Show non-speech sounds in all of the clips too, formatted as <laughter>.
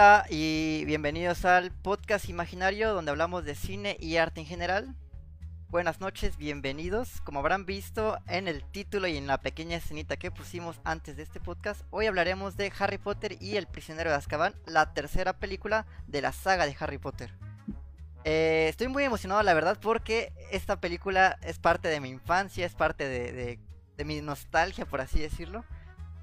Hola y bienvenidos al podcast imaginario donde hablamos de cine y arte en general. Buenas noches, bienvenidos. Como habrán visto en el título y en la pequeña escenita que pusimos antes de este podcast, hoy hablaremos de Harry Potter y el prisionero de Azkaban, la tercera película de la saga de Harry Potter. Eh, estoy muy emocionado, la verdad, porque esta película es parte de mi infancia, es parte de, de mi nostalgia, por así decirlo.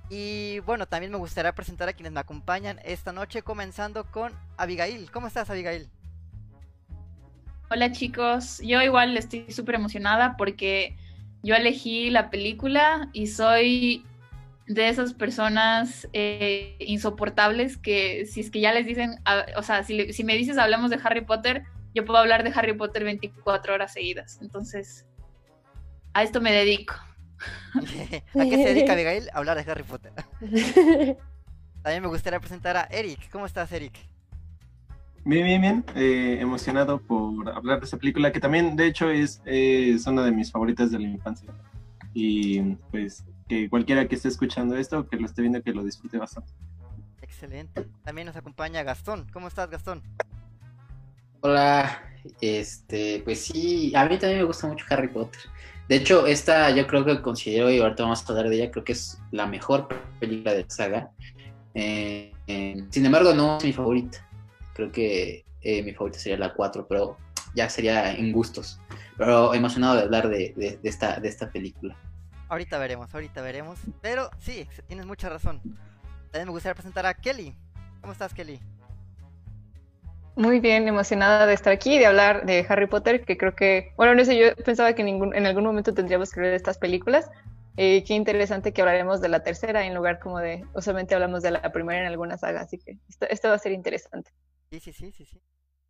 Y bueno, también me gustaría presentar a quienes me acompañan esta noche, comenzando con Abigail. ¿Cómo estás, Abigail? Hola chicos, yo igual estoy súper emocionada porque yo elegí la película y soy de esas personas eh, insoportables que si es que ya les dicen, o sea, si, si, me dices hablamos de Harry Potter, yo puedo hablar de Harry Potter 24 horas seguidas. Entonces, a esto me dedico. ¿A qué se dedica <laughs> Abigail? A hablar de Harry Potter. <laughs> También me gustaría presentar a Eric. ¿Cómo estás, Eric? Bien, bien, bien. Eh, emocionado por hablar de esa película que también, de hecho, es, es una de mis favoritas de la infancia. Y pues que cualquiera que esté escuchando esto, que lo esté viendo, que lo disfrute bastante. Excelente. También nos acompaña Gastón. ¿Cómo estás, Gastón? Hola, este, pues sí, a mí también me gusta mucho Harry Potter. De hecho, esta yo creo que considero, y ahorita vamos a hablar de ella, creo que es la mejor película de saga. Eh, eh, sin embargo, no es mi favorita. Creo que eh, mi favorita sería la 4, pero ya sería en gustos. Pero emocionado de hablar de, esta, de esta película. Ahorita veremos, ahorita veremos. Pero sí, tienes mucha razón. También me gustaría presentar a Kelly. ¿Cómo estás, Kelly? Muy bien, emocionada de estar aquí y de hablar de Harry Potter, que creo que, bueno, no sé, yo pensaba que ningún, en algún momento tendríamos que ver estas películas. Eh, qué interesante que hablaremos de la tercera en lugar como de, usualmente hablamos de la primera en alguna saga, así que esto, va a ser interesante. Sí, sí, sí, sí, sí.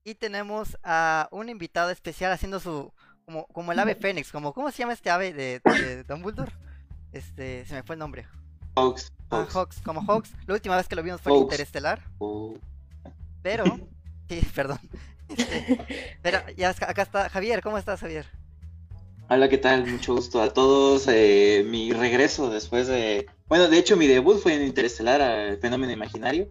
Y tenemos a un invitado especial haciendo su, como, como el ave <laughs> fénix, como, ¿cómo se llama este ave de, de Dumbledore? Este, se me fue el nombre. Hawks. Ah, Hawks, como Hawks. La última vez que lo vimos fue en Interestelar. Oh. Pero <laughs> Sí, <laughs> perdón. Este, pero ya acá está Javier, ¿cómo estás Javier? Hola, ¿qué tal? Mucho gusto a todos. Eh, mi regreso después de... Bueno, de hecho mi debut fue en Interestelar, el fenómeno imaginario.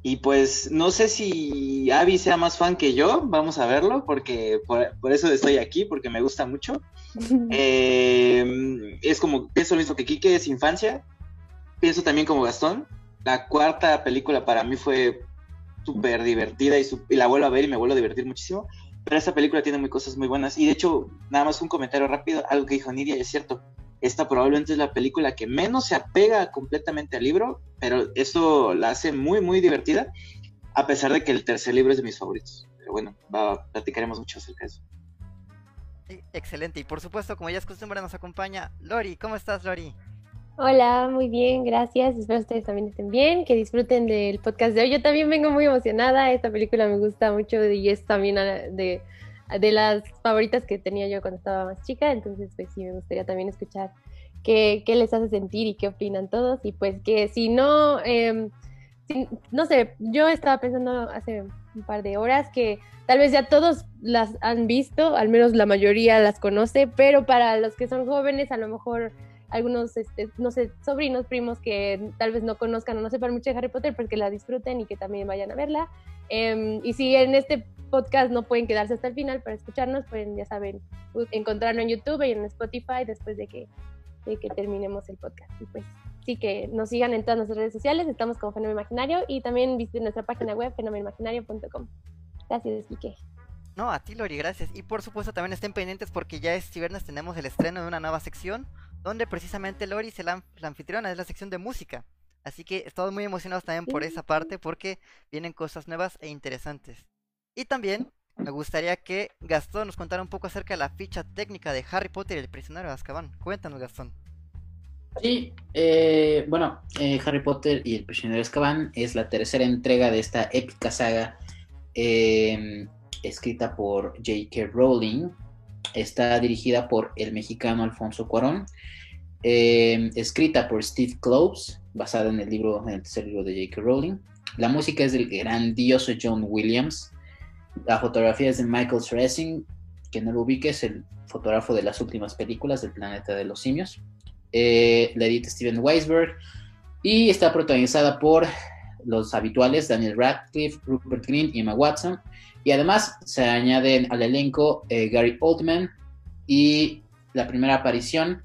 Y pues no sé si Avi sea más fan que yo, vamos a verlo, porque por, eso estoy aquí, porque me gusta mucho. <laughs> Eh, es como, pienso lo mismo que Kike, es infancia. Pienso también como Gastón. La cuarta película para mí fue súper divertida y, la vuelvo a ver y me vuelvo a divertir muchísimo. Pero esta película tiene muy cosas muy buenas. Y de hecho, nada más un comentario rápido, algo que dijo Nidia, es cierto. Esta probablemente es la película que menos se apega completamente al libro, pero eso la hace muy, muy divertida, a pesar de que el tercer libro es de mis favoritos. Pero bueno, va, platicaremos mucho acerca de eso. excelente. Y por supuesto, como ya es costumbre, nos acompaña Lori. ¿Cómo estás, Lori? Hola, muy bien, gracias. Espero ustedes también estén bien, que disfruten del podcast de hoy. Yo también vengo muy emocionada. Esta película me gusta mucho y es también ah, de, de las favoritas que tenía yo cuando estaba más chica. Entonces, pues sí, me gustaría también escuchar qué, qué les hace sentir y qué opinan todos. Y pues que si no, eh, no sé, yo estaba pensando hace un par de horas que tal vez ya todos las han visto, al menos la mayoría las conoce, pero para los que son jóvenes, a lo mejor algunos, este, no sé, sobrinos, primos que tal vez no conozcan o no sepan mucho de Harry Potter, pues que la disfruten y que también vayan a verla. Em, y si en este podcast no pueden quedarse hasta el final para escucharnos, pueden, ya saben, encontrarlo en YouTube y en Spotify después de que, de que terminemos el podcast. Y pues sí que nos sigan en todas nuestras redes sociales, estamos como Fenómeno Imaginario y también visiten nuestra página web fenomenimaginario.com. Gracias, Quique. No, a ti Lori, gracias. Y por supuesto también estén pendientes porque ya este viernes tenemos el estreno de una nueva sección donde precisamente Lori se la, anfitriona, es la sección de música. Así que estamos muy emocionados también por esa parte porque vienen cosas nuevas e interesantes. Y también me gustaría que Gastón nos contara un poco acerca de la ficha técnica de Harry Potter y el prisionero de Azkaban. Cuéntanos, Gastón. Sí, eh, bueno, eh, Harry Potter y el prisionero de Azkaban es la tercera entrega de esta épica saga eh, escrita por J.K. Rowling, Está dirigida por el mexicano Alfonso Cuarón, eh, escrita por Steve Kloves, basada en el libro, en el tercer libro de J.K. Rowling. La música es del grandioso John Williams. La fotografía es de Michael Stressing, que no lo ubique, es el fotógrafo de las últimas películas del planeta de los simios. Eh, la edita Steven Weisberg y está protagonizada por los habituales, Daniel Radcliffe, Rupert Green y Emma Watson. Y además se añaden al elenco eh, Gary Oldman y la primera aparición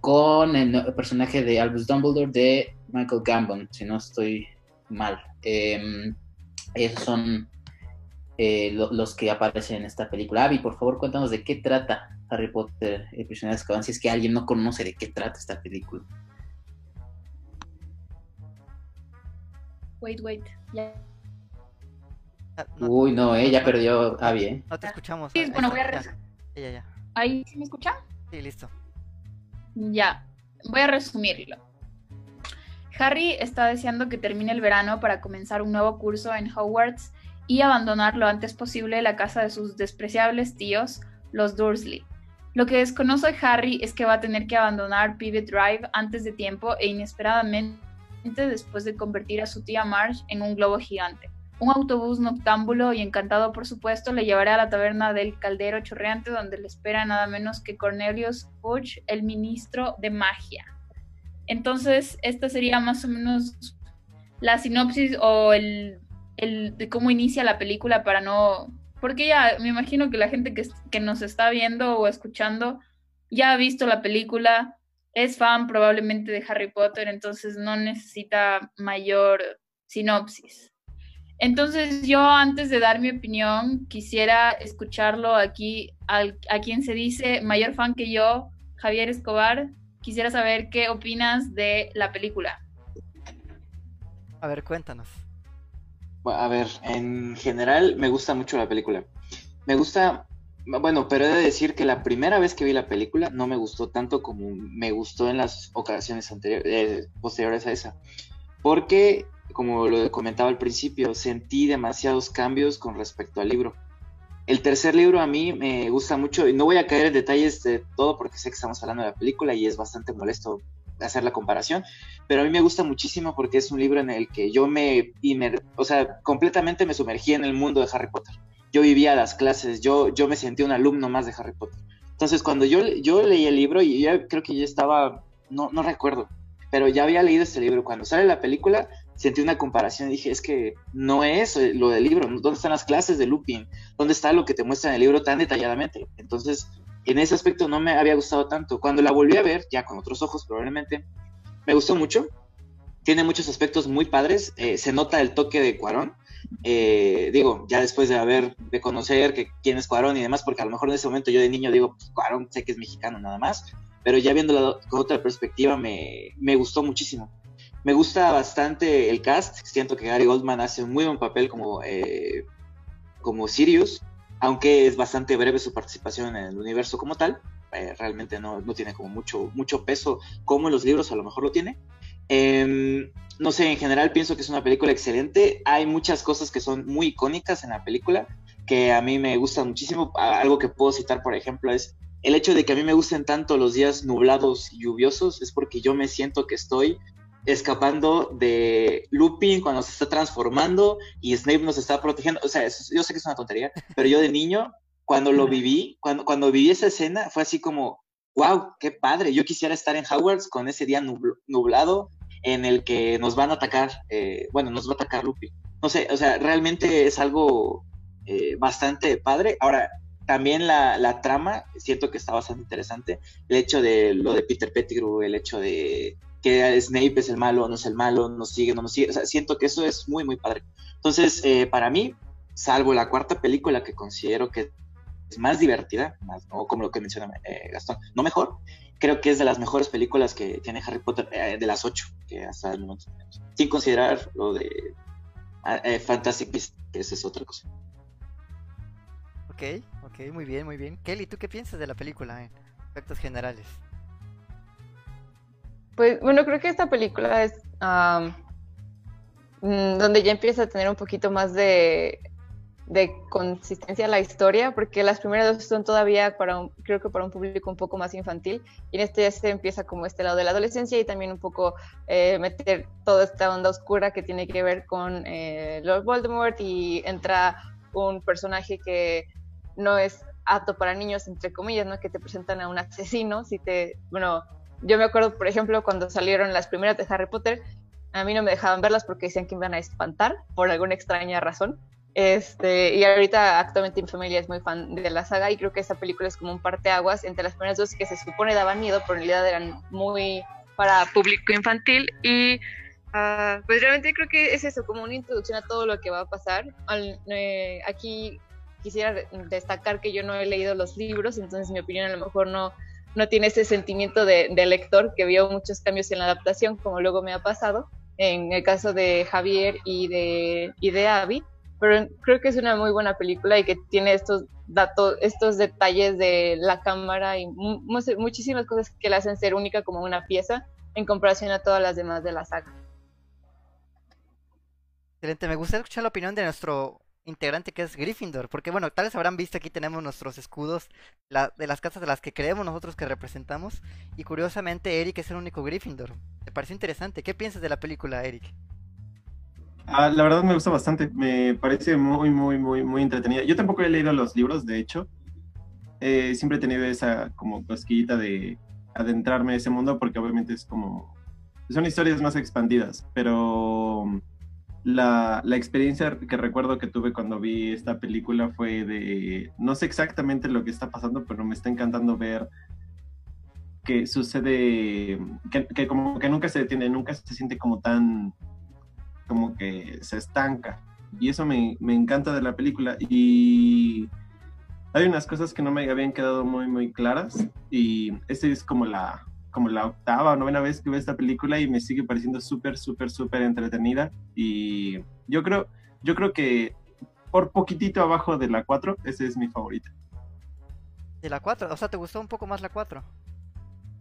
con el, personaje de Albus Dumbledore de Michael Gambon, si no estoy mal. Em, esos son eh, los que aparecen en esta película. Avi, por favor, cuéntanos de qué trata Harry Potter, el prisionero de Azkaban, si es que alguien no conoce de qué trata esta película. Wait, wait, ya. Ah, Uy, no, ella eh, perdió a Abby, ¿eh? No te escuchamos. Sí, bueno, voy a... Ya, ya, ya. ¿Ahí sí me escucha? Sí, listo. Ya, voy a resumirlo. Harry está deseando que termine el verano para comenzar un nuevo curso en Hogwarts y abandonar lo antes posible la casa de sus despreciables tíos, los Dursley. Lo que desconoce Harry es que va a tener que abandonar Pivot Drive antes de tiempo e inesperadamente después de convertir a su tía Marge en un globo gigante. Un autobús noctámbulo y encantado, por supuesto, le llevará a la taberna del Caldero Chorreante, donde le espera nada menos que Cornelius Fudge, el ministro de magia. Entonces, esta sería más o menos la sinopsis o el, de cómo inicia la película para no... Porque ya me imagino que la gente que, que nos está viendo o escuchando ya ha visto la película, es fan probablemente de Harry Potter, entonces no necesita mayor sinopsis. Entonces yo antes de dar mi opinión quisiera escucharlo aquí a quien se dice mayor fan que yo, Javier Escobar. Quisiera saber qué opinas de la película. A ver, cuéntanos. a ver, en general me gusta mucho la película. Me gusta bueno, pero he de decir que la primera vez que vi la película no me gustó tanto como me gustó en las ocasiones anteriores, eh, posteriores a esa. Porque, como lo comentaba al principio, sentí demasiados cambios con respecto al libro. El tercer libro a mí me gusta mucho y no voy a caer en detalles de todo porque sé que estamos hablando de la película y es bastante molesto hacer la comparación, pero a mí me gusta muchísimo porque es un libro en el que yo me, o sea, completamente me sumergí en el mundo de Harry Potter yo vivía las clases, yo, yo me sentí un alumno más de Harry Potter. Entonces, cuando yo, yo leí el libro, y ya creo que ya estaba, no, no recuerdo, pero ya había leído este libro. Cuando sale la película, sentí una comparación y dije, es que no es lo del libro, ¿dónde están las clases de Lupin? ¿Dónde está lo que te muestra en el libro tan detalladamente? Entonces, en ese aspecto no me había gustado tanto. Cuando la volví a ver, ya con otros ojos probablemente, me gustó mucho. Tiene muchos aspectos muy padres. Eh, se nota el toque de Cuarón. Eh, digo, ya después de haber, de conocer que quién es Cuarón y demás, porque a lo mejor en ese momento yo de niño digo, pues Cuarón sé que es mexicano nada más, pero ya viéndolo con otra perspectiva me, me gustó muchísimo. Me gusta bastante el cast, siento que Gary Goldman hace un muy buen papel como, eh, como Sirius, aunque es bastante breve su participación en el universo como tal, eh, realmente no, no, tiene como mucho, mucho peso como en los libros a lo mejor lo tiene. Eh, no sé, en general pienso que es una película excelente. Hay muchas cosas que son muy icónicas en la película que a mí me gustan muchísimo. Algo que puedo citar, por ejemplo, es el hecho de que a mí me gusten tanto los días nublados y lluviosos, es porque yo me siento que estoy escapando de Lupin cuando se está transformando y Snape nos está protegiendo. O sea, yo sé que es una tontería, pero yo de niño, cuando lo viví, cuando, cuando viví esa escena, fue así como, wow, qué padre, yo quisiera estar en Hogwarts con ese día nublado en el que nos van a atacar, eh, bueno, nos va a atacar Lupi. No sé, o sea, realmente es algo eh, bastante padre. Ahora, también la, la, trama, siento que está bastante interesante. El hecho de lo de Peter Pettigrew, el hecho de que Snape es el malo, no es el malo, nos sigue, no nos sigue. O sea, siento que eso es muy, muy padre. Entonces, eh, para mí, salvo la cuarta película que considero que es más divertida, más, como lo que menciona Gastón, no mejor, creo que es de las mejores películas que tiene Harry Potter, eh, de las ocho que hasta el momento Sin considerar lo de ah, eh, Fantastic Beasts, que esa es otra cosa. Ok, ok, muy bien, muy bien. Kelly, ¿tú qué piensas de la película en aspectos generales? Pues bueno, creo que esta película es mm, donde ya empieza a tener un poquito más de de consistencia a la historia, porque las primeras dos son todavía para un, creo que para un público un poco más infantil, y en este ya se empieza como este lado de la adolescencia y también un poco eh, meter toda esta onda oscura que tiene que ver con eh, Lord Voldemort y entra un personaje que no es apto para niños, entre comillas, ¿no? Que te presentan a un asesino, si te, bueno, yo me acuerdo, por ejemplo, cuando salieron las primeras de Harry Potter, a mí no me dejaban verlas porque decían que me iban a espantar por alguna extraña razón. Este, y ahorita actualmente mi familia es muy fan de la saga y creo que esta película es como un parteaguas entre las primeras dos que se supone daban miedo, pero en realidad eran muy para público infantil y uh, pues realmente creo que es eso, como una introducción a todo lo que va a pasar. Eh, aquí quisiera destacar que yo no he leído los libros, entonces mi opinión a lo mejor no, no tiene ese sentimiento de, de lector que vio muchos cambios en la adaptación, como luego me ha pasado en el caso de Javier y de, y de Abby pero creo que es una muy buena película y que tiene estos datos, estos detalles de la cámara y muchísimas cosas que la hacen ser única como una pieza en comparación a todas las demás de la saga. Excelente, me gustaría escuchar la opinión de nuestro integrante que es Gryffindor, porque bueno, tal vez habrán visto aquí tenemos nuestros escudos de las casas de las que creemos nosotros que representamos y curiosamente Eric es el único Gryffindor. Me pareció interesante. ¿Qué piensas de la película, Eric? Ah, la verdad me gusta bastante, me parece muy, muy, muy, muy entretenida. Yo tampoco he leído los libros, de hecho. Eh, siempre he tenido esa como cosquillita de adentrarme a ese mundo porque obviamente es como... Son historias más expandidas, pero la, la, experiencia que recuerdo que tuve cuando vi esta película fue de... No sé exactamente lo que está pasando, pero me está encantando ver que sucede, que, que como que nunca se detiene, nunca se siente como tan como que se estanca. Y eso me, me encanta de la película. Y hay unas cosas que no me habían quedado muy, muy claras. Y esta es como la, como la octava o novena vez que veo esta película y me sigue pareciendo súper, súper, súper entretenida. Y yo creo, yo creo que por poquitito abajo de la 4, esa es mi favorita. ¿De la 4? O sea, ¿te gustó un poco más la 4?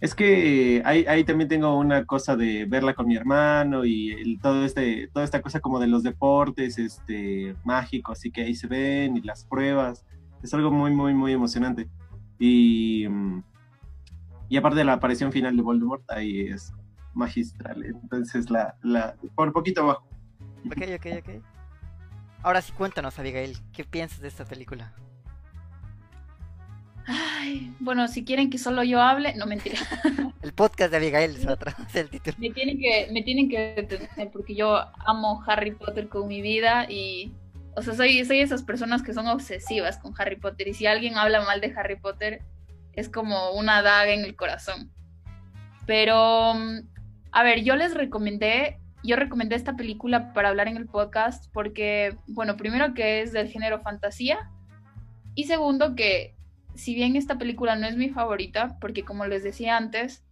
Es que ahí, también tengo una cosa de verla con mi hermano y el, todo este, toda esta cosa como de los deportes este, mágicos, y que ahí se ven y las pruebas. Es algo muy, muy, muy emocionante. Y, y aparte de la aparición final de Voldemort, ahí es magistral. Entonces, la, la, por poquito abajo. Ok, ok, ok. Ahora sí, cuéntanos, Abigail, ¿qué piensas de esta película? Ay, bueno, si quieren que solo yo hable, no mentira. <laughs> El podcast de Abigail <laughs> es el título. Me tienen que, me tienen que detener porque yo amo Harry Potter con mi vida y, o sea, soy, soy esas personas que son obsesivas con Harry Potter y si alguien habla mal de Harry Potter es como una daga en el corazón. Pero, a ver, yo les recomendé, yo recomendé esta película para hablar en el podcast porque, bueno, primero que es del género fantasía y segundo que si bien esta película no es mi favorita, porque como les decía antes,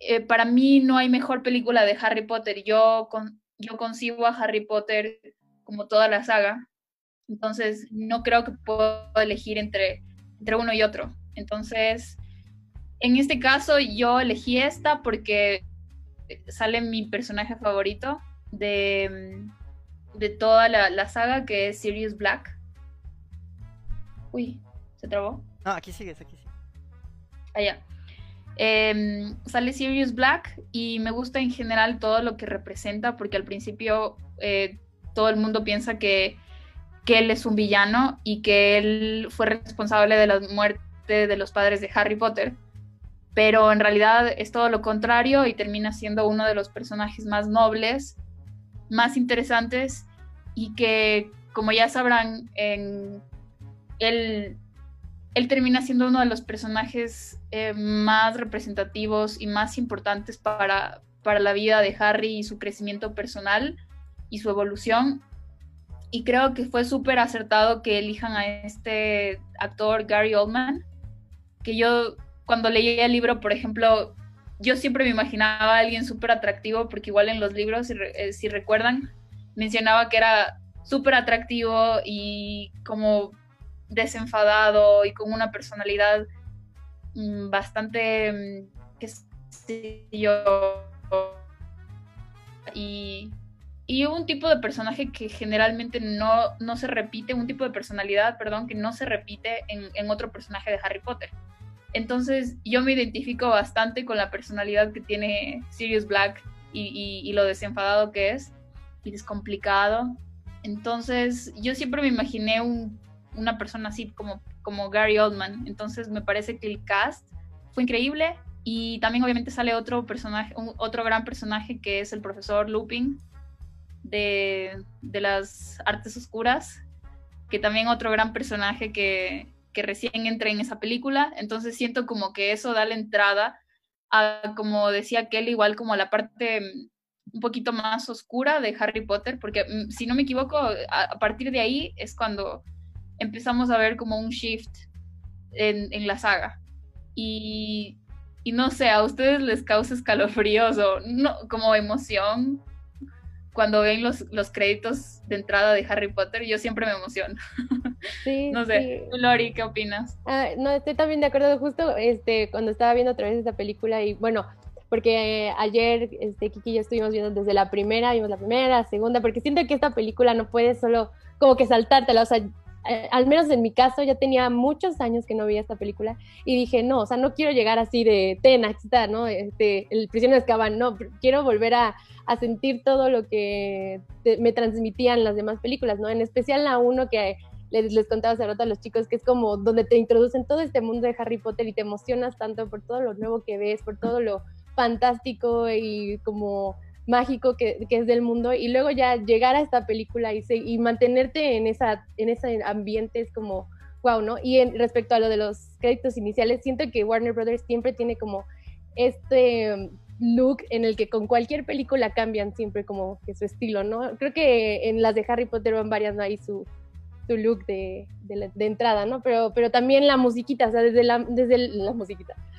eh, para mí no hay mejor película de Harry Potter. Yo, con, yo concibo a Harry Potter como toda la saga, entonces no creo que puedo elegir entre, uno y otro. Entonces, en este caso yo elegí esta porque sale mi personaje favorito de, de toda la, la saga, que es Sirius Black. Uy, ¿se trabó? No, aquí sigues, aquí sigues. Allá. Em, sale Sirius Black y me gusta en general todo lo que representa porque al principio eh, todo el mundo piensa que, que, él es un villano y que él fue responsable de la muerte de los padres de Harry Potter, pero en realidad es todo lo contrario y termina siendo uno de los personajes más nobles, más interesantes y que como ya sabrán, en, él él termina siendo uno de los personajes eh, más representativos y más importantes para, para la vida de Harry y su crecimiento personal y su evolución. Y creo que fue súper acertado que elijan a este actor Gary Oldman, que yo cuando leí el libro, por ejemplo, yo siempre me imaginaba a alguien súper atractivo, porque igual en los libros, si, eh, si recuerdan, mencionaba que era súper atractivo y como desenfadado y con una personalidad mm, bastante, mm, qué sé yo, y, y, un tipo de personaje que generalmente no, no, se repite, un tipo de personalidad, perdón, que no se repite en, en otro personaje de Harry Potter. Entonces yo me identifico bastante con la personalidad que tiene Sirius Black y, y, y lo desenfadado que es y descomplicado. Entonces yo siempre me imaginé un una persona así como, como Gary Oldman. Entonces me parece que el cast fue increíble Y también obviamente sale otro personaje, otro gran personaje que es el profesor Lupin de, de las artes oscuras, que también otro gran personaje que, que recién entra en esa película. Entonces siento como que eso da la entrada a, como decía Kelly, igual como la parte mm, un poquito más oscura de Harry Potter, porque mm, si no me equivoco, a, partir de ahí es cuando empezamos a ver como un shift en, en la saga. Y, y, no sé, a ustedes les causa escalofríos o no, como emoción cuando ven los, los créditos de entrada de Harry Potter, yo siempre me emociono. <laughs> Sí, no sé, Lori, ¿qué opinas? Ah, no, estoy también de acuerdo, justo este, cuando estaba viendo otra vez esta película y bueno, porque ayer este, Kiki y yo estuvimos viendo desde la primera, vimos la primera, la segunda, porque siento que esta película no puede solo como que saltártela, o sea, eh, al menos en mi caso, ya tenía muchos años que no veía esta película y dije, no, o sea, no quiero llegar así de ten, ¿no? Este, el prisionero de Azkaban, no, quiero volver a, sentir todo lo que me transmitían las demás películas, ¿no? En especial la uno que les, les contaba hace rato a los chicos, que es como donde te introducen todo este mundo de Harry Potter y te emocionas tanto por todo lo nuevo que ves, por todo lo fantástico y como mágico que, es del mundo y luego ya llegar a esta película y, mantenerte en, esa, en ese ambiente es como wow, ¿no? Y en, respecto a lo de los créditos iniciales, siento que Warner Brothers siempre tiene como este look en el que con cualquier película cambian siempre como que su estilo, ¿no? Creo que en las de Harry Potter van varias, ¿no? Ahí su, su look de, de, entrada, ¿no? Pero, pero también la musiquita, o sea, desde la, desde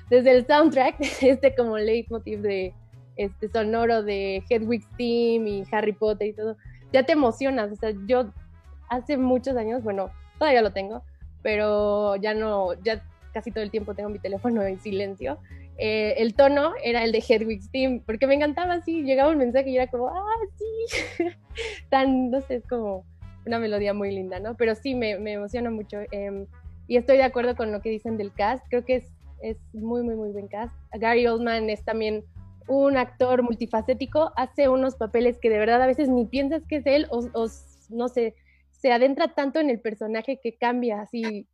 desde el soundtrack, <laughs> este como leitmotiv de este sonoro de Hedwig's Team y Harry Potter y todo, ya te emocionas, o sea, yo hace muchos años, bueno, todavía lo tengo, pero ya no, ya casi todo el tiempo tengo mi teléfono en silencio eh, el tono era el de Hedwig's Team, porque me encantaba así, llegaba un mensaje y era como, ah, sí, <laughs> tan, no sé, es como una melodía muy linda, ¿no? Pero sí, me, me emociona mucho em, y estoy de acuerdo con lo que dicen del cast, creo que es, es muy, muy, muy buen cast. Gary Oldman es también un actor multifacético, hace unos papeles que de verdad a veces ni piensas que es él o, o no sé, se adentra tanto en el personaje que cambia así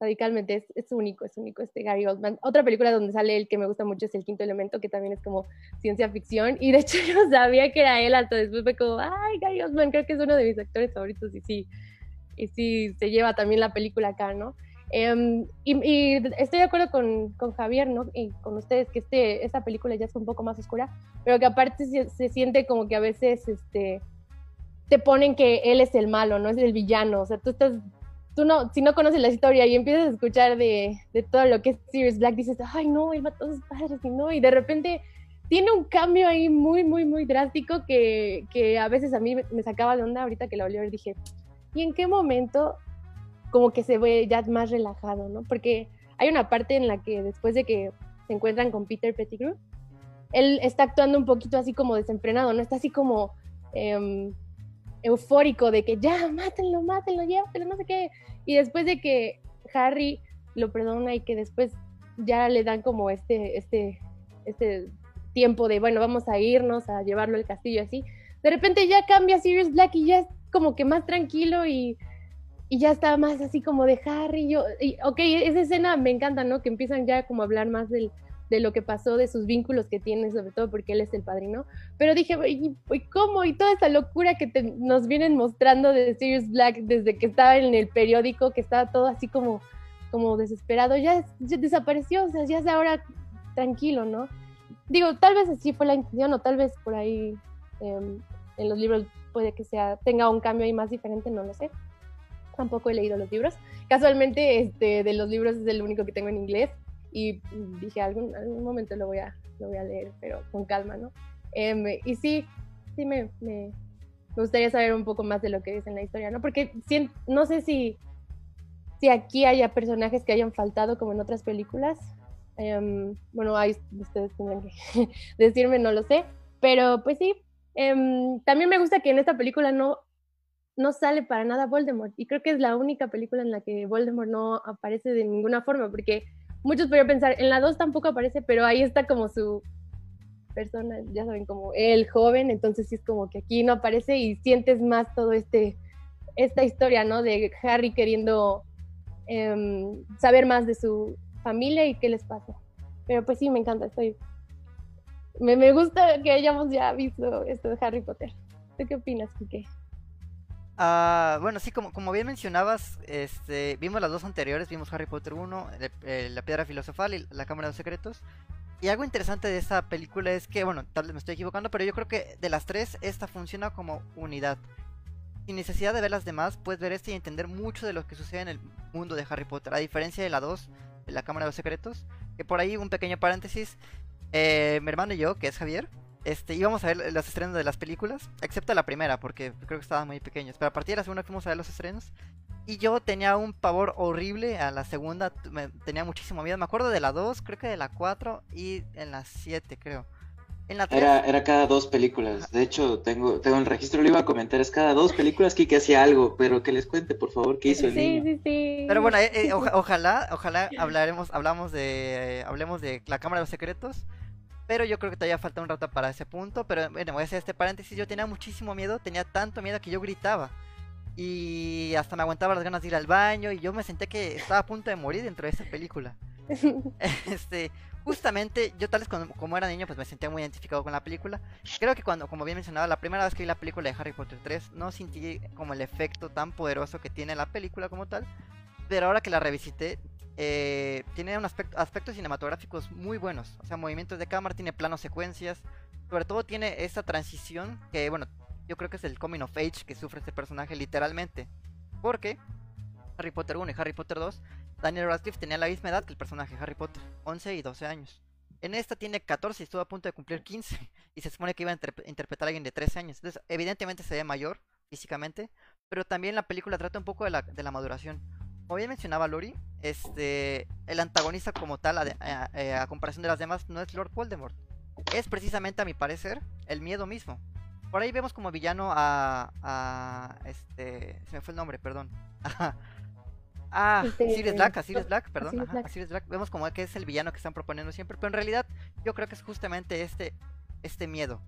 radicalmente, es, es, único, es único este Gary Oldman. Otra película donde sale él que me gusta mucho es El Quinto Elemento, que también es como ciencia ficción, y de <laughs> hecho yo sabía que era él, hasta después fue como, ay, Gary Oldman, creo que es uno de mis actores favoritos, y sí, y sí, se lleva también la película acá, ¿no? Em, y, estoy de acuerdo con, con, Javier, ¿no? Y con ustedes, que este, esta película ya es un poco más oscura, pero que aparte se, se siente como que a veces, este, te ponen que él es el malo, no es el villano, o sea, tú estás tú no, si no conoces la historia y empiezas a escuchar de, de todo lo que es Sirius Black, dices, ay no, él mató a sus padres y no, y de repente tiene un cambio ahí muy, muy, muy drástico que, que a veces a mí me sacaba de onda ahorita que la volví a ver, dije, ¿y en qué momento como que se ve ya más relajado, ¿no? Porque hay una parte en la que después de que se encuentran con Peter Pettigrew, él está actuando un poquito así como desenfrenado, ¿no? Está así como... Eh, eufórico de que ya, mátenlo, mátenlo, llévatelo, no sé qué. Y después de que Harry lo perdona y que después ya le dan como este, este, este tiempo de, bueno, vamos a irnos a llevarlo al castillo así, de repente ya cambia Sirius Black y ya es como que más tranquilo y, y ya está más así como de Harry. Yo, y, ok, esa escena me encanta, ¿no? Que empiezan ya como a hablar más del, de lo que pasó, de sus vínculos que tiene, sobre todo porque él es el padrino. Pero dije, ¿y, cómo? Y toda esa locura que nos vienen mostrando de Sirius Black desde que estaba en el periódico, que estaba todo así como, como desesperado, ya, desapareció, o sea, ya es ahora tranquilo, ¿no? Digo, tal vez así fue la intención, o tal vez por ahí em, en los libros puede que sea, tenga un cambio ahí más diferente, no lo sé. Tampoco he leído los libros. Casualmente, este, de los libros es el único que tengo en inglés y dije, algún, algún momento lo voy, a, lo voy a leer, pero con calma, ¿no? Em, y sí, sí me, me, gustaría saber un poco más de lo que dice en la historia, ¿no? Porque no sé si, si aquí haya personajes que hayan faltado como en otras películas. Em, bueno, ahí ustedes tendrán que <laughs> decirme, no lo sé, pero pues sí. Em, también me gusta que en esta película no, no sale para nada Voldemort y creo que es la única película en la que Voldemort no aparece de ninguna forma porque muchos podrían pensar, en la 2 tampoco aparece, pero ahí está como su persona, ya saben, como el joven, entonces sí es como que aquí no aparece y sientes más todo este, esta historia, ¿no? De Harry queriendo em, saber más de su familia y qué les pasa. Pero pues sí, me encanta, estoy... Me, me gusta que hayamos ya visto esto de Harry Potter. ¿Tú qué opinas, Kike? Ah, bueno, sí, como, como bien mencionabas, este, vimos las dos anteriores, vimos Harry Potter 1, el- el- La Piedra Filosofal y La Cámara de los Secretos. Y algo interesante de esta película es que, bueno, tal vez me estoy equivocando, pero yo creo que de las tres, esta funciona como unidad. Sin necesidad de ver las demás, puedes ver este y entender mucho de lo que sucede en el mundo de Harry Potter. A diferencia de la 2, de La Cámara de los Secretos, que por ahí, un pequeño paréntesis, eh, mi hermano y yo, que es Javier, este, íbamos a ver los estrenos de las películas, excepto la primera, porque creo que estaban muy pequeños. Pero a partir de la segunda fuimos a ver los estrenos. Y yo tenía un pavor horrible a la segunda, me- tenía muchísimo miedo. Me acuerdo de la 2, creo que de la 4 y en la 7, creo. En la 3, Era, era cada dos películas. De hecho, tengo, tengo el registro, lo iba a comentar, es cada dos películas Kike hacía algo, pero que les cuente, por favor, qué hizo el Sí, niño. sí, sí. Pero bueno, eh, eh, oja- <laughs> ojalá, ojalá hablaremos, hablamos de, hablemos de la Cámara de los Secretos. Pero yo creo que todavía falta un rato para ese punto. Pero bueno, voy a hacer este paréntesis. Yo tenía muchísimo miedo, tenía tanto miedo que yo gritaba. Y hasta me aguantaba las ganas de ir al baño. Y yo me senté que estaba a punto de morir dentro de esa película. <laughs> Este, justamente, yo tal vez cuando- como era niño, pues me sentía muy identificado con la película. Creo que cuando, como bien mencionaba, la primera vez que vi la película de Harry Potter 3, no sentí como el efecto tan poderoso que tiene la película como tal. Pero ahora que la revisité, eh, tiene un aspecto, aspectos cinematográficos muy buenos. O sea, movimientos de cámara, tiene planos secuencias. Sobre todo tiene esa transición que, bueno, yo creo que es el coming of age que sufre este personaje literalmente. Porque Harry Potter 1 y Harry Potter 2, Daniel Radcliffe tenía la misma edad que el personaje Harry Potter, 11 y 12 años. En esta tiene 14 y estuvo a punto de cumplir 15. <laughs> Y se supone que iba a interp- interpretar a alguien de 13 años. Entonces, evidentemente se ve mayor físicamente. Pero también la película trata un poco de la maduración. Como bien mencionaba Lori, este, el antagonista como tal, a, de- a- eh, a comparación de las demás, no es Lord Voldemort. Es precisamente, a mi parecer, el miedo mismo. Por ahí vemos como villano a, a este, se me fue el nombre, perdón. <laughs> Ah, Este, Sirius Black, a Sirius Black, perdón, Sirius Black. a Sirius Black. Vemos como que es el villano que están proponiendo siempre, pero en realidad yo creo que es justamente este, este miedo.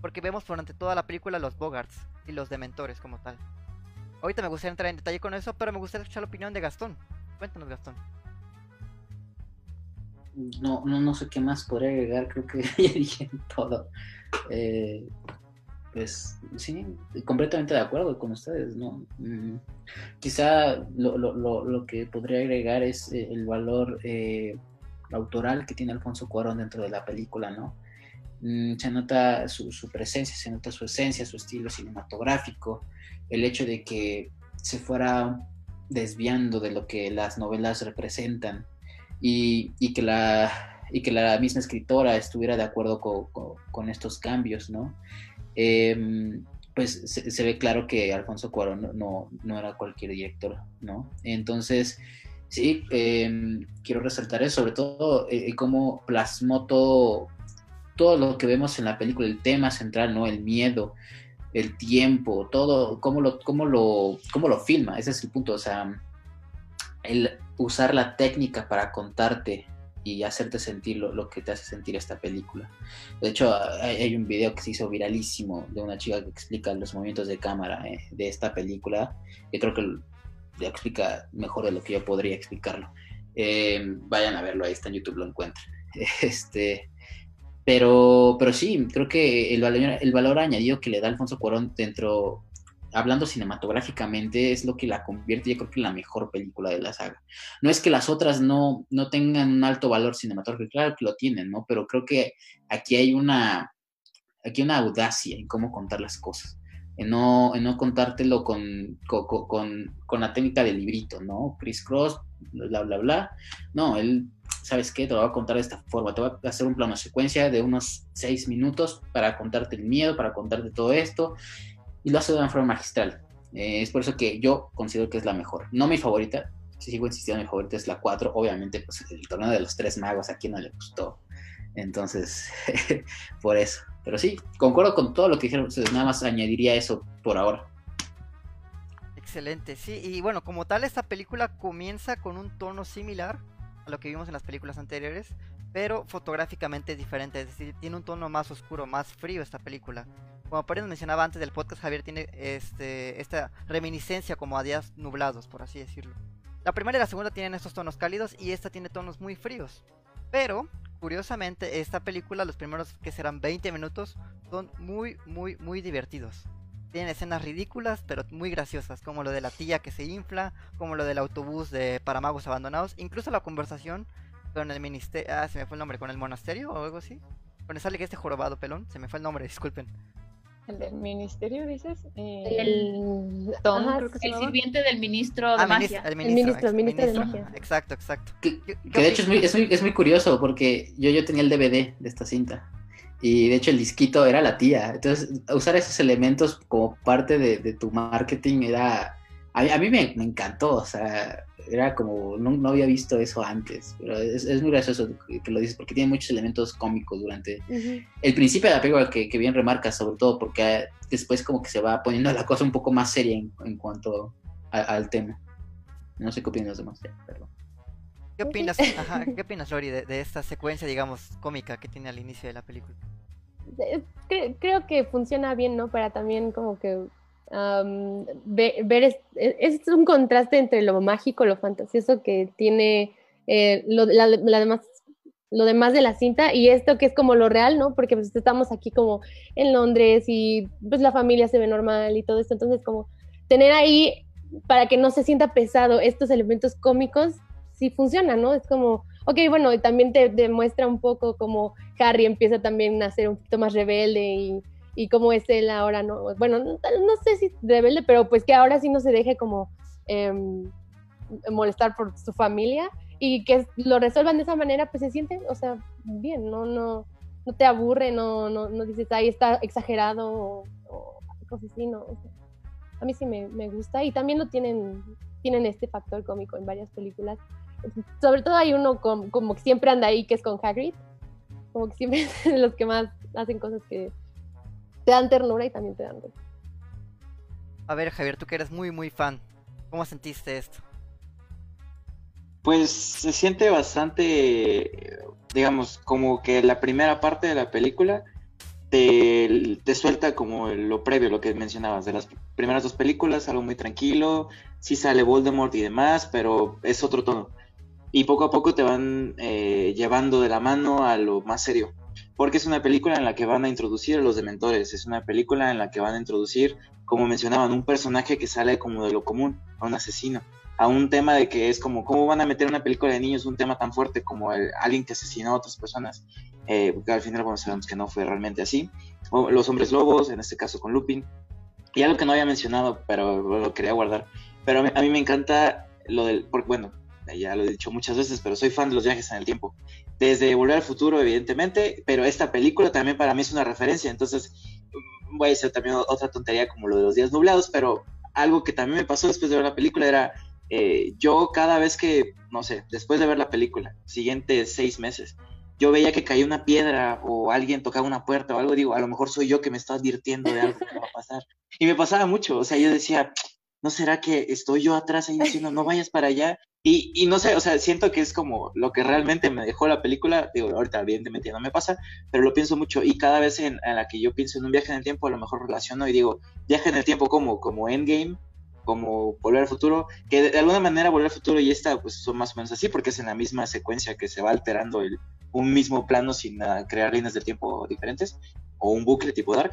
Porque vemos durante toda la película los Bogarts y los Dementores como tal. Ahorita me gustaría entrar en detalle con eso, pero me gustaría escuchar la opinión de Gastón. Cuéntanos, Gastón. No, no, no sé qué más podría agregar, creo que <laughs> ya dije todo. Eh, pues sí, completamente de acuerdo con ustedes, ¿no? Mm, quizá lo, lo, lo, lo que podría agregar es eh, el valor eh, autoral que tiene Alfonso Cuarón dentro de la película, ¿no? Mm, se nota su, presencia, se nota su esencia, su estilo cinematográfico, el hecho de que se fuera desviando de lo que las novelas representan y, y que, la, y que la misma escritora estuviera de acuerdo co- co- con estos cambios, ¿no? Eh, pues se, ve claro que Alfonso Cuarón no, no, era cualquier director, ¿no? Entonces, sí, eh, quiero resaltar eso, sobre todo eh, cómo plasmó todo, todo lo que vemos en la película, el tema central, ¿no? El miedo, el tiempo, todo, cómo lo, cómo lo, cómo lo filma, ese es el punto, o sea, el usar la técnica para contarte y hacerte sentir lo, lo, que te hace sentir esta película. De hecho, hay, hay, un video que se hizo viralísimo de una chica que explica los movimientos de cámara eh, de esta película. Yo creo que explica mejor de lo que yo podría explicarlo. Eh, vayan a verlo, ahí está en YouTube, lo encuentran. <laughs> Este, pero, pero sí, creo que el valor, el valor añadido que le da Alfonso Cuarón dentro, hablando cinematográficamente, es lo que la convierte, yo creo que en la mejor película de la saga. No es que las otras no, no tengan un alto valor cinematográfico, claro que lo tienen, ¿no? Pero creo que aquí hay una, aquí una audacia en cómo contar las cosas. En no, en no contártelo con, con, con, con la técnica del librito, ¿no? Chris Cross, bla, bla, bla. No, él ¿sabes qué? Te lo voy a contar de esta forma. Te voy a hacer un plano secuencia de unos seis minutos para contarte el miedo, para contarte todo esto. Y lo hace de una forma magistral. Eh, es por eso que yo considero que es la mejor. No mi favorita. Si sigo insistiendo, mi favorita es la 4. Obviamente, pues el torneo de los tres magos a quien no le gustó. Entonces, <laughs> por eso. Pero sí, concuerdo con todo lo que dijeron ustedes. Nada más añadiría eso por ahora. Excelente, sí. Y bueno, como tal, esta película comienza con un tono similar a lo que vimos en las películas anteriores, pero fotográficamente es diferente, es decir, tiene un tono más oscuro, más frío esta película. Como por mencionaba antes del podcast, Javier tiene este, esta reminiscencia como a días nublados, por así decirlo. La primera y la segunda tienen estos tonos cálidos y esta tiene tonos muy fríos. Pero curiosamente, esta película, los primeros que serán 20 minutos, son muy, muy, muy divertidos. Tienen escenas ridículas, pero muy graciosas, como lo de la tía que se infla, como lo del autobús de para magos abandonados, incluso la conversación con el ministerio, ah, se me fue el nombre, con el monasterio o algo así. Cuando sale que este jorobado pelón, se me fue el nombre, disculpen. ¿El del ministerio, dices? Eh, El, Tom, ajá, creo que se el sirviente del ministro de Ah, magia. el ministro, ministro, el ministro de ministro. magia. Exacto, exacto. Que, ¿Qué- que de hecho es muy, es, muy, es muy curioso porque yo, yo tenía el DVD de esta cinta y de hecho el disquito era la tía. Entonces usar esos elementos como parte de, de tu marketing era... A, a mí me, me encantó, o sea, era como... No, no había visto eso antes, pero es, es muy gracioso que, que lo dices porque tiene muchos elementos cómicos durante el principio de la película que, que bien remarca, sobre todo porque después como que se va poniendo la cosa un poco más seria en, en cuanto a- al tema. No sé qué opinan los demás. perdón. ¿Qué opinas, ajá, ¿qué opinas Lori, de, de esta secuencia, digamos, cómica que tiene al inicio de la película? Creo que funciona bien, ¿no? Para también como que ve- ver, es, es un contraste entre lo mágico, lo fantasioso que tiene eh, lo, la- la demás, lo demás de la cinta y esto que es como lo real, ¿no? Porque pues estamos aquí como en Londres y pues la familia se ve normal y todo esto, entonces como tener ahí para que no se sienta pesado estos elementos cómicos, sí funciona, ¿no? Es como, ok, bueno, también te demuestra un poco como Harry empieza también a ser un poquito más rebelde y, y cómo es él ahora, ¿no? Bueno, no, sé si rebelde, pero pues que ahora sí no se deje como em, molestar por su familia y que lo resuelvan de esa manera, pues se siente, o sea, bien, no, no, no te aburre, no, no, no dices, ahí está exagerado o, cosas así, no. a mí sí me, me gusta y también lo tienen, tienen este factor cómico en varias películas. Sobre todo hay uno com- como que siempre anda ahí, que es con Hagrid, como que siempre <laughs> es de los que más hacen cosas que te dan ternura y también te dan risa. A ver, Javier, tú que eres muy, muy fan, ¿cómo sentiste esto? Pues se siente bastante, digamos, como que la primera parte de la película te, te suelta como lo previo, lo que mencionabas, de las primeras dos películas, algo muy tranquilo, sí sale Voldemort y demás, pero es otro tono. Y poco a poco te van eh, llevando de la mano a lo más serio. Porque es una película en la que van a introducir a los dementores, es una película en la que van a introducir, como mencionaban, un personaje que sale como de lo común, a un asesino a un tema de que es como, ¿cómo van a meter una película de niños un tema tan fuerte como el, alguien que asesinó a otras personas? Eh, porque al final, bueno, sabemos que no fue realmente así. O los hombres lobos, en este caso con Lupin. Y algo que no había mencionado, pero lo quería guardar. Pero a mí, a mí me encanta lo del, porque bueno, ya lo he dicho muchas veces, pero soy fan de los viajes en el tiempo. Desde Volver al Futuro, evidentemente, pero esta película también para mí es una referencia. Entonces, voy a decir también otra tontería como lo de los días nublados, pero algo que también me pasó después de ver la película era eh, yo cada vez que, no sé, después de ver la película, siguientes seis meses, yo veía que caía una piedra o alguien tocaba una puerta o algo, digo, a lo mejor soy yo que me está advirtiendo de algo que va a pasar. Y me pasaba mucho, o sea, yo decía, ¿no será que estoy yo atrás ahí diciendo, no vayas para allá? Y, y no sé, o sea, siento que es como lo que realmente me dejó la película, digo, ahorita evidentemente ya no me pasa, pero lo pienso mucho y cada vez en, en la que yo pienso en un viaje en el tiempo, a lo mejor relaciono y digo, viaje en el tiempo como, como Endgame, como Volver al Futuro, que de, de alguna manera Volver al Futuro y esta pues son más o menos así, porque es en la misma secuencia que se va alterando el, un mismo plano sin uh, crear líneas del tiempo diferentes, o un bucle tipo Dark.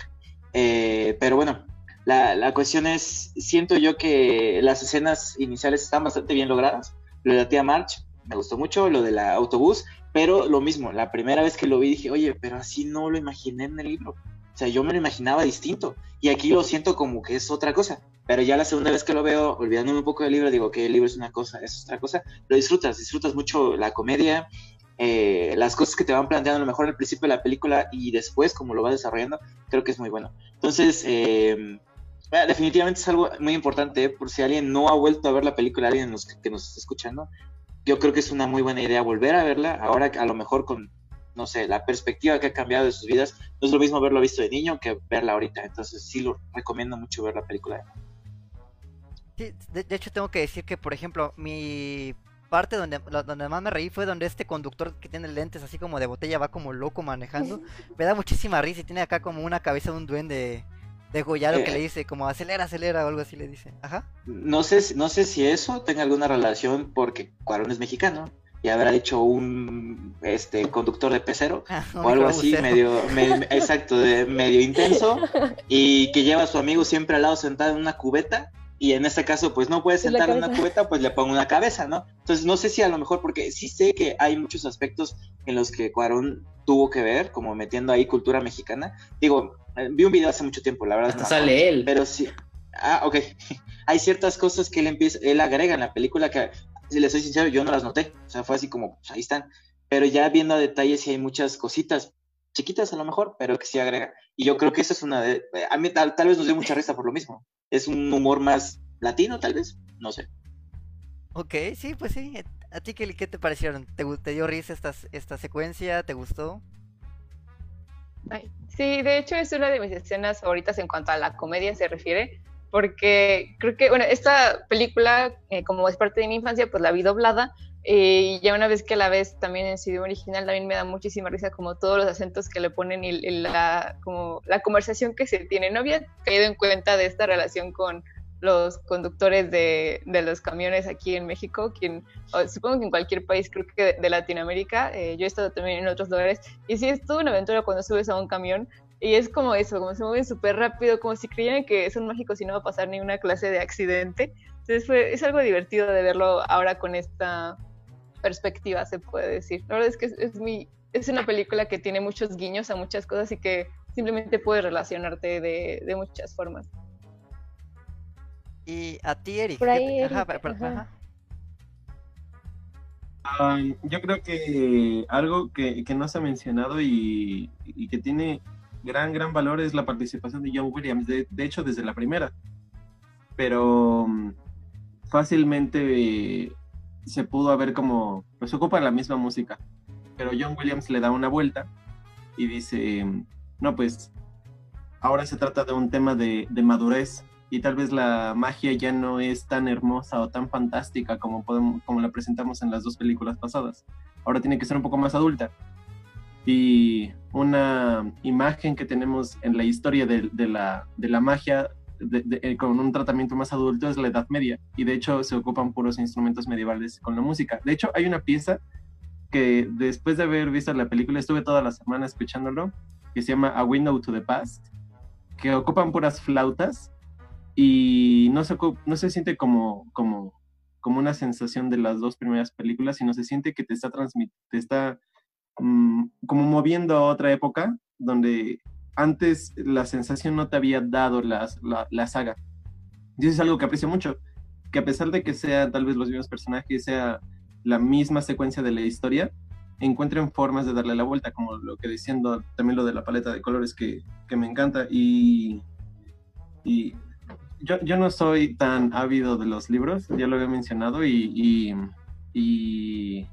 Eh, pero bueno, la, la, cuestión es, siento yo que las escenas iniciales están bastante bien logradas. Lo de la tía March me gustó mucho, lo del autobús, pero lo mismo, la primera vez que lo vi dije, oye, pero así no lo imaginé en el libro. O sea, yo me lo imaginaba distinto. Y aquí lo siento como que es otra cosa. Pero ya la segunda vez que lo veo, olvidándome un poco del libro, digo que el libro es una cosa, es otra cosa. Lo disfrutas, disfrutas mucho la comedia, eh, las cosas que te van planteando a lo mejor al principio de la película y después, como lo va desarrollando, creo que es muy bueno. Entonces, eh, definitivamente es algo muy importante, ¿eh? por si alguien no ha vuelto a ver la película, alguien nos, que nos está escuchando, yo creo que es una muy buena idea volver a verla, ahora a lo mejor con, no sé, la perspectiva que ha cambiado de sus vidas, no es lo mismo verlo visto de niño que verla ahorita, entonces sí lo recomiendo mucho ver la película. Sí, de, de hecho tengo que decir que, por ejemplo, mi parte donde, donde más me reí fue donde este conductor que tiene lentes así como de botella va como loco manejando. <laughs> me da muchísima risa y tiene acá como una cabeza de un duende degollado eh, que le dice como acelera, acelera o algo así le dice. Ajá. No sé, no sé si eso tenga alguna relación porque Cuarón es mexicano y habrá hecho un este conductor de pecero <laughs> Ah, o algo así medio, me- <laughs> exacto de medio intenso y que lleva a su amigo siempre al lado sentado en una cubeta y en este caso pues no puede sentar en una cubeta pues le pongo una cabeza no entonces no sé si a lo mejor porque sí sé que hay muchos aspectos en los que Cuarón tuvo que ver como metiendo ahí cultura mexicana digo vi un video hace mucho tiempo la verdad Hasta no sale él. Pero sí. Ah, ok. <laughs> Hay ciertas cosas que él empieza, él agrega en la película que, si le soy sincero, yo no las noté. O sea, fue así como, pues, ahí están. Pero ya viendo a detalle, sí hay muchas cositas chiquitas a lo mejor, pero que sí agrega. Y yo creo que esa es una de. A mí tal, tal vez nos dio mucha risa por lo mismo. Es un humor más latino, tal vez. No sé. Ok, sí, pues sí. ¿A ti qué, qué te parecieron? ¿Te, te dio risa esta, esta secuencia? ¿Te gustó? Sí, de hecho es una de mis escenas favoritas en cuanto a la comedia se refiere, porque creo que, bueno, esta película, eh, como es parte de mi infancia, pues la vi doblada, eh, y ya una vez que la ves también en su idioma original, también me da muchísima risa como todos los acentos que le ponen y, y la, como la conversación que se tiene. No había caído en cuenta de esta relación con los conductores de, los camiones aquí en México, quien supongo que en cualquier país, creo que de, Latinoamérica, eh, yo he estado también en otros lugares, y sí es toda una aventura cuando subes a un camión, y es como eso, como se mueven súper rápido, como si creyeran que son mágicos y no va a pasar ni una clase de accidente. Entonces es algo divertido de verlo ahora con esta perspectiva, se puede decir. La verdad es que es, es, muy, es una película que tiene muchos guiños a muchas cosas y que simplemente puedes relacionarte de muchas formas. Y a ti, Eric. Por ¿qué ahí, te- ajá, Eric, pero- pero- ajá. ajá. Ah, yo creo que algo que, que no se ha mencionado y, y que tiene gran, gran valor es la participación de John Williams, de, de hecho desde la primera. Pero mm, fácilmente eh, se pudo haber como, pues ocupa la misma música, pero John Williams le da una vuelta y dice, no, pues ahora se trata de un tema de, de madurez y tal vez la magia ya no es tan hermosa o tan fantástica como, podemos, como la presentamos en las dos películas pasadas. Ahora tiene que ser un poco más adulta. Y una imagen que tenemos en la historia de, de la, de la magia de, de, eh, con un tratamiento más adulto es la Edad Media. Y de hecho se ocupan puros instrumentos medievales con la música. De hecho hay una pieza que después de haber visto la película estuve toda la semana escuchándolo, que se llama A Window to the Past, que ocupan puras flautas y no se, no se siente como, como, como una sensación de las dos primeras películas, sino se siente que te está te está mmm, como moviendo a otra época donde antes la sensación no te había dado la, la, saga. Y eso es algo que aprecio mucho, que a pesar de que sea tal vez los mismos personajes, sea la misma secuencia de la historia, encuentren formas de darle la vuelta, como lo que diciendo también lo de la paleta de colores que, que me encanta. Y, y yo, yo, no soy tan ávido de los libros, ya lo había mencionado, y, y, y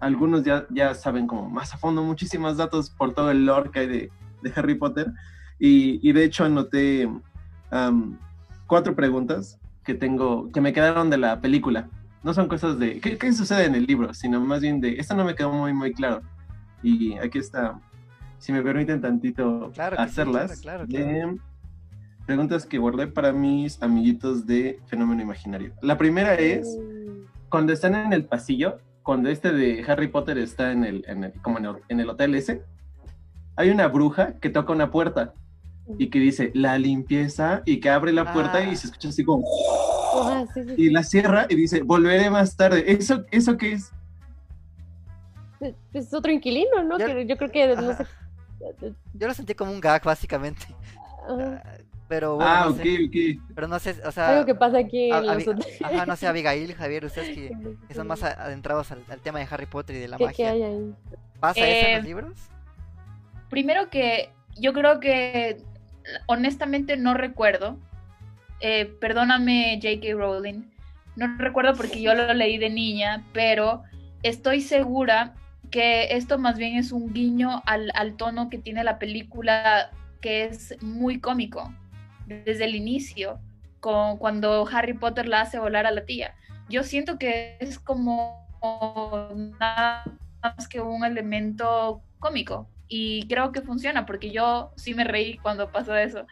algunos ya, ya, saben como más a fondo muchísimos datos por todo el lore que hay de, de Harry Potter. Y, y, de hecho anoté um, cuatro preguntas que tengo, que me quedaron de la película. No son cosas de, ¿qué, ¿qué, sucede en el libro? Sino más bien de, esto no me quedó muy, muy claro. Y aquí está, si me permiten tantito claro hacerlas. Sí, claro, claro, claro. De, preguntas que guardé para mis amiguitos de Fenómeno Imaginario. La primera es, cuando están en el pasillo, cuando este de Harry Potter está en el, en el como en el, en el, hotel ese, hay una bruja que toca una puerta y que dice la limpieza y que abre la puerta ah. y se escucha así como ah, sí, sí. y la cierra y dice volveré más tarde. ¿Eso, eso qué es? Es otro inquilino, ¿no? Yo, que yo creo que no sé. Yo lo sentí como un gag básicamente. Pero bueno, ah, no ok, sé, ok. Pero no sé, o sea. Algo que pasa aquí en a, los Ajá, no sé, Abigail, Javier, ustedes <laughs> que, que son más adentrados al, al, tema de Harry Potter y de la ¿Qué, magia. ¿Qué hay ahí? ¿Pasa eh, eso en los libros? Primero que yo creo que honestamente no recuerdo. Eh, perdóname, J.K. Rowling. No recuerdo porque yo lo leí de niña, pero estoy segura que esto más bien es un guiño al, al tono que tiene la película, que es muy cómico desde el inicio, con, cuando Harry Potter la hace volar a la tía. Yo siento que es como nada más que un elemento cómico y creo que funciona porque yo sí me reí cuando pasó eso.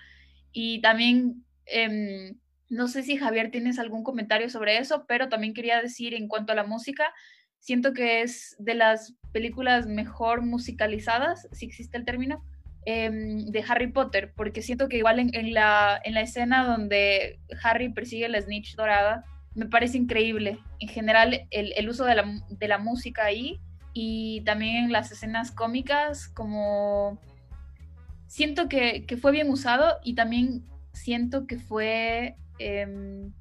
Y también, eh, no sé si Javier tienes algún comentario sobre eso, pero también quería decir en cuanto a la música, siento que es de las películas mejor musicalizadas, si existe el término, em, de Harry Potter, porque siento que igual en, la, en la escena donde Harry persigue la snitch dorada, me parece increíble. En general, el, uso de la, de la, música ahí y también en las escenas cómicas, como siento que, fue bien usado y también siento que fue em,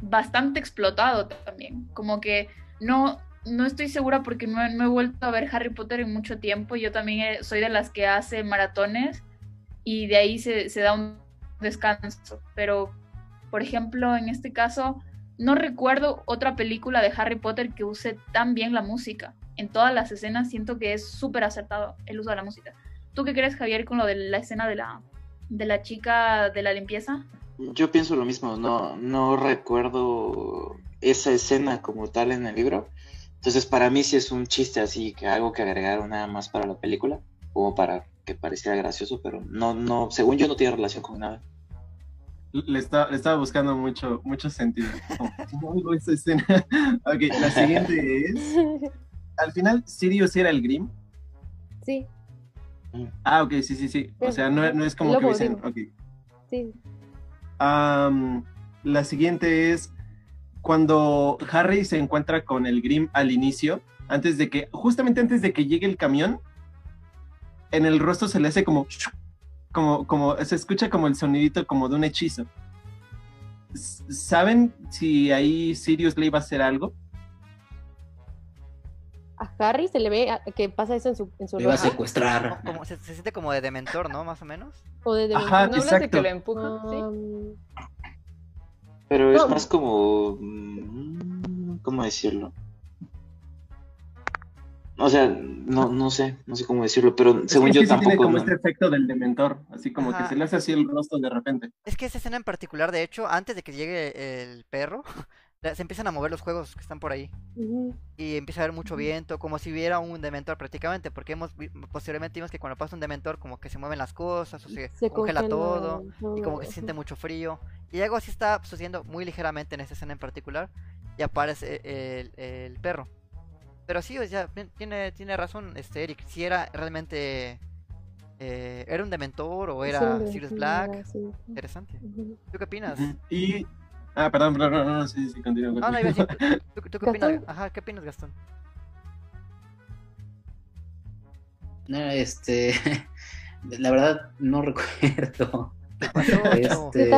bastante explotado también. Como que no, no estoy segura porque no, he vuelto a ver Harry Potter en mucho tiempo. Yo también soy de las que hace maratones y de ahí se, se da un descanso. Pero, por ejemplo, en este caso, no recuerdo otra película de Harry Potter que use tan bien la música. En todas las escenas siento que es súper acertado el uso de la música. ¿Tú qué crees, Javier, con lo de la escena de la, de la chica de la limpieza? Yo pienso lo mismo, no, no recuerdo esa escena como tal en el libro. Entonces para mí sí es un chiste así, que algo que agregaron nada más para la película, como para que pareciera gracioso, pero no, no, según yo no tiene relación con nada. Le, estaba buscando mucho, mucho sentido. <laughs> no esa escena. <laughs> ok, la siguiente es. Al final, ¿Sirius era el Grimm? Sí. Ah, ok, sí, sí, sí. O sea, no, no es como que dicen. Ok. Sí la siguiente es cuando Harry se encuentra con el Grim al inicio, antes de que, justamente antes de que llegue el camión, en el rostro se le hace como, como, como, se escucha como el sonidito como de un hechizo. ¿Saben si ahí Sirius le iba a hacer algo? A Harry se le ve que pasa eso en su, en su Le iba a secuestrar. Como, se, siente como de dementor, ¿no? Más o menos. O de dementor. Ajá, exacto. De que lo empuja, ¿sí? Pero es más como. Mm, ¿Cómo decirlo? O sea, no, no sé, no sé cómo decirlo, pero según yo sí tampoco. Tiene como este efecto del dementor, así como que se le hace así el rostro de repente. Es que esa escena en particular, de hecho, antes de que llegue el perro, <laughs> se empiezan a mover los juegos que están por ahí. Y empieza a haber mucho viento, como si hubiera un dementor prácticamente, porque hemos posteriormente vimos que cuando pasa un dementor como que se mueven las cosas, o se, congela, todo, y como que se siente mucho frío. Y algo así está sucediendo muy ligeramente en esta escena en particular, y aparece el, perro. Pero sí, o sea, tiene, tiene razón este Eric, si era realmente... Eh, ¿Era un dementor o era Sirius Black? Interesante. ¿Tú qué opinas? Y Ah, perdón, perdón, no, no, sí, sí, continúo. Ah, no, iba a decir, ¿tú, qué opinas? Ajá, ¿qué opinas, Gastón? No, este, <laughs> la verdad no <laughs> recuerdo. Este,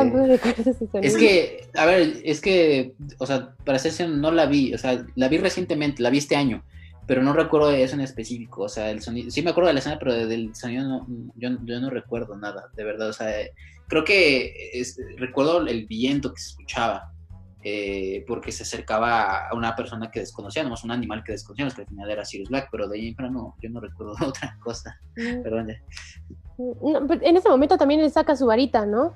Es que, a ver, es que, o sea, para ser no la vi, o sea, la vi recientemente, la vi este año, pero no recuerdo de eso en específico, o sea, el sonido, sí me acuerdo de la escena, pero del sonido no, yo, yo no recuerdo nada, de verdad, o sea, creo que recuerdo el viento que se escuchaba, eh, porque se acercaba a una persona que desconocíamos, un animal que desconocíamos, que al final era Sirius Black, pero de ahí en no, yo no recuerdo <laughs> otra cosa. Mm. Perdón. Pues, en ese momento también le saca su varita, ¿no?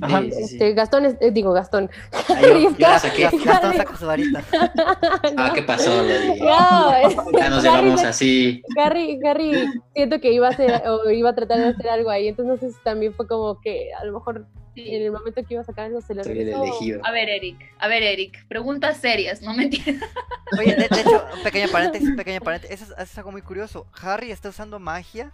Este, Gastón, eh, digo Gastón. Ah, yo, la saqué. Gastón saca su varita. <laughs> ah, ¿qué pasó? No, <laughs> ya nos llevamos así. Harry, Harry, siento que iba a hacer, o iba a tratar de hacer algo ahí, entonces no sé si también fue como que a lo mejor en el momento que iba a sacar algo se lo elegido. A ver, Eric, a ver, Eric, preguntas serias, no me entiendes. Oye, de, hecho, pequeño paréntesis, pequeño paréntesis, eso es algo muy curioso. Harry está usando magia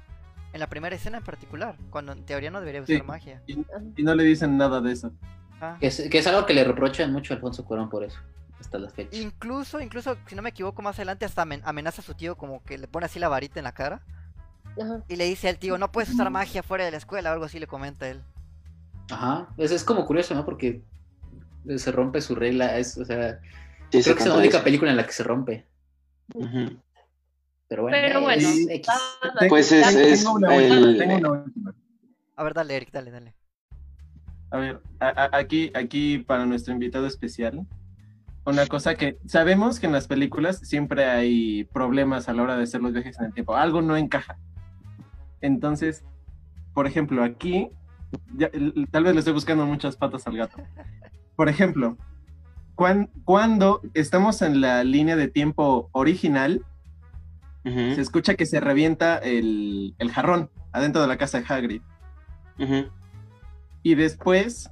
en la primera escena en particular, cuando en teoría no debería usar magia. Y, no le dicen nada de eso. Ah. Que, es, algo que le reprochan mucho a Alfonso Cuarón por eso, hasta la fecha. Incluso, incluso, si no me equivoco, más adelante hasta amenaza a su tío como que le pone así la varita en la cara. Y le dice al tío, no puedes usar magia fuera de la escuela, algo así le comenta él. Ajá, es, es como curioso, ¿no? Porque se rompe su regla, es, o sea, creo que es la única película en la que se rompe. Pero bueno, pues es, tengo una A ver, dale, Eric, dale, dale. A ver, aquí, aquí para nuestro invitado especial, una cosa que sabemos que en las películas siempre hay problemas a la hora de hacer los viajes en el tiempo, algo no encaja. Entonces, por ejemplo, aquí, tal vez le estoy buscando muchas patas al gato. Por ejemplo, cuando estamos en la línea de tiempo original, se escucha que se revienta el, jarrón adentro de la casa de Hagrid. Y después,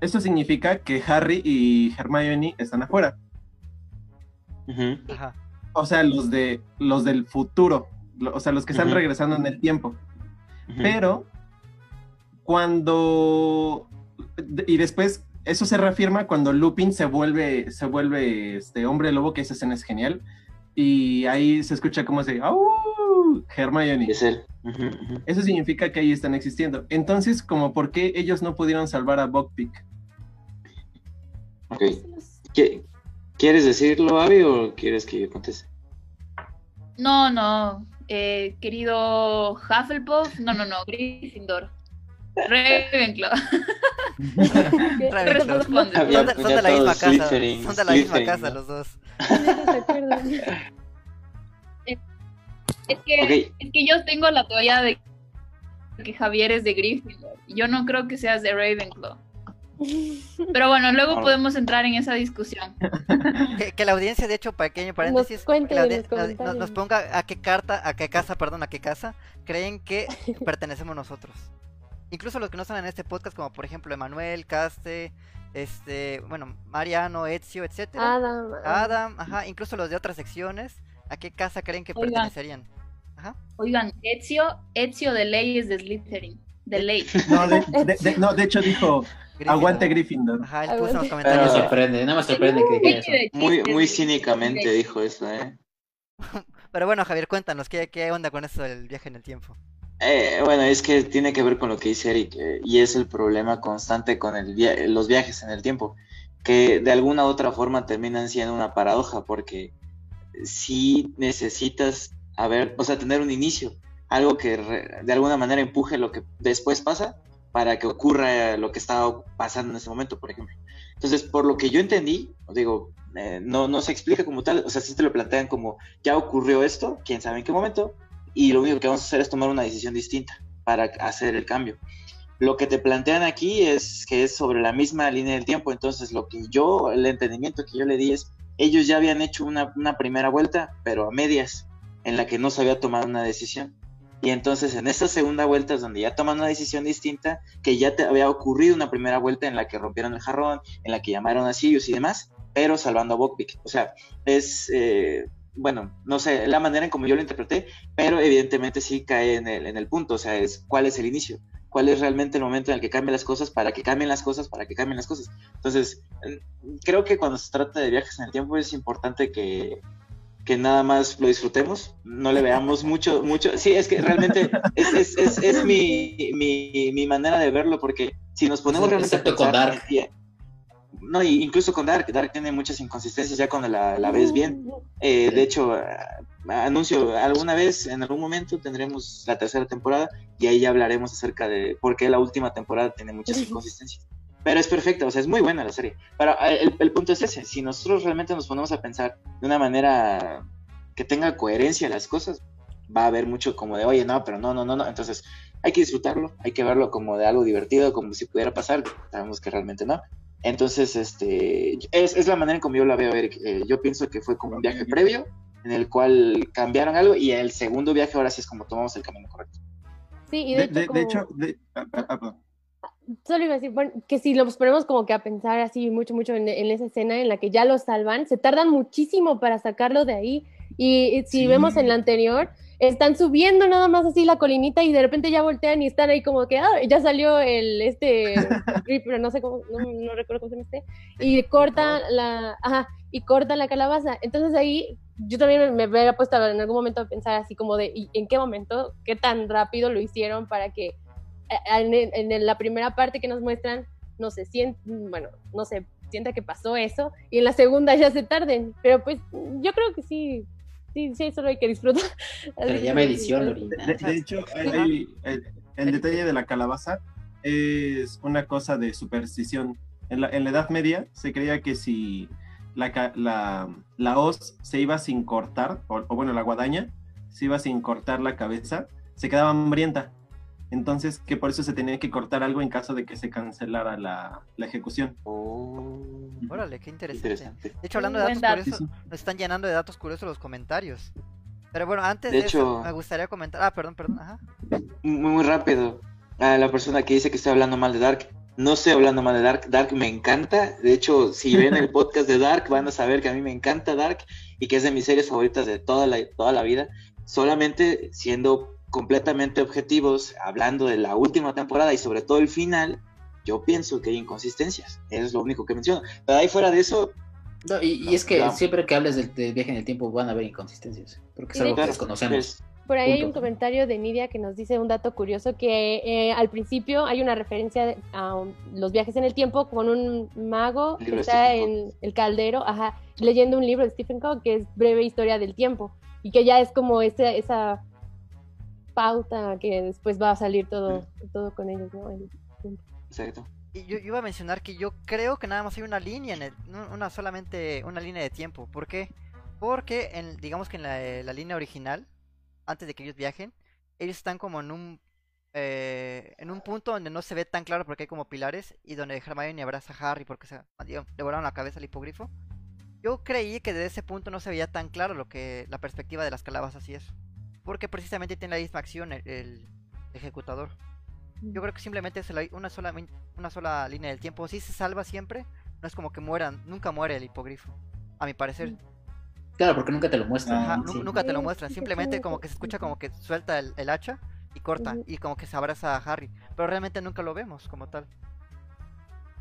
esto significa que Harry y Hermione están afuera. Ajá. O sea, los de los del futuro, o sea, los que están regresando en el tiempo. Pero cuando y después eso se reafirma cuando Lupin se vuelve se vuelve este hombre lobo, que esa escena es genial. Y ahí se escucha como se ¡Au! Hermione. Es él. Eso significa que ahí están existiendo. Entonces, como por qué ellos no pudieron salvar a Buckbeak? Ok. ¿Qui- ¿Quieres decirlo, Abby, o quieres que yo conteste? No, no. eh, querido Hufflepuff. No, no, no. Gryffindor. Ravenclaw. <laughs> Ravenclaw. Son de, son de había la misma casa. Slytherin, Son de la misma Slytherin, casa ¿no? los dos. Es que, es que yo tengo la teoría de que Javier es de Gryffindor. Yo no creo que seas de Ravenclaw. Pero bueno, luego podemos entrar en esa discusión. Que, que la audiencia, de hecho, pequeño paréntesis, la nos ponga a qué carta, a qué casa, perdón, a qué casa creen que <laughs> pertenecemos nosotros. Incluso los que no están en este podcast, como por ejemplo Emanuel, Caste, este, bueno, Mariano, Ezio, etcétera. Adam. Adam, ajá, incluso los de otras secciones, ¿a qué casa creen que Oigan. pertenecerían? Ajá. Oigan, Ezio, Ezio de ley es de Slytherin. De ley. No, de, <laughs> de- de- no, de hecho dijo, Gryffindor. aguante Gryffindor. Ajá, él puso en los Aguante. No me comentarios. Sorprende, no me sorprende que diga eso. Muy, muy cínicamente dijo eso, ¿eh? <laughs> Pero bueno, Javier, cuéntanos, ¿qué, qué onda con esto del viaje en el tiempo? Eh, bueno, es que tiene que ver con lo que dice Eric, eh, y es el problema constante con el via- los viajes en el tiempo, que de alguna u otra forma terminan siendo una paradoja, porque si necesitas haber, o sea, tener un inicio, algo que de alguna manera empuje lo que después pasa para que ocurra lo que estaba pasando en ese momento, por ejemplo. Entonces, por lo que yo entendí, digo, eh, no, no se explica como tal, o sea, sí te lo plantean como, ya ocurrió esto, quién sabe en qué momento, y lo único que vamos a hacer es tomar una decisión distinta para hacer el cambio. Lo que te plantean aquí es que es sobre la misma línea del tiempo, entonces lo que yo, el entendimiento que yo le di es, ellos ya habían hecho una, una primera vuelta, pero a medias, en la que no se había tomado una decisión. Y entonces en esta segunda vuelta es donde ya toman una decisión distinta, que ya te había ocurrido una primera vuelta en la que rompieron el jarrón, en la que llamaron a Sirius y demás, pero salvando a Buckbeak. O sea, es, eh, bueno, no sé, la manera en como yo lo interpreté, pero evidentemente sí cae en el, en el punto, o sea, es cuál es el inicio, cuál es realmente el momento en el que cambian las cosas para que cambien las cosas, para que cambien las cosas. Entonces, eh, creo que cuando se trata de viajes en el tiempo es importante que, que nada más lo disfrutemos, no le veamos mucho, mucho, sí, es que realmente <laughs> es, es, es, es mi, mi, mi manera de verlo, porque si nos ponemos realmente a con pensar, Dark. No, incluso con Dark, Dark tiene muchas inconsistencias ya cuando la, la ves bien. Eh, de hecho, ah, anuncio, alguna vez, en algún momento, tendremos la tercera temporada y ahí ya hablaremos acerca de por qué la última temporada tiene muchas inconsistencias. Pero es perfecta, o sea, es muy buena la serie. Pero eh, el, el punto es ese, si nosotros realmente nos ponemos a pensar de una manera que tenga coherencia las cosas, va a haber mucho como de, oye, no, pero no, no, no, no. Entonces, hay que disfrutarlo, hay que verlo como de algo divertido, como si pudiera pasar, sabemos que realmente no. Entonces, este, es, es la manera en como yo la veo, Eric. Eh, yo pienso que fue como un viaje previo, en el cual cambiaron algo, y el segundo viaje ahora sí es como tomamos el camino correcto. Sí, y de, De, hecho, de- de como- hecho, de- ah, ah, ah. Solo iba a decir, bueno, que si nos ponemos como que a pensar así mucho, mucho en, en esa escena en la que ya lo salvan, se tardan muchísimo para sacarlo de ahí. Y, y si Sí. vemos en la anterior, están subiendo nada más así la colinita y de repente ya voltean y están ahí como que, ah, ya salió el, este, <laughs> Reaper, no sé cómo, no, no recuerdo cómo se llama este, y corta la, ajá, y corta la calabaza. Entonces ahí yo también me había puesto en algún momento a pensar así como de, ¿y en qué momento, qué tan rápido lo hicieron para que en, en la primera parte que nos muestran no se siente, bueno, no se sienta que pasó eso y en la segunda ya se tarden, pero pues yo creo que sí, sí, sí, solo hay que disfrutar. Se le llama edición. De, de hecho, hay- el, el detalle de la calabaza es una cosa de superstición. En la, en la Edad Media se creía que si la, la, la hoz se iba sin cortar, o, o bueno, la guadaña se iba sin cortar la cabeza, se quedaba hambrienta. Entonces, que por eso se tenía que cortar algo en caso de que se cancelara la, la ejecución. Órale, qué interesante. Interesante. De hecho, hablando de datos dato. curiosos, Sí, sí. nos están llenando de datos curiosos los comentarios. Pero bueno, antes De de, eso, hecho- me gustaría comentar. Ah, perdón, perdón. Ajá. Muy, muy rápido. A la persona que dice que estoy hablando mal de Dark, No estoy hablando mal de Dark, Dark me encanta. De hecho, si ven el podcast de Dark, van a saber que a mí me encanta Dark y que es de mis series favoritas de toda la, toda la vida. Solamente siendo completamente objetivos, hablando de la última temporada y sobre todo el final, yo pienso que hay inconsistencias. Eso es lo único que menciono. Pero ahí fuera de eso. No, y, y es que siempre que hables del, viaje en el tiempo van a haber inconsistencias, porque es algo que desconocemos. Por ahí hay un comentario de Nidia que nos dice un dato curioso que eh, al principio hay una referencia a um, los viajes en el tiempo con un mago que está en el caldero, ajá, leyendo un libro de Stephen King que es Breve Historia del Tiempo y que ya es como ese, esa pauta que después va a salir todo, todo con ellos, ¿no? Exacto. Y yo, yo, iba a mencionar que yo creo que nada más hay una línea, en el, una solamente una línea de tiempo. ¿Por qué? Porque en, digamos que en la, la línea original antes de que ellos viajen, ellos están como en un eh, en un punto donde no se ve tan claro porque hay como pilares y donde Hermione abraza a Harry porque se digamos, le volaron la cabeza al hipogrifo. Yo creí que desde ese punto no se veía tan claro lo que la perspectiva de las calabazas y eso, porque precisamente tiene la misma acción el, el ejecutador. Yo creo que simplemente es una sola una sola línea del tiempo. Si se salva siempre, no es como que mueran, nunca muere el hipogrifo, a mi parecer. Claro, porque nunca te lo muestran. Ajá, Nunca te lo muestran. Simplemente como que se escucha como que suelta el, el hacha y corta. Y como que se abraza a Harry. Pero realmente nunca lo vemos como tal.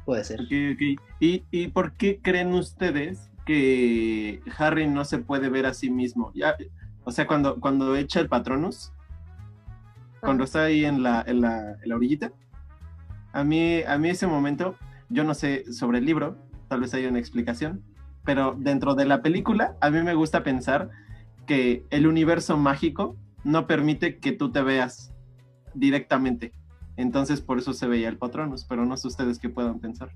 Puede ser. Okay, okay. ¿Y, ¿Y por qué creen ustedes que Harry no se puede ver a sí mismo? Ya, o sea, cuando, cuando echa el Patronus, cuando está ahí en la, en la, en la orillita, a mí, a mí ese momento, yo no sé sobre el libro, tal vez haya una explicación, pero dentro de la película a mí me gusta pensar que el universo mágico no permite que tú te veas directamente. Entonces por eso se veía el Patronus, pero no sé ustedes qué puedan pensar.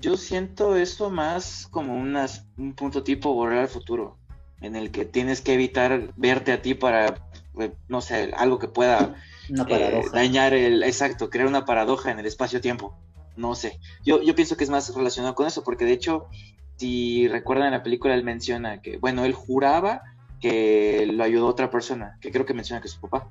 Yo siento eso más como unas, un punto tipo volver al futuro, en el que tienes que evitar verte a ti para, eh, no sé, algo que pueda eh, dañar el, exacto, crear una paradoja en el espacio-tiempo. No sé, yo, yo pienso que es más relacionado con eso, porque de hecho si recuerdan en la película, él menciona que, bueno, él juraba que lo ayudó otra persona, que creo que menciona que es su papá.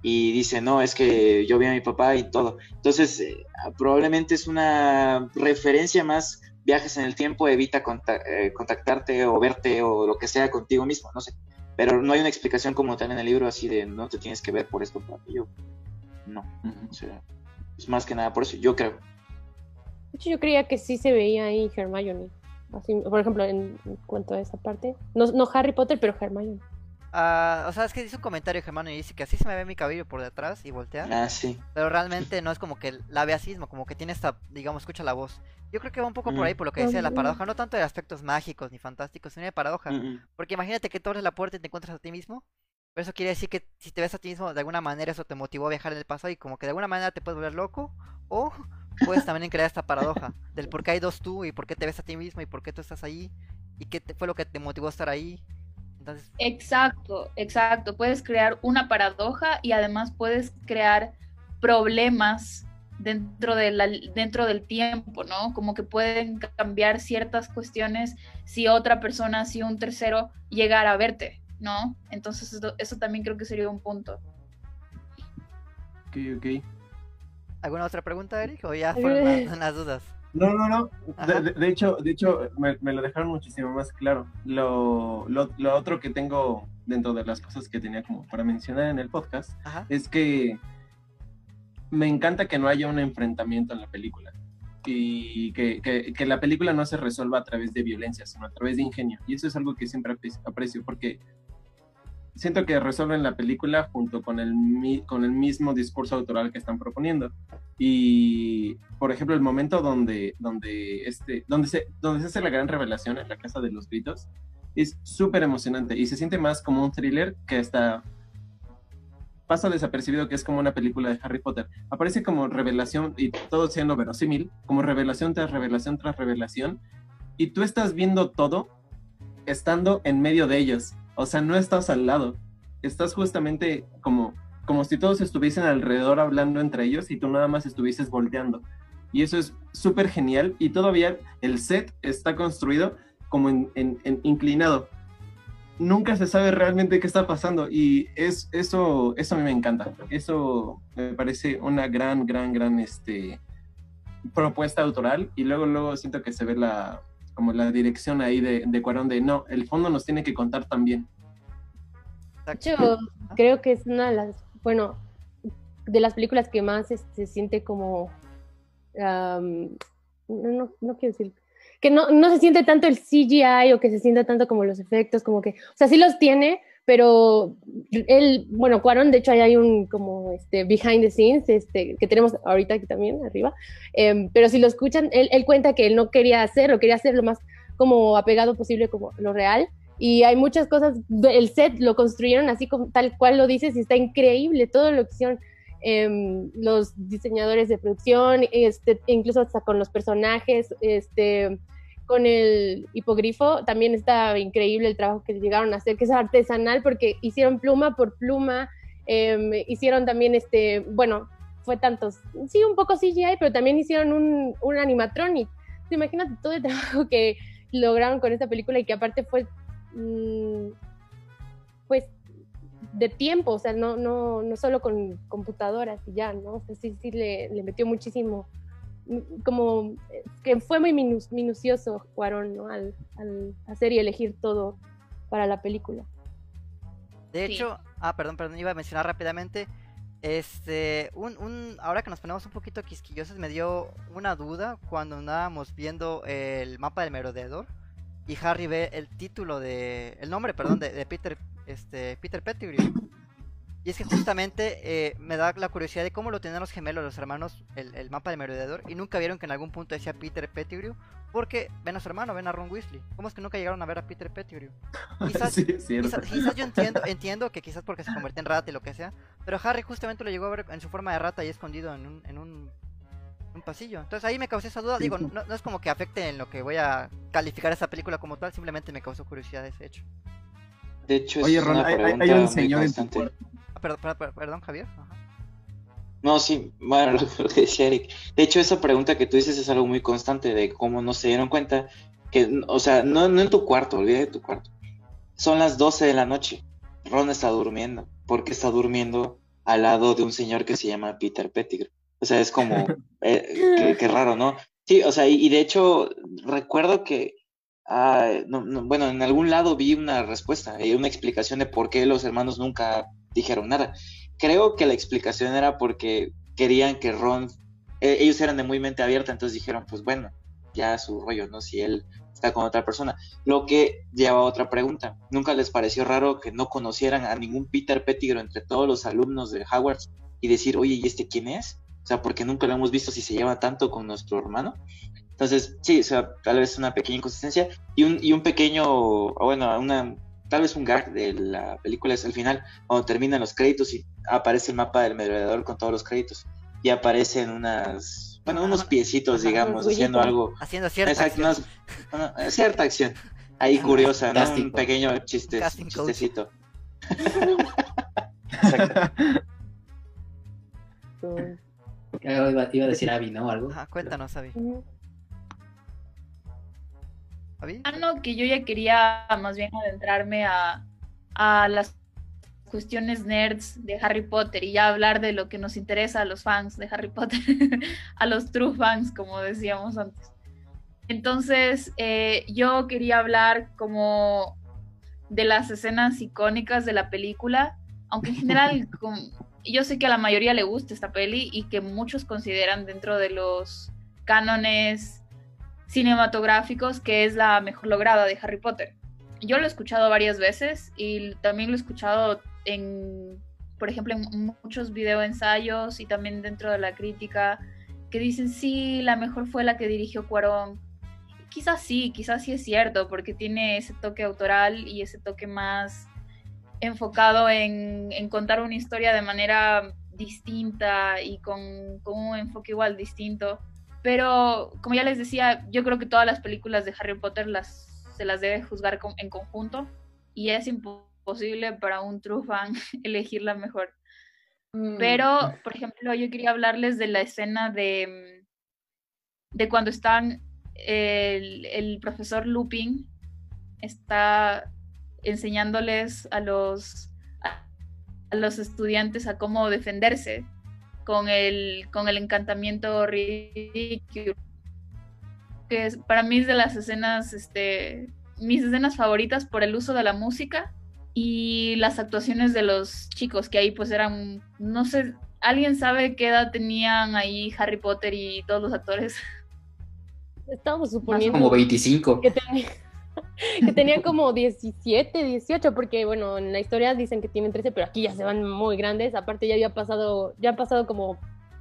Y dice, no, es que yo vi a mi papá y todo. Entonces, eh, probablemente es una referencia más, viajes en el tiempo, evita eh, contactarte o verte o lo que sea contigo mismo, no sé. Pero no hay una explicación como tal en el libro así de, no te tienes que ver por esto, para yo. No, o sea, es más que nada por eso, yo creo. De hecho, yo creía que sí se veía ahí Hermione por ejemplo, en cuanto a esa parte. No, no Harry Potter, pero Hermione. Uh, o sea, es que dice un comentario Hermione y dice que así se me ve mi cabello por detrás y voltea. Ah, sí. Pero realmente no es como que la ve así mismo, como que tiene esta, digamos, escucha la voz. Yo creo que va un poco por ahí, por lo que decía la paradoja, no tanto de aspectos mágicos ni fantásticos, sino de paradoja. Porque imagínate que tú abres la puerta y te encuentras a ti mismo. Pero eso quiere decir que si te ves a ti mismo, de alguna manera eso te motivó a viajar en el pasado y como que de alguna manera te puedes volver loco. O puedes también crear esta paradoja del por qué hay dos tú y por qué te ves a ti mismo y por qué tú estás ahí y qué fue lo que te motivó a estar ahí. Entonces... Exacto, exacto. Puedes crear una paradoja y además puedes crear problemas dentro, de la, dentro del tiempo, ¿no? Como que pueden cambiar ciertas cuestiones si otra persona, si un tercero llegara a verte, ¿no? Entonces eso, eso también creo que sería un punto. Ok, ok. ¿Alguna otra pregunta, Eric? ¿O ya <laughs> fueron las, dudas? No, no, no. De, hecho, de hecho me, lo dejaron muchísimo más claro. Lo, lo, otro que tengo dentro de las cosas que tenía como para mencionar en el podcast es que me encanta que no haya un enfrentamiento en la película y que, que, que, la película no se resuelva a través de violencia, sino a través de ingenio. Y eso es algo que siempre aprecio, porque siento que resuelven la película junto con el, con el mismo discurso autoral que están proponiendo. Y, por ejemplo, el momento donde, donde, este, donde, se, donde se hace la gran revelación en la Casa de los Gritos es súper emocionante y se siente más como un thriller que hasta pasa desapercibido que es como una película de Harry Potter. Aparece como revelación y todo siendo verosímil, como revelación tras revelación tras revelación. Y tú estás viendo todo estando en medio de ellos. O sea, no estás al lado. Estás justamente como, como si todos estuviesen alrededor hablando entre ellos y tú nada más estuvieses volteando. Y eso es súper genial. Y todavía el set está construido como en, inclinado. Nunca se sabe realmente qué está pasando. Y es, eso, eso a mí me encanta. Eso me parece una gran, gran, gran este, propuesta autoral y luego luego siento que se ve la como la dirección ahí de, de Cuarón de no, el fondo nos tiene que contar también. Yo creo que es una de las, bueno, de las películas que más este, se siente como, um, no, no, quiero decir, que no, no se siente tanto el CGI o que se sienta tanto como los efectos, como que, o sea, sí los tiene, pero él, bueno, Cuarón, de hecho ahí hay un como este behind the scenes, este, que tenemos ahorita aquí también arriba, eh, pero si lo escuchan, él, él, cuenta que él no quería hacerlo, quería hacer lo más como apegado posible como lo real, y hay muchas cosas, el set lo construyeron así como tal cual lo dices y está increíble todo lo que hicieron eh, los diseñadores de producción, este, incluso hasta con los personajes, este, con el hipogrifo, también está increíble el trabajo que llegaron a hacer, que es artesanal porque hicieron pluma por pluma, eh, hicieron también este, bueno, fue tantos, sí, un poco CGI, pero también hicieron un, un animatronic. Imagínate todo el <laughs> trabajo que lograron con esta película y que aparte fue Mm, pues de tiempo, o sea, no, no, no solo con computadoras y ya, ¿no? O sea, sí, sí le, metió muchísimo, como que fue muy minucioso Cuarón, ¿no? Al, al, hacer y elegir todo para la película. De hecho, ah, perdón, perdón, iba a mencionar rápidamente, este, un, un, ahora que nos ponemos un poquito quisquillosos, me dio una duda cuando andábamos viendo el mapa del merodeador y Harry ve el título de el nombre perdón de, de Peter este Peter Pettigrew y es que justamente eh, me da la curiosidad de cómo lo tenían los gemelos los hermanos el, el, mapa del merodeador y nunca vieron que en algún punto decía Peter Pettigrew porque ven a su hermano ven a Ron Weasley cómo es que nunca llegaron a ver a Peter Pettigrew quizás, <laughs> sí, quizás, quizás, yo entiendo entiendo que quizás porque se convirtió en rata y lo que sea pero Harry justamente lo llegó a ver en su forma de rata y escondido en un, en un un pasillo. Entonces ahí me causó esa duda. Digo, no, no, es como que afecte en lo que voy a calificar esa película como tal, simplemente me causó curiosidad ese hecho. De hecho, Oye, Ron, hay, hay, un señor en tu perdón, perdón, perdón, Javier. Ajá. No, sí, bueno, <laughs> lo que decía Eric. De hecho, esa pregunta que tú dices es algo muy constante de cómo no se dieron cuenta que, o sea, no, no en tu cuarto, olvida de tu cuarto. Son las 12 de la noche. Ron está durmiendo. porque está durmiendo al lado de un señor que se llama Peter Pettigrew? O sea, es como, <laughs> eh, qué, qué, raro, ¿no? Sí, o sea, y, y de hecho, recuerdo que, ah, no, no, bueno, en algún lado vi una respuesta, y una explicación de por qué los hermanos nunca dijeron nada. Creo que la explicación era porque querían que Ron, eh, ellos eran de muy mente abierta, entonces dijeron, pues bueno, ya su rollo, ¿no? Si él está con otra persona. Lo que lleva a otra pregunta. ¿Nunca les pareció raro que no conocieran a ningún Peter Pettigrew entre todos los alumnos de Howard y decir, oye, ¿y este quién es? O sea, porque nunca lo hemos visto si se lleva tanto con nuestro hermano. Entonces, sí, o sea, tal vez una pequeña inconsistencia y un, y un pequeño, bueno, una, tal vez un gag de la película es al final, cuando terminan los créditos y aparece el mapa del mediador con todos los créditos y aparecen unas, bueno, unos piecitos, digamos, haciendo algo. Haciendo cierta exacto, acción. Unas, una, cierta acción. Ahí curiosa, ¿no? Un pequeño chiste, chistecito. <laughs> Iba, iba, a decir Abby, ¿no? ¿Algo? Cuéntanos, Abby. Ah, no, que yo ya quería más bien adentrarme a, a las cuestiones nerds de Harry Potter y ya hablar de lo que nos interesa a los fans de Harry Potter, <laughs> a los true fans, como decíamos antes. Entonces, eh, yo quería hablar como de las escenas icónicas de la película, aunque en general <laughs> yo sé que a la mayoría le gusta esta peli y que muchos consideran dentro de los cánones cinematográficos que es la mejor lograda de Harry Potter. Yo lo he escuchado varias veces y también lo he escuchado en, por ejemplo, en muchos videoensayos y también dentro de la crítica que dicen sí, la mejor fue la que dirigió Cuarón. Quizás sí, quizás sí es cierto, porque tiene ese toque autoral y ese toque más enfocado en, contar una historia de manera distinta y con, un enfoque igual distinto. Pero como ya les decía, yo creo que todas las películas de Harry Potter las, se las debe juzgar con, en conjunto y es imposible para un true fan <laughs> elegir la mejor. Mm. Pero, por ejemplo, yo quería hablarles de la escena de, de cuando están el, el profesor Lupin está enseñándoles a los, a, los estudiantes a cómo defenderse. Con el, con el encantamiento ridículo. Que es, para mí es de las escenas, este, mis escenas favoritas por el uso de la música y las actuaciones de los chicos, que ahí pues eran, no sé, ¿alguien sabe qué edad tenían ahí Harry Potter y todos los actores? Estamos suponiendo Como 25. que, tenía- <laughs> que tenían como 17, 18, porque bueno, en la historia dicen que tienen 13, pero aquí ya se van muy grandes. Aparte ya había pasado, ya han pasado como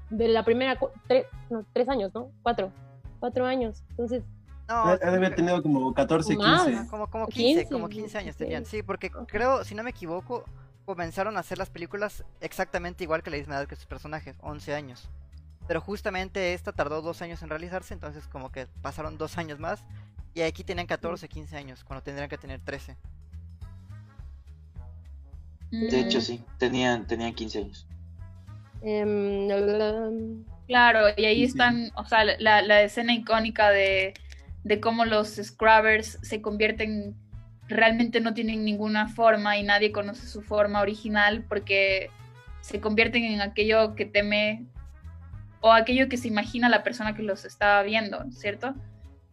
de la primera, tres, no, tres años, ¿no? Cuatro, cuatro años. Entonces, No, Ha de haber tenido como 14, Más. 15. como, como 15, 15, como 15 años tenían. 16. Sí, porque creo, si no me equivoco, comenzaron a hacer las películas exactamente igual que la misma edad que sus personajes, 11 años. Pero justamente esta tardó dos años en realizarse, entonces como que pasaron dos años más. Y aquí tenían 14, 15 años, cuando tendrían que tener 13. De hecho, sí, tenían, tenían 15 años. em, la, la, la, Claro, y ahí están, o sea, la, la escena icónica de, de cómo los Scrubbers se convierten, realmente no tienen ninguna forma y nadie conoce su forma original porque se convierten en aquello que teme o aquello que se imagina la persona que los está viendo, ¿cierto?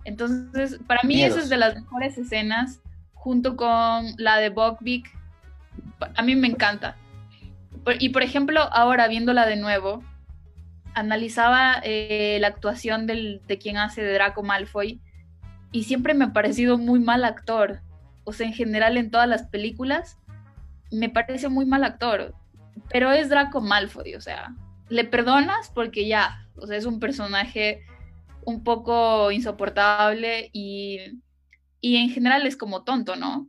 Entonces, para mí Miedos. esa es de las mejores escenas, junto con la de Buckbeak. A mí me encanta. Y por ejemplo, ahora viéndola de nuevo, analizaba eh, la actuación del- de quien hace de Draco Malfoy y siempre me ha parecido muy mal actor. O sea, en general en todas las películas me parece muy mal actor. Pero es Draco Malfoy, o sea, le perdonas porque ya, o sea, es un personaje un poco insoportable y, y en general es como tonto, ¿no?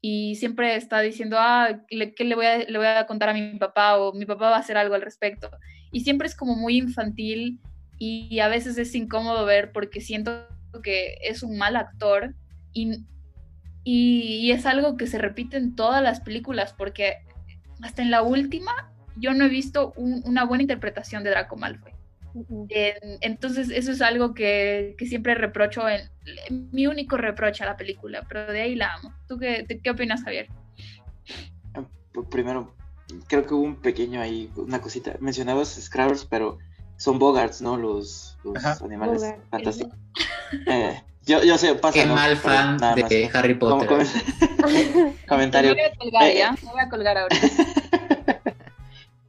Y siempre está diciendo, ah, ¿qué le voy, a, le voy a contar a mi papá? O mi papá va a hacer algo al respecto y siempre es como muy infantil y a veces es incómodo ver porque siento que es un mal actor y, y, es algo que se repite en todas las películas porque hasta en la última yo no he visto un- una buena interpretación de Draco Malfoy. En- entonces eso es algo que, que siempre reprocho, en, mi único reproche a la película, pero de ahí la amo. ¿Tú qué, te- qué opinas, Javier? P- Primero, creo que hubo un pequeño ahí, una cosita. Mencionabas Scrubbers, pero son Bogarts, ¿no? Los, animales Bogart. fantásticos. Eh, yo, yo sé, pasa. Qué ¿no? mal fan de. Harry Como Potter. com- <laughs> <laughs> comentario. Me voy a colgar Eh, ya, me voy a colgar ahorita. <laughs>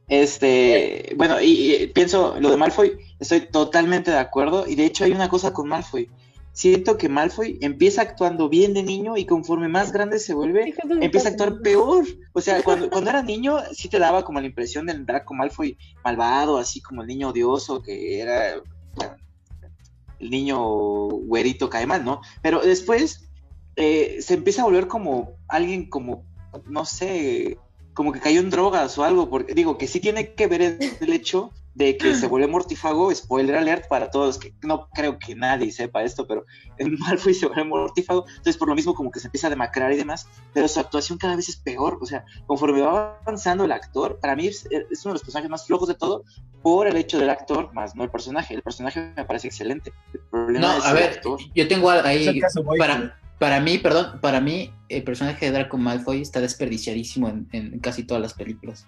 Este, bueno, y, y pienso, lo de Malfoy, estoy totalmente de acuerdo. Y de hecho hay una cosa con Malfoy. Siento que Malfoy empieza actuando bien de niño y conforme más grande se vuelve, empieza a actuar peor. O sea, cuando, <laughs> cuando era niño, sí te daba como la impresión del Draco Malfoy malvado, así como el niño odioso que era. bueno, el niño güerito cae mal, ¿no? Pero después eh, se empieza a volver como alguien como, no sé, como que cayó en drogas o algo, porque digo que sí tiene que ver <laughs> el, hecho de que se vuelve mortífago, spoiler alert para todos, que no creo que nadie sepa esto, pero el Malfoy se vuelve mortífago, entonces por lo mismo como que se empieza a demacrar y demás, pero su actuación cada vez es peor, o sea, conforme va avanzando el actor, para mí es, es uno de los personajes más flojos de todo, por el hecho del actor, más no el personaje, el personaje me parece excelente, el problema No, es a el ver, actor. yo tengo algo ahí. Para, para mí, perdón, para mí, el personaje de Draco Malfoy está desperdiciadísimo en, en casi todas las películas.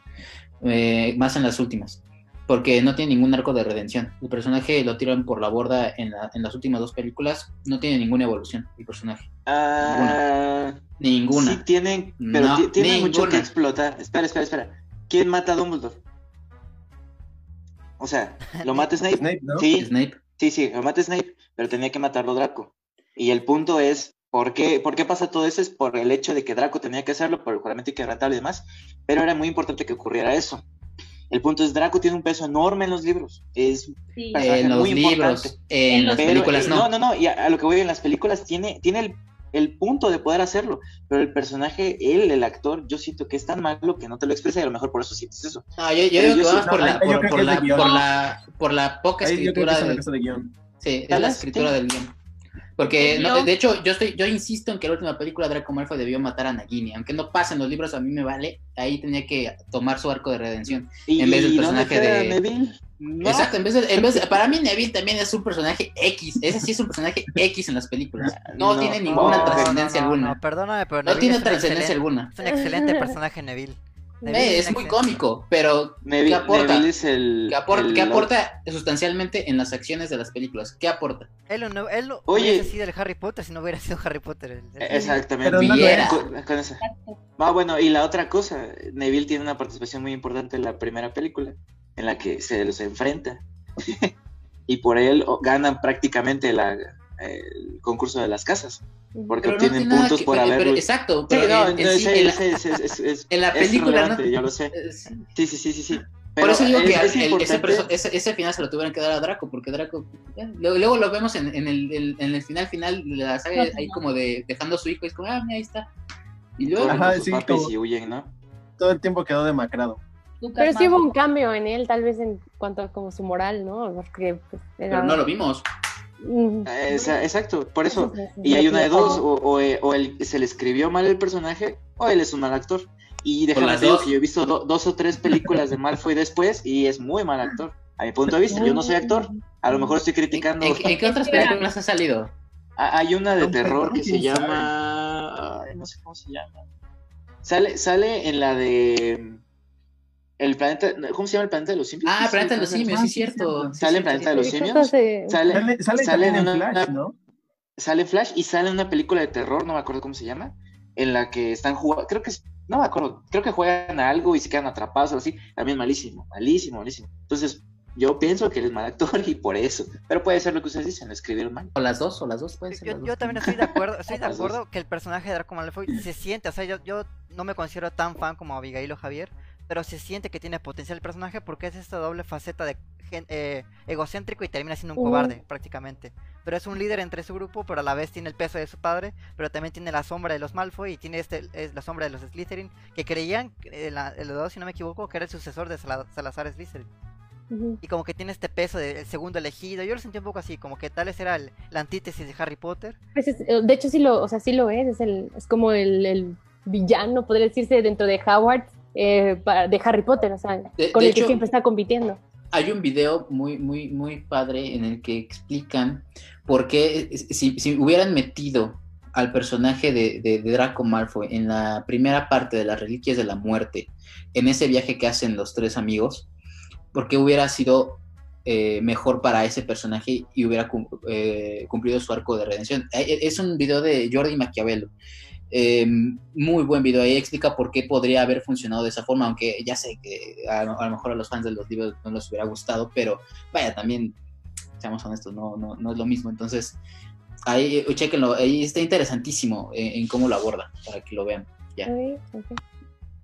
Eh, más en las últimas. Porque no tiene ningún arco de redención. El personaje lo tiran por la borda en, la- en las últimas dos películas. No tiene ninguna evolución, el personaje. Ah, Ninguna. Sí tienen, pero No, ti- tienen mucho ninguna. que explotar. Espera, espera, espera. ¿Quién mata a Dumbledore? O sea, lo mata Snape. Snape, ¿no? Sí, Snape. sí, sí, lo mata Snape, pero tenía que matarlo Draco. Y el punto es, ¿por qué, ¿por qué pasa todo eso? Es por el hecho de que Draco tenía que hacerlo, por el juramento inquebrantable y demás, pero era muy importante que ocurriera eso. El punto es, Draco tiene un peso enorme en los libros. Es Sí. En los muy libros, importante. en las películas eh, no. no, no, y a, a lo que voy en las películas tiene, tiene el, el punto de poder hacerlo, pero el personaje, él, el actor, yo siento que es tan malo que no te lo expresa y a lo mejor por eso sientes eso. No, yo, yo digo yo que vas por no, la, por, la, por la, por la poca escritura del, guion. Sí, es la escritura del guion. Porque, El no, de hecho, yo estoy, yo insisto en que la última película de Draco Malfoy debió matar a Nagini. Aunque no pasa en los libros, a mí me vale. Ahí tenía que tomar su arco de redención. Y, En vez del ¿y dónde personaje queda de- Neville? No. Exacto, en vez de, en vez de- para mí Neville también es un personaje X. Ese sí es un personaje X en las películas. No, No, tiene no, ninguna no, trascendencia no, alguna. no, perdóname, pero No tiene trascendencia alguna. Es un excelente personaje Neville. Neville Eh, es es muy cómico, pero Neville, ¿qué aporta? Neville es el. ¿Qué aporta, el- qué aporta sustancialmente en las acciones de las películas? ¿Qué aporta? Él, no, él no Oye. hubiese sido el Harry Potter si no hubiera sido Harry Potter. el- el- Eh, Exactamente. Pero no. Con- con esa. Ah, bueno, y la otra cosa, Neville tiene una participación muy importante en la primera película, en la que se los enfrenta. <laughs> y por él ganan prácticamente la, el concurso de las casas, porque Pero no obtienen tiene nada puntos que- por haber. pero- exacto, Sí, no, en, en no, sí, ese- en la, es- <laughs> en película no- yo lo sé. es- Sí, sí, sí, sí. Por eso digo es- que es el- ese, ese, ese final se lo tuvieron que dar a Draco, porque Draco. eh, Luego, luego lo vemos en, en el, el- en el final final de la saga, ahí como de dejando a su hijo, y es como, ah, mira, ahí está. Y luego, Ajá, sí, y huyen, ¿no? Todo el tiempo quedó demacrado. Pero sí hubo un cambio en él, tal vez en cuanto a como su moral, ¿no? Porque pues, era... pero no lo vimos. Mm, esa- exacto, por eso. Y hay una de dos, o, o, eh, o él, se le escribió mal el personaje, o él es un mal actor. Y déjame dos. que yo he visto do- dos o tres películas de Malfoy después y es muy mal actor. A mi punto de vista, yo no soy actor. A lo mejor estoy ¿En, criticando. en- en qué otras películas ha salido? Ah, Hay una de terror que se llama. Ay, no sé cómo se llama. Sale, sale en la de. El planeta. ¿Cómo se llama el planeta de los simios? Ah, Planeta de los Simios, sí, cierto. Sale en cierto, Planeta de los Simios. Sale, Sale, sale, una- Flash, ¿no? sale Flash y sale en una película de terror, no me acuerdo cómo se llama, en la que están jugando, creo que es, no me acuerdo, creo que juegan a algo y se quedan atrapados o así, también malísimo, malísimo, malísimo. Entonces, yo pienso que él es mal actor <laughs> y por eso, pero puede ser lo que ustedes dicen, lo escribieron mal. O las dos, o las dos pueden ser. Yo, las yo también estoy de <laughs> acuerdo, estoy de acuerdo que el personaje de Draco Malfoy se siente, o sea, yo, yo no me considero tan fan como Abigail o Javier, pero se siente que tiene potencial el personaje porque es esta doble faceta de eh, egocéntrico y termina siendo un cobarde prácticamente. Pero es un líder entre su grupo, pero a la vez tiene el peso de su padre, pero también tiene la sombra de los Malfoy y tiene este es la sombra de los Slytherin, que creían, eh, la- dos si no me equivoco, que era el sucesor de Sala- Salazar Slytherin. Y como que tiene este peso del segundo elegido. Yo lo sentí un poco así, como que tal era el- la antítesis de Harry Potter. Pues es- de hecho sí lo, o sea, sí lo es, es, el, es como el, el villano, podría decirse, dentro de Howard, eh, de Harry Potter, o sea, De- con de el que siempre está compitiendo. Hay un video muy, muy, muy padre en el que explican por qué, si, si hubieran metido al personaje de, de- de Draco Malfoy en la primera parte de las Reliquias de la Muerte, en ese viaje que hacen los tres amigos, por qué hubiera sido eh, mejor para ese personaje y hubiera cum- eh, cumplido su arco de redención. Es un video de Jordi Maquiavelo. Eh, muy buen video, ahí explica por qué podría haber funcionado de esa forma, aunque ya sé que a, a lo mejor a los fans de los libros no les hubiera gustado, pero vaya, también, seamos honestos, no, no, no es lo mismo. Entonces, ahí, eh, chéquenlo, ahí está interesantísimo en, en cómo lo aborda, para que lo vean. Ya.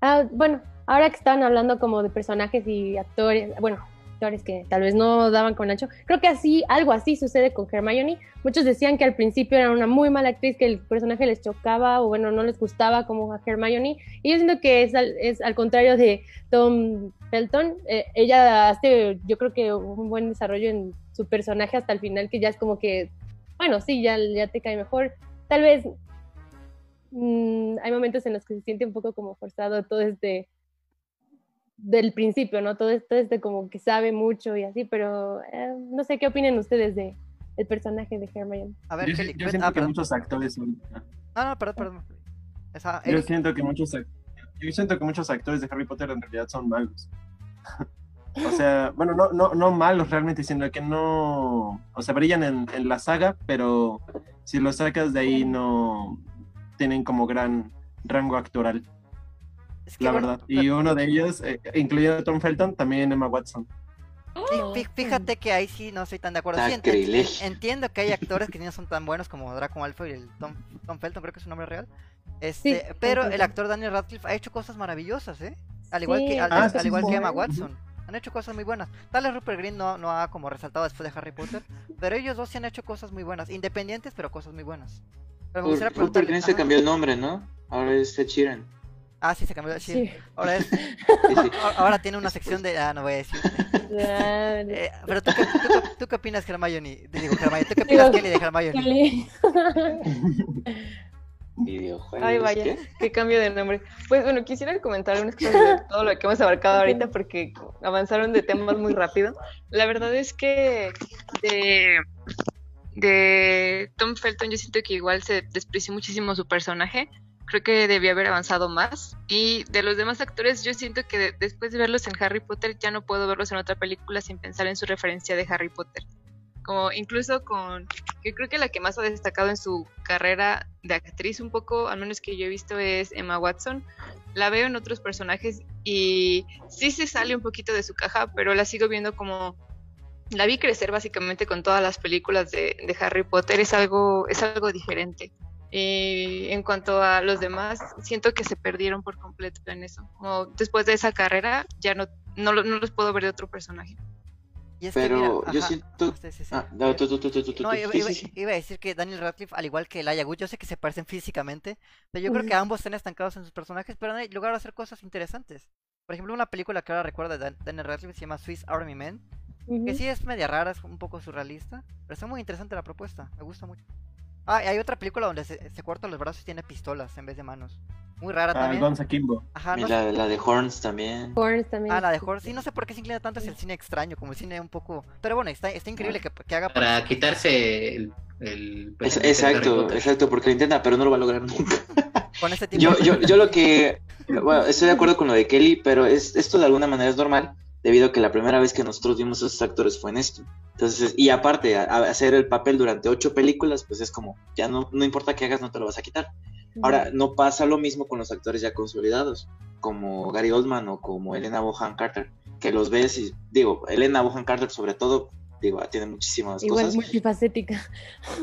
Ah, bueno, ahora que estaban hablando como de personajes y actores, bueno, actores que tal vez no daban con ancho, creo que así, algo así sucede con Hermione. Muchos decían que al principio era una muy mala actriz, que el personaje les chocaba o bueno, no les gustaba como a Hermione. Y yo siento que es al, contrario de Tom Felton. Eh, ella hace, yo creo que un buen desarrollo en su personaje hasta el final, que ya es como que, bueno, sí, ya, ya te cae mejor. Tal vez mm, hay momentos en los que se siente un poco como forzado todo este del principio, ¿no? Todo esto este como que sabe mucho y así, pero eh, no sé qué opinen ustedes de el personaje de Hermione. A ver, Yo, Kelly, yo siento ah, que perdón. muchos actores son- No, no, perdón, perdón. Esa, Yo siento que muchos yo siento que muchos actores de Harry Potter en realidad son malos. <laughs> o sea, bueno, no, no, no malos realmente, sino que no, o sea, brillan en, en la saga, pero si los sacas de ahí no tienen como gran rango actoral, es que la bueno, verdad. Y uno de ellos, eh, incluyendo a Tom Felton, también Emma Watson. fí- fí- fíjate que ahí sí no estoy tan de acuerdo. Sí, ent- ent- Sacrilegio. entiendo que hay <laughs> actores que no son tan buenos como Draco Malfoy y el Tom, Tom Felton, creo que es su nombre real. Este, Sí, pero el actor Daniel Radcliffe ha hecho cosas maravillosas, ¿eh? Al igual Sí. que, al, Ah, al sí, sí, igual sí. que Emma. Watson. Han hecho cosas muy buenas. Tal vez Rupert Green no, no ha como resaltado después de Harry Potter, pero ellos dos sí han hecho cosas muy buenas, independientes, pero cosas muy buenas. Pero Rupert Green se cambió el nombre, ¿no? Ahora es Ed Sheeran. Ah, sí, se cambió de Sí. Ahora, es, <laughs> Sí, sí. ahora- tiene una sección de... Ah, no voy a decir. Eh, pero ¿tú qué, tú, qué- tú qué opinas, Hermione? Digo, Hermione, ¿tú qué opinas, Digo, Kelly, de Hermione? Kelly. <laughs> Videojuegos. Ay, vaya, ¿qué? qué cambio de nombre. Pues bueno, quisiera comentar unas cosas de todo lo que hemos abarcado ahorita porque avanzaron de temas muy rápido. La verdad es que de, de Tom Felton yo siento que igual se despreció muchísimo su personaje creo que debió haber avanzado más. Y de los demás actores, yo siento que después de verlos en Harry Potter, ya no puedo verlos en otra película sin pensar en su referencia de Harry Potter. Como incluso con, que creo que la que más ha destacado en su carrera de actriz un poco, al menos que yo he visto, es Emma Watson. La veo en otros personajes y sí se sale un poquito de su caja, pero la sigo viendo como la vi crecer básicamente con todas las películas de, de Harry Potter, es algo, es algo diferente. Y en cuanto a los demás, siento que se perdieron por completo en eso. Como después de esa carrera, ya no, no, no los puedo ver de otro personaje. Y es Pero que, mira, yo ajá, siento. No, iba, a decir que Daniel Radcliffe, al igual que Elijah Wood, yo sé que se parecen físicamente, pero yo creo que ambos están estancados en sus personajes, pero han logrado hacer cosas interesantes. Por ejemplo, una película que ahora recuerdo de Daniel Radcliffe se llama Swiss Army Men, uh -huh. que sí es media rara, es un poco surrealista, pero está muy interesante la propuesta, me gusta mucho. Ah, y hay otra película donde se, se corta los brazos y tiene pistolas en vez de manos. Muy rara ah, también. Gonza Kimbo. Ajá, no la, la, de Horns también. Horns también. Ah, la de Horns. Sí, no sé por qué se inclina tanto hacia el cine extraño, como el cine un poco... Pero bueno, está, está increíble que, que haga... Para quitarse el... el es, exacto, exacto, porque lo intenta, pero no lo va a lograr nunca. <laughs> Con este tipo yo, yo, yo lo <laughs> que... Bueno, estoy de acuerdo con lo de Kelly, pero es, esto de alguna manera es normal debido a que la primera vez que nosotros vimos a esos actores fue en esto. Entonces, y aparte, a, a hacer el papel durante ocho películas, pues es como, ya no, no importa qué hagas, no te lo vas a quitar. Ahora, no pasa lo mismo con los actores ya consolidados, como Gary Oldman o como Elena Bohan Carter, que los ves y, digo, Elena Bohan Carter sobre todo, digo, tiene muchísimas Igual cosas. multifacética.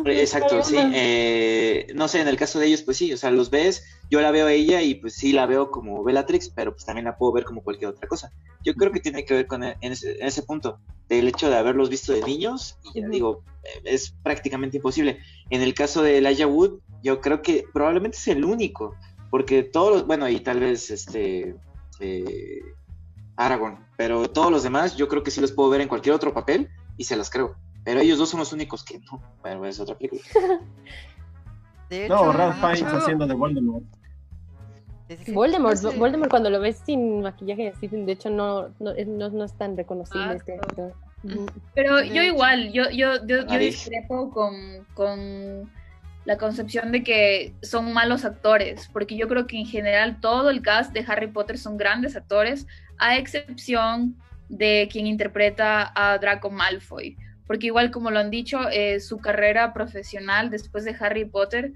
Exacto, sí. Eh, no sé, en el caso de ellos, pues sí, o sea, los ves, yo la veo a ella y pues sí la veo como Bellatrix, pero pues también la puedo ver como cualquier otra cosa. Yo creo que tiene que ver con e, en ese, en ese punto, del hecho de haberlos visto de niños, y ya digo, es prácticamente imposible. En el caso de Elijah Wood, yo creo que probablemente es el único, porque todos los, bueno, y tal vez este eh, Aragorn, pero todos los demás yo creo que sí los puedo ver en cualquier otro papel y se las creo. Pero ellos dos son los únicos que no. Bueno, es otra película. <laughs> De hecho, no, Ralph Fiennes haciendo de Voldemort. Voldemort, sí. Voldemort cuando lo ves sin maquillaje así, de hecho no, no, no, no es tan reconocible. Este. Pero yo igual, yo, yo, yo, yo discrepo con, con la concepción de que son malos actores, porque yo creo que en general todo el cast de Harry Potter son grandes actores, a excepción de quien interpreta a Draco Malfoy, porque igual como lo han dicho, eh, su carrera profesional después de Harry Potter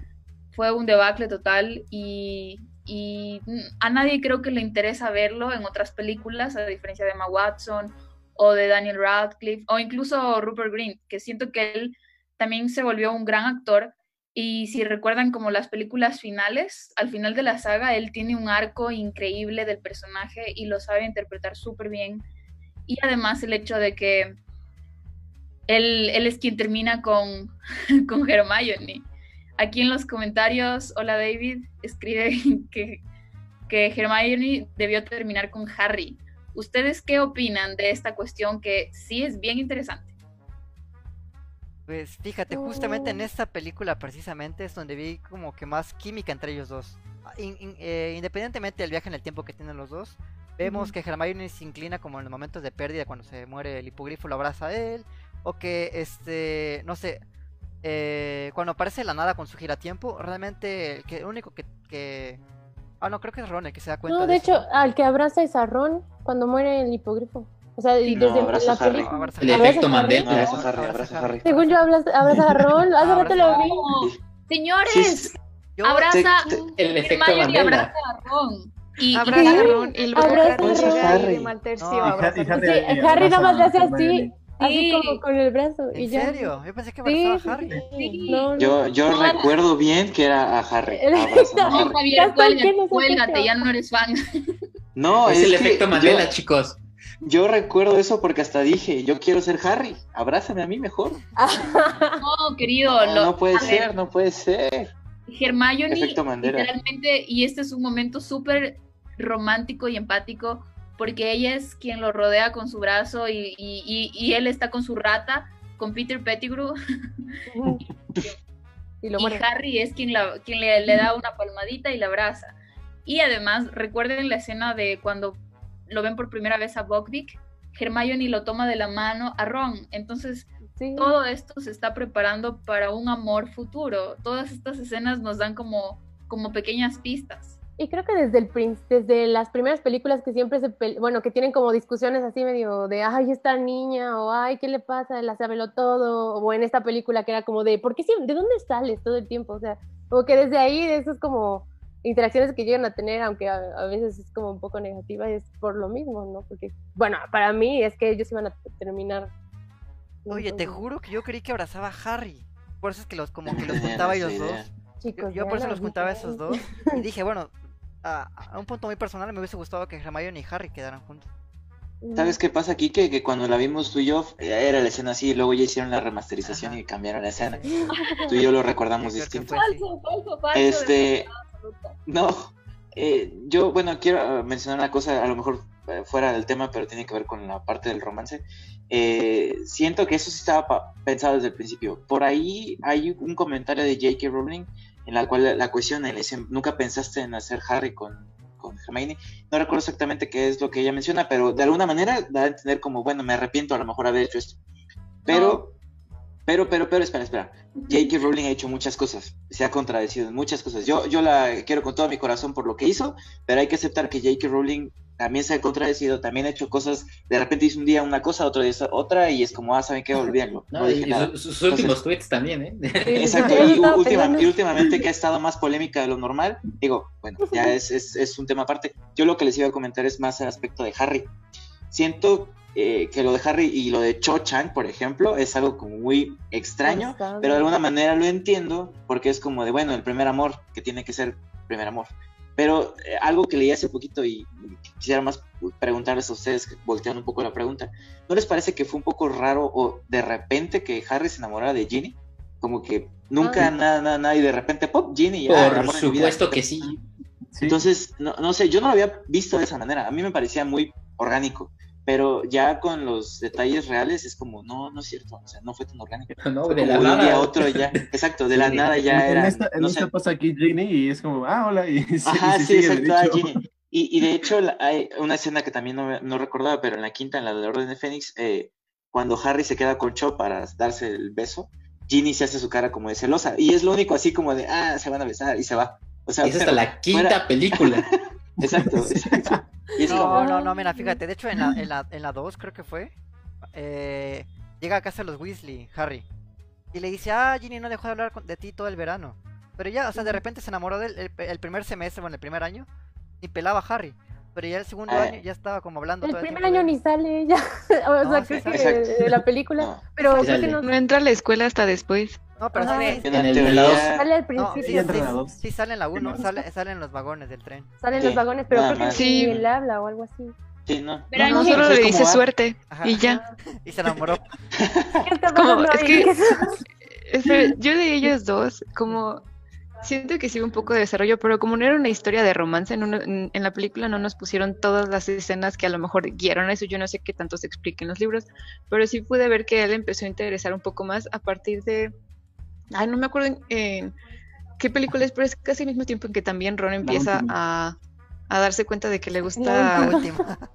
fue un debacle total y, y, a nadie creo que le interesa verlo en otras películas, a diferencia de Emma Watson o de Daniel Radcliffe o incluso Rupert Green, que siento que él también se volvió un gran actor, y si recuerdan como las películas finales, al final de la saga, él tiene un arco increíble del personaje y lo sabe interpretar súper bien. Y además el hecho de que él, él es quien termina con, <laughs> con Hermione. Aquí en los comentarios, hola David, escribe <laughs> que, que Hermione debió terminar con Harry. ¿Ustedes qué opinan de esta cuestión que sí es bien interesante? Pues fíjate, justamente en esta película precisamente es donde vi como que más química entre ellos dos. In, in, eh, independientemente del viaje en el tiempo que tienen los dos, vemos uh -huh. que Hermione se inclina como en los momentos de pérdida cuando se muere el hipogrifo, lo abraza a él, o que este, no sé, eh, cuando aparece la nada con su giratiempo, realmente el, que, el único que, que, Ah, no, creo que es Ron el que se da cuenta. No, de, de hecho, eso. al que abraza es a Ron cuando muere el hipogrifo. O sea, sí, desde no, la película. El efecto Mandela. No, abraza a Harry, abraza a Harry. Según yo, abraza, abraza a Ron. Hace rato lo vi. Señores, sí, abraza. El efecto Mandela. abraza a Ron. Y, abraza a Ron. Y luego abraza a Harry. No, Harry, sí, Harry nada más le hace así. Así como con el brazo. ¿En y ya. serio? Yo pensé que abrazaba sí, a Harry. Sí. No, yo yo no, recuerdo bien que era a Harry. <laughs> No, no, Javier, cuélgate, cuélgate, ya no eres fan. No, es, es el efecto Mandela, yo, chicos. Yo recuerdo eso porque hasta dije, yo quiero ser Harry, abrázame a mí mejor. <laughs> no, querido. No, lo, no puede ser, ver, no puede ser. Hermione, literalmente, y este es un momento súper romántico y empático, porque ella es quien lo rodea con su brazo y, y, y, y él está con su rata, con Peter Pettigrew. <laughs> y, y Harry es quien, la, quien le, le, da una palmadita y la abraza. Y además, recuerden la escena de cuando lo ven por primera vez a Buckbeak, Hermione lo toma de la mano a Ron. Entonces, sí. todo esto se está preparando para un amor futuro. Todas estas escenas nos dan como como pequeñas pistas. Y creo que desde el prin- desde las primeras películas que siempre se, bueno, que tienen como discusiones así medio de, ay, esta niña, o ay, ¿qué le pasa? La sabelo todo, o en esta película que era como de, ¿por qué de dónde sales todo el tiempo? O sea, como que desde ahí, de esas como interacciones que llegan a tener, aunque a, a veces es como un poco negativa, es por lo mismo, ¿no? Porque, bueno, para mí es que ellos iban a terminar. Oye, te juro que yo creí que abrazaba a Harry. Por eso es que los como que los <laughs> juntaba esa ellos dos. idea. Yo, Chicos, yo por eso los juntaba a esos dos. Y dije, bueno, a, a un punto muy personal me hubiese gustado que Hermione y Harry quedaran juntos. ¿Sabes qué pasa aquí? Que, que cuando la vimos tú y yo, eh, era la escena así, y luego ya hicieron la remasterización Ajá. y cambiaron la escena. Tú y yo lo recordamos Sí, distinto. Falso, falso, falso. Este, no, eh, yo, bueno, quiero eh, mencionar una cosa, a lo mejor eh, fuera del tema, pero tiene que ver con la parte del romance. Eh, siento que eso sí estaba pensado desde el principio. Por ahí hay un comentario de J.K. Rowling en la cual la, y le dice, nunca pensaste en hacer Harry con, con Hermione. No recuerdo exactamente qué es lo que ella menciona, pero de alguna manera da a entender como, bueno, me arrepiento a lo mejor haber hecho esto. Pero, pero, pero, pero, espera, espera. J.K. Rowling ha hecho muchas cosas, se ha contradecido en muchas cosas. Yo, yo la quiero con todo mi corazón por lo que hizo, pero hay que aceptar que J.K. Rowling también se ha contradecido, también ha hecho cosas, de repente hizo un día una cosa, otro día otra, y es como, ah, ¿saben qué? Olvídenlo. No, No, dije y nada. su- sus últimos tweets también, ¿eh? <laughs> Exacto, y, última- y últimamente que ha estado más polémica de lo normal, digo, bueno, ya es, es, es un tema aparte. Yo lo que les iba a comentar es más el aspecto de Harry. Siento eh, que lo de Harry y lo de Cho Chang, por ejemplo, es algo como muy extraño, Forzado. pero de alguna manera lo entiendo porque es como de, bueno, el primer amor, que tiene que ser primer amor. Pero eh, algo que leí hace poquito y quisiera más preguntarles a ustedes, volteando un poco la pregunta, ¿no les parece que fue un poco raro o de repente que Harry se enamorara de Ginny? Como que nunca Ah. nada, nada, nada, y de repente, pop, Ginny. Por vida. supuesto que sí. Sí. Entonces, no, no sé, yo no lo había visto de esa manera. A mí me parecía muy orgánico, pero ya con los detalles reales es como, no, no es cierto, o sea, no fue tan orgánico. <laughs> No, Fue de la de un día nada. otro ya, <laughs> exacto, de la Sí. nada ya en, era, esta, en no esta sé. pasa aquí Ginny y es como, ah, hola. Y, <laughs> Ajá, y sí, sigue exacto, ah, derecho. Ginny. Y, y de hecho la- hay una escena que también no, no recordaba, pero en la quinta, en la de Orden de Fénix, eh, cuando Harry se queda con Cho para darse el beso, Ginny se hace su cara como de celosa, y es lo único así como de, ah, se van a besar, y se va. O sea, Es hasta la quinta fuera- película. Exacto, <laughs> exacto. Y es como, No, no, no, mira, fíjate, de hecho en la, en la, en la 2 creo que fue, eh, llega a casa de los Weasley, Harry, y le dice, ah, Ginny no dejó de hablar de ti todo el verano. Pero ya, o sea, de repente se enamoró del el, el primer semestre, bueno, el primer año, y pelaba a Harry. Pero ya el segundo Ah. año ya estaba como hablando El todo el primer tiempo año de- ni sale ella. <laughs> o No, sea, sí, creo que de, la película. no. Pero Sí creo que sale. no No entra a la escuela hasta después. No, pero sale, En En el- teoría, en sale al no, principio. sí, Sí, sí, en sale en la 1, Sí. sale, sale en los vagones del tren. Salen Sí, los vagones, pero nada creo que más. sí. Sí. él habla o algo así. sí, no. Pero no, no, solo le dice ah, suerte Ajá. y ya. <laughs> Y se enamoró. <laughs> ¿Qué está Como, es que- ¿Qué es- Espera, yo de ellos dos, como siento que sí un poco de desarrollo, pero como no era una historia de romance, en, en la película no nos pusieron todas las escenas que a lo mejor guiaron a eso. Yo no sé qué tanto se explica en los libros, pero sí pude ver que él empezó a interesar un poco más a partir de. Ay, no me acuerdo en, en qué película es, pero es casi al mismo tiempo en que también Ron empieza a, a darse cuenta de que le gusta. La última. <laughs>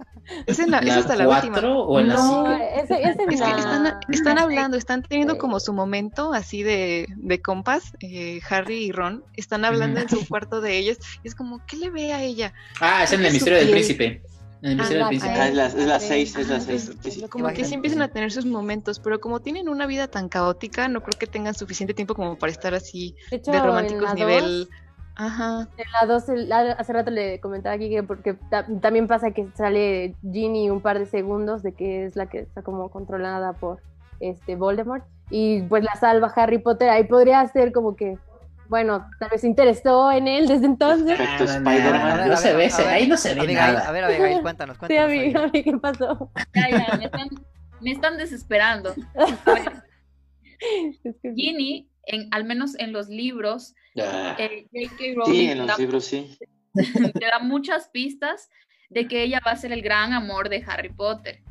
Es, en la, es ¿La hasta la última. cuatro o en la No, cinco? ese, ese Es que la- están, están la <laughs> hablando, están teniendo como su momento así de, de compas, eh, Harry y Ron, están hablando en su cuarto de ellos, y es como, ¿qué le ve a ella? Ah, es en el misterio del príncipe. En el misterio Ah, del la príncipe. Ah, es la, es la seis, es la Ah, seis. sí. Como que sí empiezan a tener sus momentos, pero como tienen una vida tan caótica, no creo que tengan suficiente tiempo como para estar así de hecho, de en románticos nivel... dos- Ajá. En la 2, el- a- hace rato le comentaba aquí que porque ta- también pasa que sale Ginny un par de segundos de que es la que está como controlada por este Voldemort y pues la salva Harry Potter. Ahí podría ser como que, bueno, tal vez se interesó en él desde entonces. Perfecto, Spider-Man. A ver, No a se ver, ve, a se- ver, ahí no se ve nada. A ver, Abigail, <laughs> cuéntanos, Sí, cuéntanos. a mí, Abigail. a mí, ¿qué pasó? Ya, ya, me están, me están desesperando. <laughs> A ver, Ginny, en, al menos en los libros, Ah, eh, J.K. Sí, en los da- libros sí. <laughs> te da muchas pistas de que ella va a ser el gran amor de Harry Potter.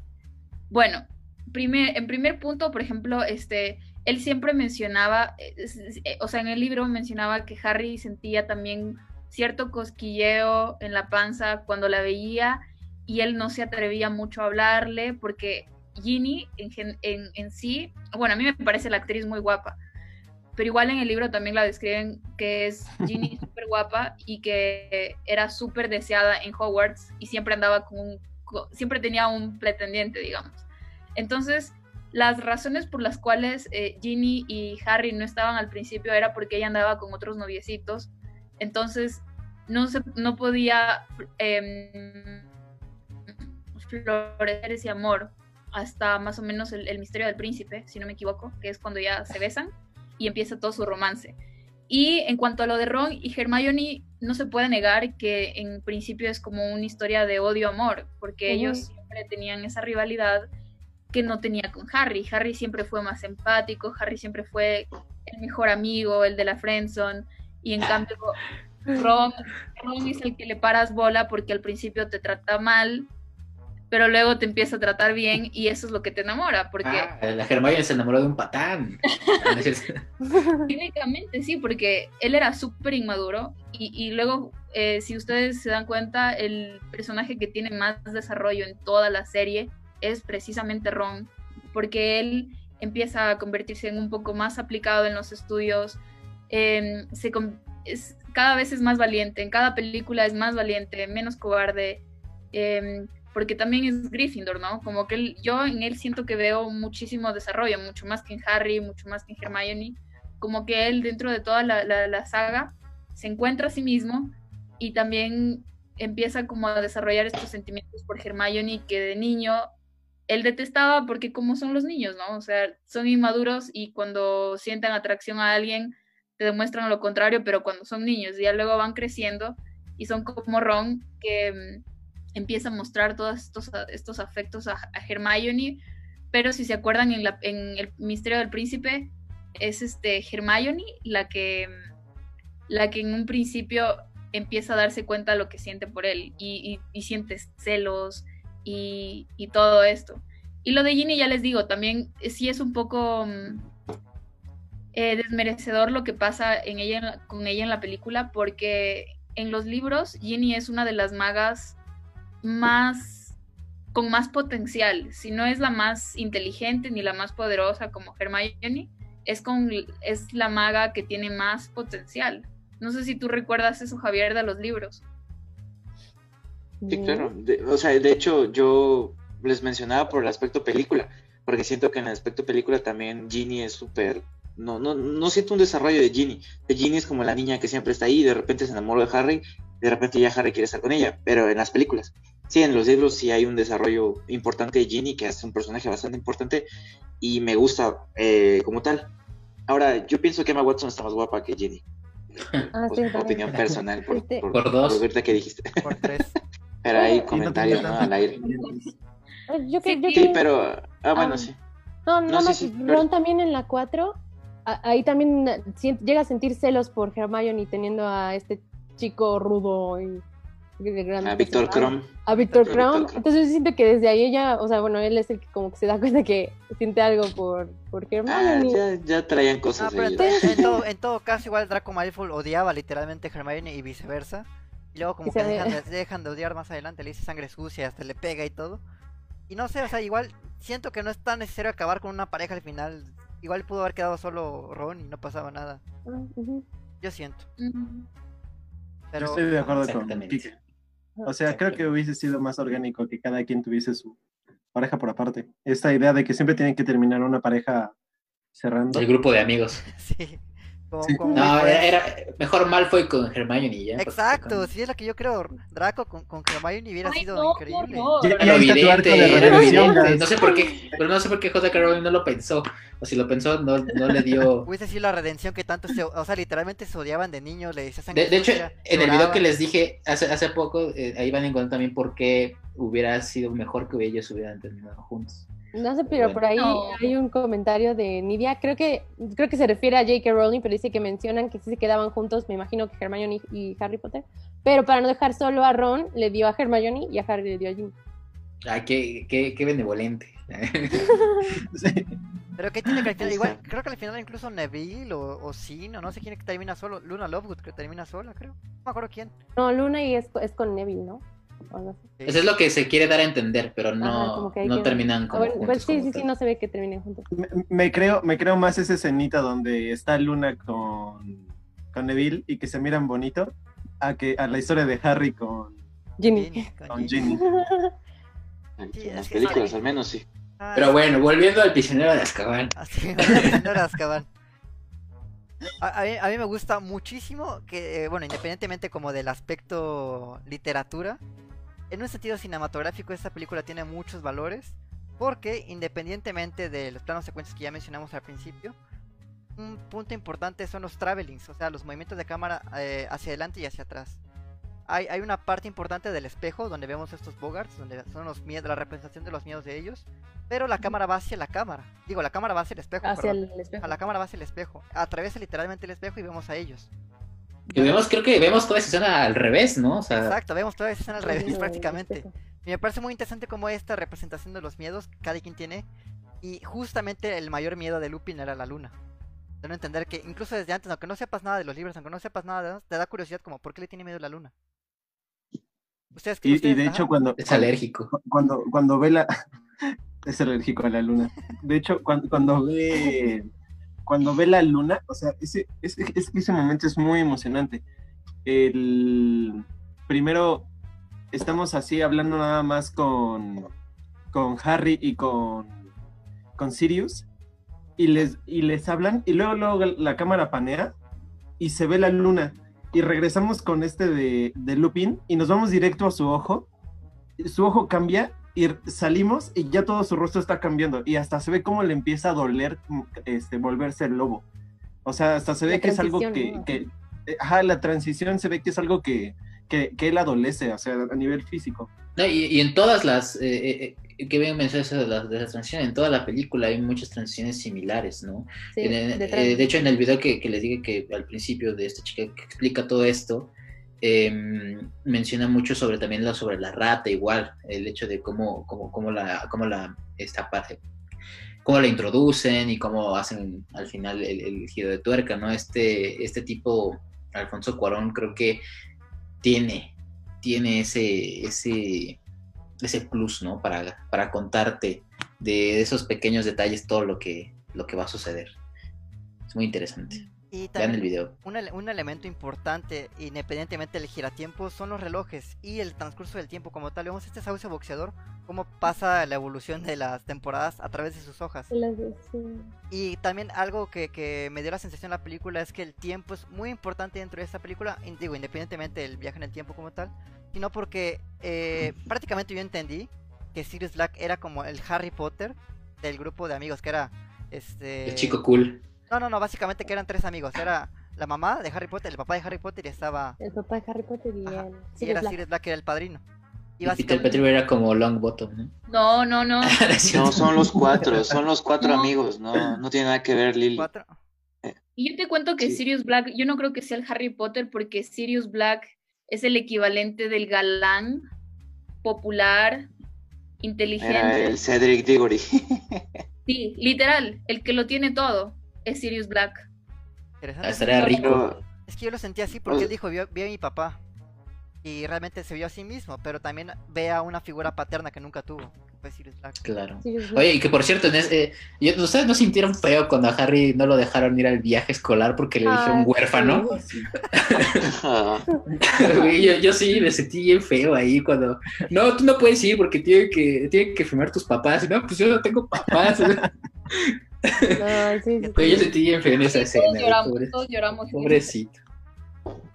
Bueno, primer, en primer punto, por ejemplo, este, él siempre mencionaba, eh, eh, o sea, en el libro mencionaba que Harry sentía también cierto cosquilleo en la panza cuando la veía y él no se atrevía mucho a hablarle porque Ginny en, en, en sí, bueno, a mí me parece la actriz muy guapa, pero igual en el libro también la describen que es Ginny <laughs> súper guapa y que era súper deseada en Hogwarts y siempre andaba con siempre tenía un pretendiente, digamos. Entonces, las razones por las cuales eh, Ginny y Harry no estaban al principio era porque ella andaba con otros noviecitos. Entonces, no, no podía em, florecer ese amor hasta más o menos el misterio del príncipe, si no me equivoco, que es cuando ya se besan y empieza todo su romance. Y en cuanto a lo de Ron y Hermione, no se puede negar que en principio es como una historia de odio-amor, porque ellos siempre tenían esa rivalidad que no tenía con Harry. Harry siempre fue más empático, Harry siempre fue el mejor amigo, el de la friendzone, y en cambio <laughs> Ron, Ron es el que le paras bola porque al principio te trata mal, pero luego te empieza a tratar bien y eso es lo que te enamora, porque Ah, la Hermione se enamoró de un patán. <laughs> Técnicamente sí, porque él era súper inmaduro y, y luego, eh, si ustedes se dan cuenta, el personaje que tiene más desarrollo en toda la serie es precisamente Ron, porque él empieza a convertirse en un poco más aplicado en los estudios, em, se es, cada vez es más valiente, en cada película es más valiente, menos cobarde, em, porque también es Gryffindor, ¿no? Como que él- yo en él siento que veo muchísimo desarrollo, mucho más que en Harry, mucho más que en Hermione, como que él dentro de toda la, la- saga se encuentra a sí mismo y también empieza como a desarrollar estos sentimientos por Hermione que de niño él detestaba porque como son los niños, ¿no? O sea, son inmaduros y cuando sienten atracción a alguien te demuestran lo contrario, pero cuando son niños ya luego van creciendo y son como Ron que mm, empieza a mostrar todos estos, estos afectos a, a Hermione, pero si se acuerdan en, la- en el Misterio del Príncipe es este Hermione la que la que en un principio empieza a darse cuenta de lo que siente por él y, y- y siente celos y, todo esto. Y lo de Ginny ya les digo, también eh, sí es un poco mm, eh, desmerecedor lo que pasa en ella, con ella en la película, porque en los libros Ginny es una de las magas más con más potencial. Si no es la más inteligente ni la más poderosa como Hermione, es, con, es la maga que tiene más potencial. No sé si tú recuerdas eso, Javier, de los libros. Sí, claro. De- o sea, de hecho, yo les mencionaba por el aspecto película, porque siento que en el aspecto película también Ginny es súper. No, no, no siento un desarrollo de Ginny. De Ginny es como la niña que siempre está ahí, de repente se enamoró de Harry, de repente ya Harry quiere estar con ella, pero en las películas. Sí, en los libros sí hay un desarrollo importante de Ginny, que es un personaje bastante importante y me gusta eh, como tal. Ahora, yo pienso que Emma Watson está más guapa que Ginny. <laughs> Ah, Pues, sí, <laughs> opinión personal, por, Este- por, Por dos. por ahorita que dijiste. <laughs> Por tres. Pero hay no comentarios, ¿no? Al aire. Yo que, Sí, yo sí, Sí, que- pero. Ah, bueno, Ah. sí. No, No, sí, más, sí, también en la 4, a- ahí también eh, llega a sentir celos por Hermione teniendo a este chico rudo y A Víctor Krum. A Víctor. Entonces yo siento que desde ahí ella, o sea, bueno, él es el que como que se da <laughs> cuenta que siente algo por, por Ah, Hermione. ya, ya traían Ah, cosas pero de en, ellos. to- en todo, <laughs> en todo caso, igual Draco Malfoy odiaba literalmente a Hermione y viceversa. Y luego como Y que dejan de, dejan de odiar más adelante, le dice sangre sucia, hasta le pega y todo. Y no sé, o sea, igual siento que no es tan necesario acabar con una pareja al final. Igual pudo haber quedado solo Ron y no pasaba nada. Ah. Yo siento. Mm, Pero Estoy de acuerdo con Exactamente. Kike. O sea, creo que hubiese sido más orgánico que cada quien tuviese su pareja por aparte. Esta idea de que siempre tienen que terminar una pareja cerrando. El grupo de amigos. <laughs> sí. Como, Sí. como No, era, era mejor Malfoy con Hermione y ya. Exacto, con- sí es lo que yo creo. Draco con, con Hermione hubiera Ay, sido no, increíble. Ya- Era evidente, era evidente. No sé por qué, pero no sé por qué J.K. Rowling no lo pensó. O si lo pensó, no, no le dio. <laughs> Hubiese sido la redención que tanto se, o sea, literalmente se odiaban de niños, le decía sangre De, de hecho, en el video que les dije hace, hace poco, eh, ahí van a encontrar también por qué hubiera sido mejor que ellos hubieran terminado juntos. No sé, pero Bueno. por ahí No. hay un comentario de Nidia, creo que creo que se refiere a J.K. Rowling, pero dice que mencionan que sí se quedaban juntos, me imagino que Hermione y Harry Potter, pero para no dejar solo a Ron, le dio a Hermione y a Harry le dio a Ginny. Ay, qué, qué, qué benevolente. <laughs> Pero que tiene que al final, igual, creo que al final incluso Neville o, o Sin, o no sé quién es que termina solo, Luna Lovegood que termina sola, creo. No me acuerdo quién. No, Luna y es, es con Neville, ¿no? O algo así. Sí. Eso es lo que se quiere dar a entender, pero no, Ajá, como que ahí no terminan Ah, como bueno, juntos pues sí, como sí, sí, no se ve que terminen juntos. Me, me creo, me creo más esa escenita donde está Luna con con Neville y que se miran bonito a que a la historia de Harry con, Ginny. Ginny, con Ginny. En las películas sí. al menos sí. Ah, Pero bueno, volviendo al prisionero de Azkaban. <laughs> Azkaban. A, a mí, a mí me gusta muchísimo que, eh, bueno, independientemente como del aspecto literatura, en un sentido cinematográfico esta película tiene muchos valores, porque independientemente de los planos secuencias que ya mencionamos al principio, un punto importante son los travelings, o sea, los movimientos de cámara eh, hacia adelante y hacia atrás. Hay, hay una parte importante del espejo donde vemos estos bogarts, donde son los miedos, la representación de los miedos de ellos, pero la cámara va hacia la cámara. Digo, la cámara va hacia el espejo. Hacia perdón. el espejo. A la cámara va hacia el espejo. Atraviesa literalmente el espejo y vemos a ellos. Y vemos, creo que vemos toda esa escena al revés, ¿no? O sea, Exacto, vemos toda esa escena al revés prácticamente. Y me parece muy interesante cómo esta representación de los miedos que cada quien tiene. Y justamente el mayor miedo de Lupin era la luna. De no entender que incluso desde antes, aunque no sepas nada de los libros, aunque no sepas nada de te da curiosidad como ¿por qué le tiene miedo a la luna? Ustedes, Y, y ustedes- de ajá. hecho cuando, es alérgico. cuando, cuando ve la... <laughs> es alérgico a la luna. De hecho, cuando, cuando ve... Cuando ve la luna, o sea, ese, ese, ese, momento es muy emocionante. El... Primero, estamos así hablando nada más con, con Harry y con, con Sirius. Y les, y les hablan, y luego, luego la cámara panea y se ve la luna. Y regresamos con este de, de Lupin y nos vamos directo a su ojo. Su ojo cambia y salimos y ya todo su rostro está cambiando. Y hasta se ve cómo le empieza a doler este, volverse el lobo. O sea, hasta se ve La que es algo que, transición, ¿no? que- eh, ajá, la transición se ve que es algo que, que, que él adolece, o sea, a nivel físico. No, y, y en todas las, eh, eh, eh, que bien mencionas eso de las de las transiciones, en toda la película hay muchas transiciones similares, ¿no? Sí, En detrás. eh, de hecho, en el video que, que les dije que al principio de esta chica que explica todo esto, eh, menciona mucho sobre también la, sobre la rata, igual, el hecho de cómo, cómo, cómo la, cómo la, esta parte, cómo la introducen y cómo hacen al final el, el giro de tuerca, ¿no? Este, este tipo, Alfonso Cuarón, creo que tiene, tiene ese, ese, ese plus, ¿no? Para, para contarte de esos pequeños detalles todo lo que, lo que va a suceder. Es muy interesante. Y el también video. un, ele- un elemento importante, independientemente del giratiempo, son los relojes y el transcurso del tiempo como tal. Vemos este sauce boxeador, cómo pasa la evolución de las temporadas a través de sus hojas. Y también algo que, que me dio la sensación en la película es que el tiempo es muy importante dentro de esta película, digo, independientemente del viaje en el tiempo como tal, sino porque eh, <laughs> prácticamente yo entendí que Sirius Black era como el Harry Potter del grupo de amigos, que era este... El chico cool. No, no, no, básicamente que eran tres amigos, era la mamá de Harry Potter, el papá de Harry Potter y estaba... El papá de Harry Potter y Ajá, el y Sirius era Black. Sirius Black, que era el padrino. Y Peter Pettigrew era como Longbottom, ¿no? No, no, no. <laughs> No, son los cuatro, <laughs> son los cuatro No. amigos, no, no tiene nada que ver Lily. Cuatro. Y yo te cuento que Sí. Sirius Black, yo no creo que sea el Harry Potter porque Sirius Black es el equivalente del galán popular, Era inteligente. el Cedric Diggory. Sí, literal, el que lo tiene todo es Sirius Black. Interesante. Ah, estaría rico. Es que yo lo sentí así porque O- él dijo, vio, vi a mi papá. Y realmente se vio a sí mismo, pero también ve a una figura paterna que nunca tuvo. que Fue Sirius Black. Claro. Oye, y que por cierto, en ese, yo- ¿ustedes no sintieron feo cuando a Harry no lo dejaron ir al viaje escolar porque le dijeron huérfano? sí. <laughs> Güey, yo, yo sí me sentí bien feo ahí cuando. No, tú no puedes ir porque tienen que, tienen que firmar tus papás. Y no, pues yo no tengo papás. <laughs> Ay, sí, sí, Güey, yo sí. sentí bien feo en esa escena. Todos lloramos, pobre- todos lloramos. pobrecito.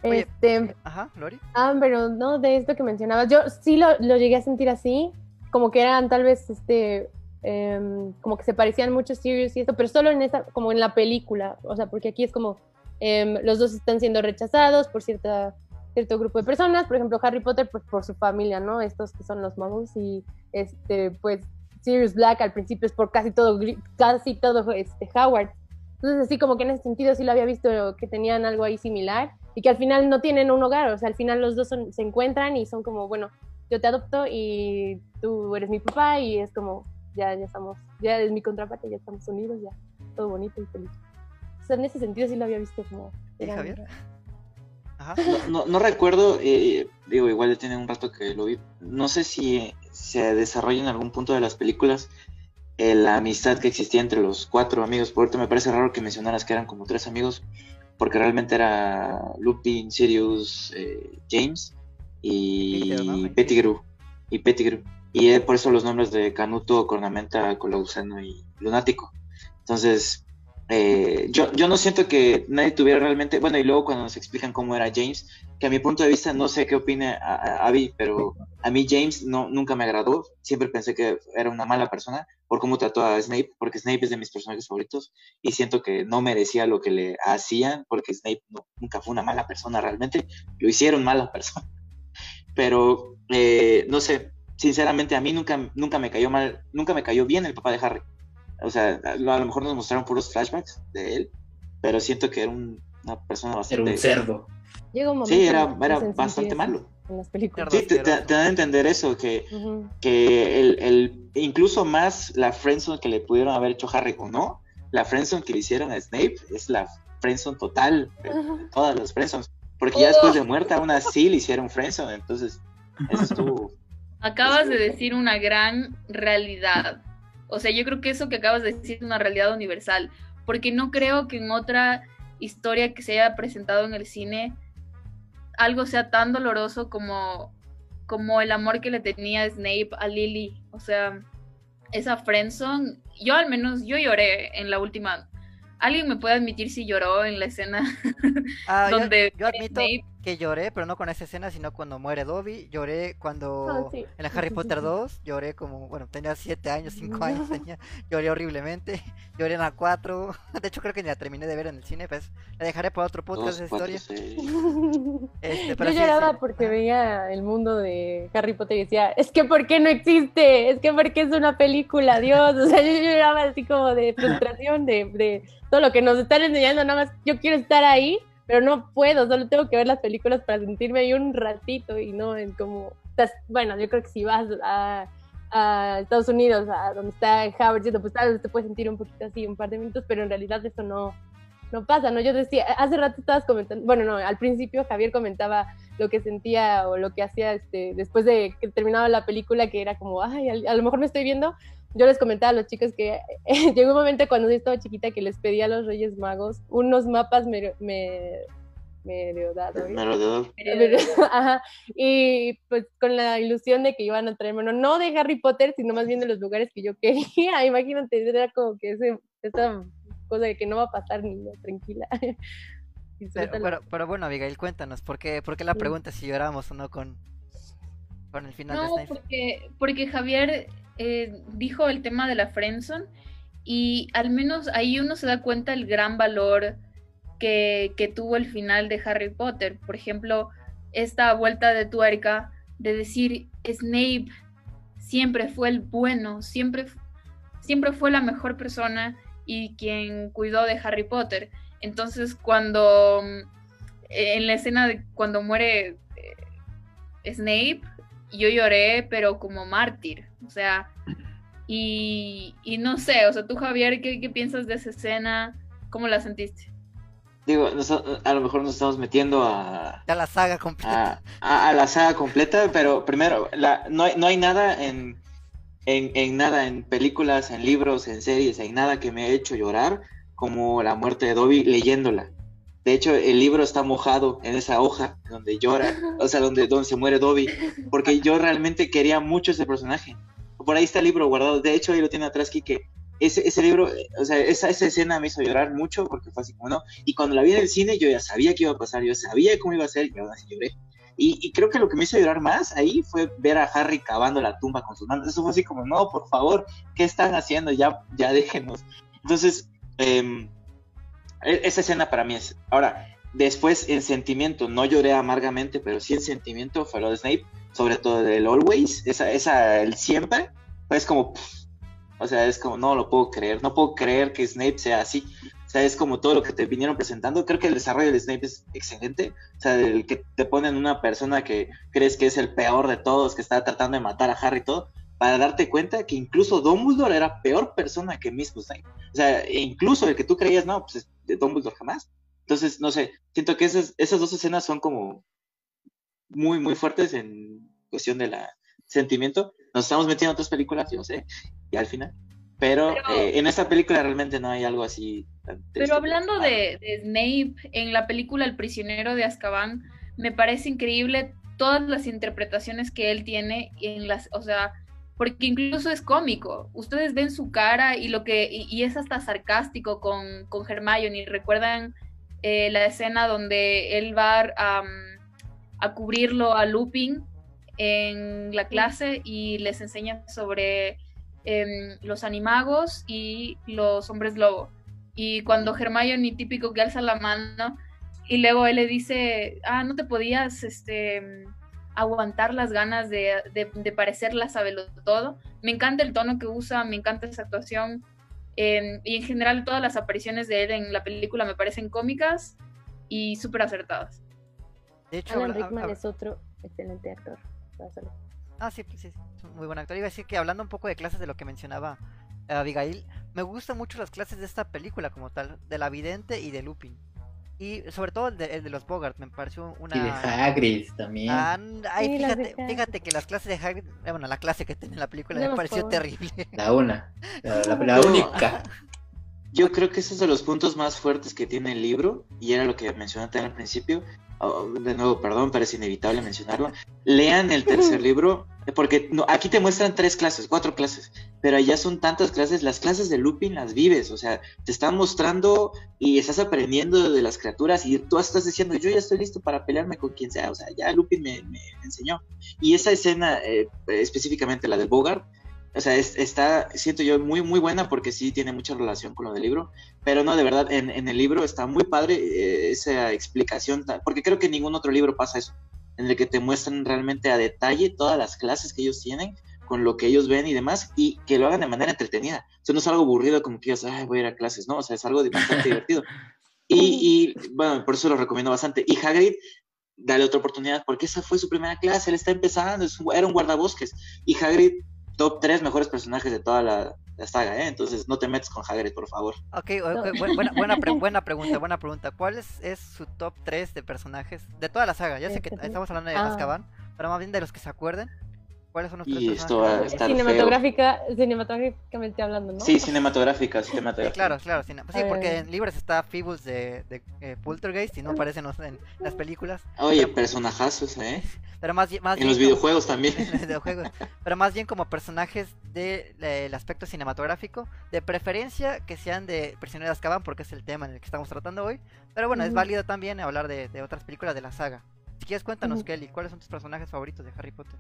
Este, Ajá, Lori. ah, pero no, de esto que mencionabas, yo sí lo, lo llegué a sentir así, como que eran tal vez, este, em, como que se parecían mucho a Sirius y esto, pero solo en esa, como en la película, o sea, porque aquí es como, em, los dos están siendo rechazados por cierta, cierto grupo de personas, por ejemplo, Harry Potter, pues por su familia, ¿no? Estos que son los muggles y, este, pues, Sirius Black al principio es por casi todo, casi todo, este, Howard. Entonces, así como que en ese sentido sí lo había visto que tenían algo ahí similar y que al final no tienen un hogar, o sea, al final los dos son- se encuentran y son como, bueno, yo te adopto y tú eres mi papá y es como, ya, ya estamos, ya es mi contraparte, ya estamos unidos, ya, todo bonito y feliz. O sea, en ese sentido sí lo había visto como... ¿Y Javier? Ajá. no, no recuerdo, eh, digo, igual ya tiene un rato que lo vi. No sé si se desarrolla en algún punto de las películas eh, la amistad que existía entre los cuatro amigos. Por ahorita me parece raro que mencionaras que eran como tres amigos. porque realmente era Lupin, Sirius, eh, James y Peter, ¿no? Pettigrew. Y Pettigrew. Y eh, por eso los nombres de Canuto, Cornamenta, Colausano y Lunático. Entonces, eh, yo, no siento que nadie tuviera realmente, bueno, y luego cuando nos explican cómo era James, que a mi punto de vista no sé qué opine a- a- Abby, pero a mí James no, nunca me agradó, siempre pensé que era una mala persona por cómo trató a Snape, porque Snape es de mis personajes favoritos y siento que no merecía lo que le hacían, porque Snape nunca fue una mala persona realmente, lo hicieron mala <laughs> persona. Pero, eh, no sé, sinceramente a mí nunca, nunca me cayó mal, nunca me cayó bien el papá de Harry. O sea, a, lo mejor nos mostraron puros flashbacks de él, pero siento que era un- una persona Era bastante... un cerdo. Llega un momento Sí, era, era bastante malo. En las películas. Sí, te, te- te dan a entender eso, que, Ujú. que el, el- incluso más la friendzone que le pudieron haber hecho Harry o no, la friendzone que le hicieron a Snape es la friendzone total de, de todas las friendzones. Porque ya después de muerta, aún así le hicieron friendzone, entonces eso estuvo... Acabas de decir una gran realidad. O sea, yo creo que eso que acabas de decir es una realidad universal, porque no creo que en otra historia que se haya presentado en el cine algo sea tan doloroso como, como el amor que le tenía Snape a Lily. O sea, esa friendzone, yo al menos, yo lloré en la última. ¿Alguien me puede admitir si lloró en la escena Ah, yo- <laughs> donde yo, admito Snape que lloré, pero no con esa escena, sino cuando muere Dobby. Lloré cuando Ah, sí. en la Harry Potter <laughs> 2, lloré como, bueno, tenía 7 años, 5 años, tenía, lloré horriblemente. <laughs> Lloré en la 4. <laughs> De hecho, creo que ni la terminé de ver en el cine, pues la dejaré para otro podcast cuatro, historia. Este, pero Yo sí, lloraba sí. porque veía el mundo de Harry Potter y decía, es que ¿por qué no existe? Es que ¿por qué es una película? Dios, o sea, yo lloraba así como de frustración de, de todo lo que nos están enseñando, nada más yo quiero estar ahí, pero no puedo, solo tengo que ver las películas para sentirme ahí un ratito y no en como, bueno, yo creo que si vas a, Estados Unidos, a donde está Howard, pues tal vez te puedes sentir un poquito así, un par de minutos, pero en realidad eso no, no pasa, ¿no? Yo decía, hace rato estabas comentando, bueno, no, al principio Javier comentaba lo que sentía o lo que hacía este, después de que terminaba la película, que era como, ay, a, a lo mejor me estoy viendo. Yo les comentaba a los chicos que <laughs> llegó un momento cuando yo estaba chiquita que les pedí a los Reyes Magos unos mapas me, me. Merodeador. Ajá. Y pues con la ilusión de que iban a traerme, bueno, no de Harry Potter, sino más bien de los lugares que yo <laughs> quería. Imagínate, era como que ese, esa cosa de que no va a pasar, niña, tranquila. <laughs> Pero, pero, pero bueno, Abigail, cuéntanos, ¿por qué, por qué la Sí. pregunta si lloramos o no con, con el final de No, Snape? porque, porque Javier eh, dijo el tema de la friendzone y al menos ahí uno se da cuenta el gran valor que, que tuvo el final de Harry Potter. Por ejemplo, esta vuelta de tuerca de decir Snape siempre fue el bueno, siempre, siempre fue la mejor persona y quien cuidó de Harry Potter. Entonces, cuando mm, en la escena de cuando muere eh, Snape, yo lloré, pero como mártir. O sea, y, y no sé, o sea, tú, Javier, ¿qué, qué piensas de esa escena? ¿Cómo la sentiste? Digo, nos- a lo mejor nos estamos metiendo a, Ya la saga completa. a, a- a la saga completa, pero primero, la, no, hay, no hay nada en, en, en nada, en películas, en libros, en series, en nada que me haya hecho llorar como la muerte de Dobby leyéndola. De hecho, el libro está mojado en esa hoja donde llora, <laughs> o sea, donde, donde se muere Dobby, porque yo realmente quería mucho ese personaje. Por ahí está el libro guardado, de hecho, ahí lo tiene atrás Kike. Ese, ese libro, eh, o sea, esa, esa escena me hizo llorar mucho porque fue así como no. Y cuando la vi en el cine, yo ya sabía que iba a pasar, yo sabía cómo iba a ser y aún así lloré. Y, y creo que lo que me hizo llorar más ahí fue ver a Harry cavando la tumba con sus manos. Eso fue así como, no, por favor, ¿qué están haciendo? Ya, ya déjenos. Entonces, em, e- esa escena para mí es. Ahora, después en sentimiento, no lloré amargamente, pero sí en sentimiento fue lo de Snape, sobre todo del Always, esa, esa, el siempre, pues como, pff, o sea, es como, no lo puedo creer, no puedo creer que Snape sea así. O sea, es como todo lo que te vinieron presentando. Creo que el desarrollo de Snape es excelente. O sea, el que te ponen una persona que crees que es el peor de todos, que está tratando de matar a Harry y todo, para darte cuenta que incluso Dumbledore era peor persona que mismo Snape. O sea, e incluso el que tú creías, no, pues es de Dumbledore jamás. Entonces, no sé, siento que esas, esas dos escenas son como muy, muy fuertes en cuestión de la sentimiento. Nos estamos metiendo en otras películas, yo sé, y al final. Pero, Pero- eh, en esta película realmente no hay algo así. tan. Pero hablando de, de Snape en la película El prisionero de Azkaban, me parece increíble todas las interpretaciones que él tiene en las, o sea, porque incluso es cómico. Ustedes ven su cara y lo que y, y es hasta sarcástico con, con Hermione. ¿Recuerdan eh, la escena donde él va a, a cubrirlo a Lupin en la clase y les enseña sobre em, los animagos y los hombres lobo? Y cuando Hermione, típico que alza la mano, y luego él le dice, ah, no te podías este, aguantar las ganas de, de, de parecerla sabelo todo. Me encanta el tono que usa, me encanta esa actuación. eh, y en general todas las apariciones de él en la película me parecen cómicas y súper acertadas. De hecho, Alan Rickman es otro excelente actor. Ah, sí, pues sí, es un muy buen actor. Iba a decir que hablando un poco de clases de lo que mencionaba eh, Abigail, me gustan mucho las clases de esta película como tal, de la vidente y de Lupin. Y sobre todo el de, el de los Bogart, me pareció una... Y de Hagrid también. Ah, ay, Sí, las de fíjate, fíjate que las clases de Hagrid, eh, bueno, la clase que tiene en la película No me pareció puedo. terrible. La una. La, la- la única. Yo creo que ese es de los puntos más fuertes que tiene el libro, y era lo que mencionaste al principio. Oh, de nuevo, perdón, pero es inevitable mencionarlo. Lean el tercer <laughs> libro, porque no, aquí te muestran tres clases, cuatro clases, pero allá son tantas clases. Las clases de Lupin las vives, o sea, te están mostrando y estás aprendiendo de las criaturas, y tú estás diciendo, yo ya estoy listo para pelearme con quien sea, o sea, ya Lupin me, me enseñó. Y esa escena, eh, específicamente la del Bogart, o sea, es- está, siento yo, muy, muy buena porque sí tiene mucha relación con lo del libro, pero no, de verdad, en, en el libro está muy padre eh, esa explicación, porque creo que en ningún otro libro pasa eso, en el que te muestran realmente a detalle todas las clases que ellos tienen, con lo que ellos ven y demás, y que lo hagan de manera entretenida. O sea, no es algo aburrido como que digas, ay, voy a ir a clases, no, o sea, es algo bastante <laughs> divertido. Y, y, bueno, por eso lo recomiendo bastante. Y Hagrid, dale otra oportunidad, porque esa fue su primera clase, él está empezando, era un guardabosques. Y Hagrid, top 3 mejores personajes de toda la, la saga, ¿eh? Entonces no te metes con Hagrid, por favor. Ok, ok, bu- buena, buena, pre- <laughs> buena pregunta, buena pregunta. ¿Cuál es, es su top 3 de personajes de toda la saga? Ya sé que estamos hablando de ah. Azkaban, pero más bien de los que se acuerden. ¿Cuáles son los tres Y esto va a personajes? estar feo. Cinematográfica, cinematográficamente hablando, ¿no? Sí, cinematográfica, Sí, cinematográfica. claro, claro. sí, sí, porque en libros está Feebles de, de eh, Poltergeist y no aparecen los- en las películas. Oye, Pero- personajazos, ¿eh? <laughs> Pero más, bien- más En los como- videojuegos <laughs> también. en los videojuegos, pero más bien como personajes del aspecto cinematográfico, de preferencia que sean de Prisionero de Azkaban, porque es el tema en el que estamos tratando hoy. Pero bueno, es válido también hablar de, de otras películas de la saga. Si quieres, cuéntanos, Ujú. Kelly, ¿cuáles son tus personajes favoritos de Harry Potter?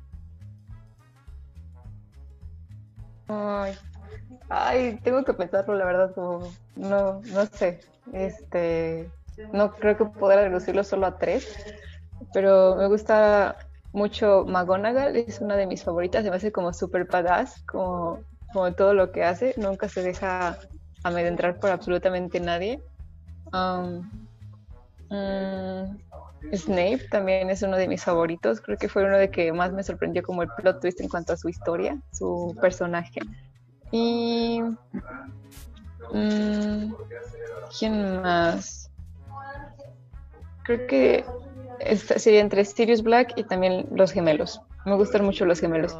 Ay, ay, tengo que pensarlo, la verdad, como, no, no sé, este, no creo que poder reducirlo solo a tres, pero me gusta mucho McGonagall, es una de mis favoritas, se me hace como super badass, como, como todo lo que hace, nunca se deja amedrentar por absolutamente nadie. Um, mm, Snape también es uno de mis favoritos. Creo que fue uno de que más me sorprendió como el plot twist en cuanto a su historia, su personaje. Y mm, ¿quién más? Creo que esta sería entre Sirius Black y también los gemelos. Me gustan mucho los gemelos.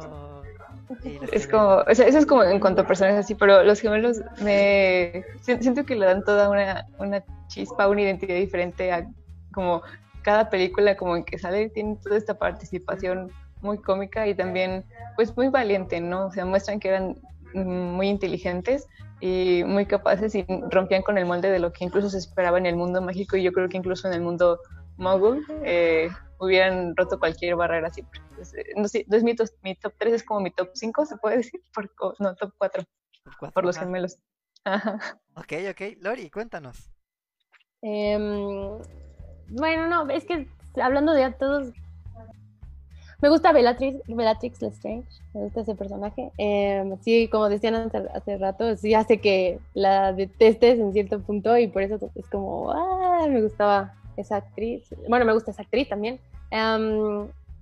Los Es como, o sea, eso es como en cuanto a personajes así, pero los gemelos me si- siento que le dan toda una, una chispa, una identidad diferente a como cada película como en que sale, tiene toda esta participación muy cómica y también pues muy valiente, ¿no? O sea, muestran que eran muy inteligentes y muy capaces y rompían con el molde de lo que incluso se esperaba en el mundo mágico y yo creo que incluso en el mundo mogul eh, hubieran roto cualquier barrera siempre. Pues, eh, no, sé, no es mi, tos- mi top 3, es como mi top 5, se puede decir, <laughs> por, no, top 4, Los cuatro, por los gemelos. Ajá. Ok, ok. Lori, cuéntanos. Em, bueno, no, es que hablando de todos. Me gusta Bellatrix, Bellatrix Lestrange, me gusta ese personaje. Em, sí, como decían hace, rato, sí hace que la detestes en cierto punto y por eso es como, ah, me gustaba esa actriz. Bueno, me gusta esa actriz también.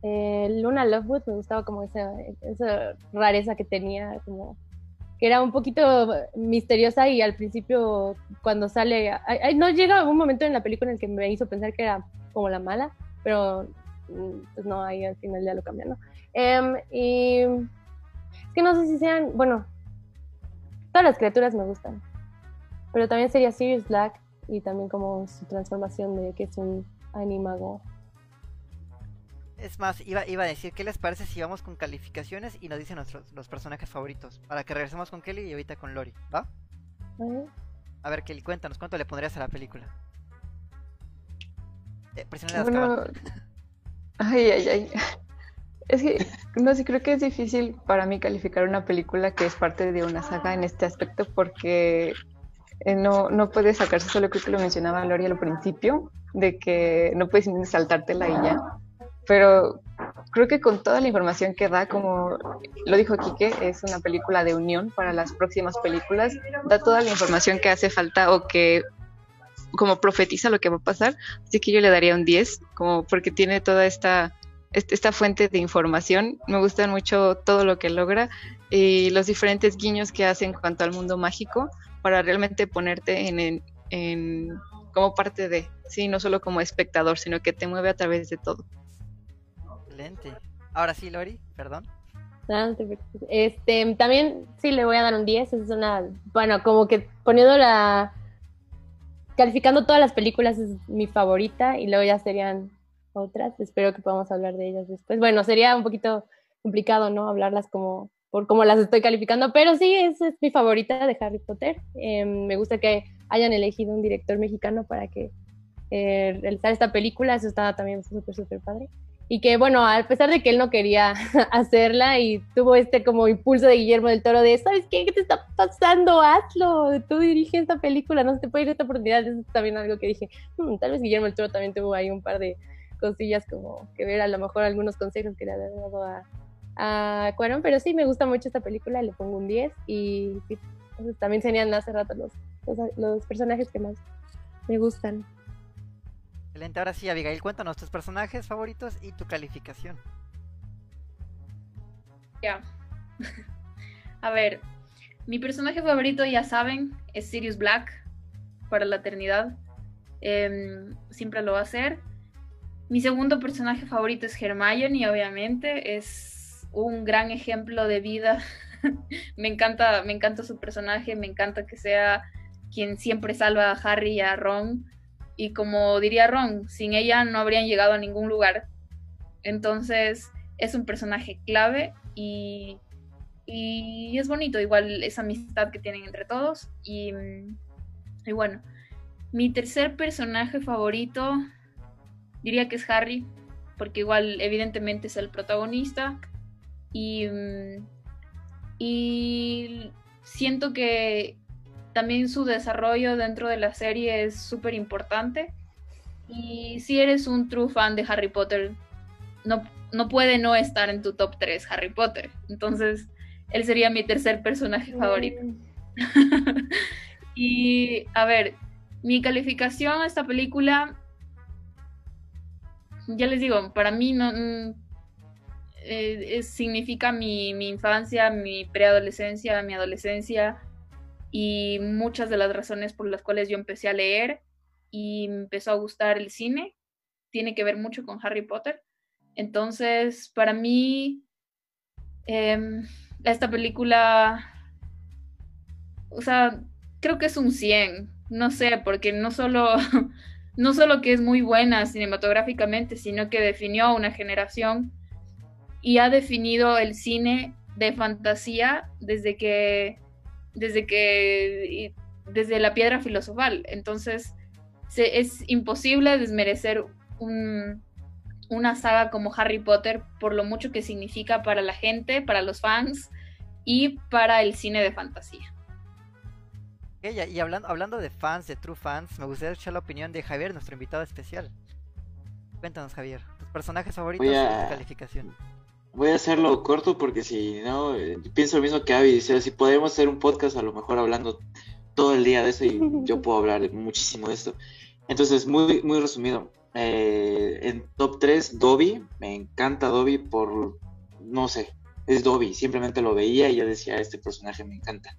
Eh, Luna Lovewood me gustaba como esa, esa rareza que tenía, como que era un poquito misteriosa y al principio cuando sale, ay, no llega un momento en la película en el que me hizo pensar que era como la mala, pero mm, pues no, ahí al final ya lo cambian, ¿no? Em, y es que no sé si sean, bueno, todas las criaturas me gustan. Pero también sería Sirius Black y también como su transformación de que es un animago. Es más, iba, iba a decir, ¿qué les parece si vamos con calificaciones y nos dicen nuestros los personajes favoritos? Para que regresemos con Kelly y ahorita con Lori, ¿va? A ver, Kelly, cuéntanos, ¿cuánto le pondrías a la película? Eh, Bueno, ay, ay, ay. Es que, no sé, creo que es difícil para mí calificar una película que es parte de una saga en este aspecto porque eh, no, no puede sacarse solo, creo que lo mencionaba Lori al principio, de que no puedes saltártela y ya. Pero creo que con toda la información que da, como lo dijo Quique, es una película de unión para las próximas películas, da toda la información que hace falta o que como profetiza lo que va a pasar, así que yo le daría un 10, como porque tiene toda esta, est- esta fuente de información, me gustan mucho todo lo que logra y los diferentes guiños que hace en cuanto al mundo mágico para realmente ponerte en, en- en- como parte de, sí, no solo como espectador, sino que te mueve a través de todo. Excelente. Ahora sí, Lori, perdón. Este, también sí le voy a dar un 10. Es una, bueno, como que poniendo la, calificando todas las películas es mi favorita y luego ya serían otras. Espero que podamos hablar de ellas después. Bueno, sería un poquito complicado, ¿no? Hablarlas como por cómo las estoy calificando, pero sí, esa es mi favorita de Harry Potter. Eh, me gusta que hayan elegido un director mexicano para que eh, esta película. Eso estaba también súper, súper padre. Y que bueno, a pesar de que él no quería <laughs> hacerla y tuvo este como impulso de Guillermo del Toro de, ¿sabes qué? ¿Qué te está pasando? Hazlo, tú diriges esta película, no se te puede ir esta oportunidad. Eso es también algo que dije, "Hmm, tal vez Guillermo del Toro también tuvo ahí un par de cosillas como que ver a lo mejor algunos consejos que le había dado a, a Cuarón, pero sí, me gusta mucho esta película, le pongo un 10 y también serían hace rato los, los personajes que más me gustan. Ahora sí, Abigail, cuéntanos tus personajes favoritos y tu calificación. Ya. <laughs> A ver, mi personaje favorito, ya saben, es Sirius Black para la eternidad. Em, siempre lo va a ser. Mi segundo personaje favorito es Hermione, obviamente. Es un gran ejemplo de vida. <laughs> me, encanta, me encanta su personaje, me encanta que sea quien siempre salva a Harry y a Ron. Y como diría Ron, sin ella no habrían llegado a ningún lugar. Entonces es un personaje clave y, y es bonito igual esa amistad que tienen entre todos. Y, y bueno, mi tercer personaje favorito diría que es Harry, porque igual evidentemente es el protagonista. Y, y siento que también su desarrollo dentro de la serie es súper importante. Y si eres un true fan de Harry Potter, no, no puede no estar en tu top 3 Harry Potter. Entonces, él sería mi tercer personaje favorito. <laughs> y a ver, mi calificación a esta película, ya les digo, para mí no mm, eh, significa mi, mi infancia, mi preadolescencia, mi adolescencia y muchas de las razones por las cuales yo empecé a leer y empezó a gustar el cine. Tiene que ver mucho con Harry Potter. Entonces, para mí, em, esta película, o sea, creo que es un 100, no sé, porque no solo, <laughs> no solo que es muy buena cinematográficamente, sino que definió a una generación y ha definido el cine de fantasía desde que, desde que, desde la piedra filosofal. Entonces, se- es imposible desmerecer un, una saga como Harry Potter por lo mucho que significa para la gente, para los fans y para el cine de fantasía. Y hablando, hablando de fans, de true fans, me gustaría escuchar la opinión de Javier, nuestro invitado especial. Cuéntanos, Javier, tus personajes favoritos y tu calificación. Voy a hacerlo corto porque si no, eh, pienso lo mismo que Avi. Sea, si podemos hacer un podcast a lo mejor hablando todo el día de eso y <laughs> yo puedo hablar muchísimo de esto. Entonces, muy, muy resumido. Eh, en top 3, Dobby. Me encanta Dobby por, no sé, es Dobby. Simplemente lo veía y yo decía, este personaje me encanta.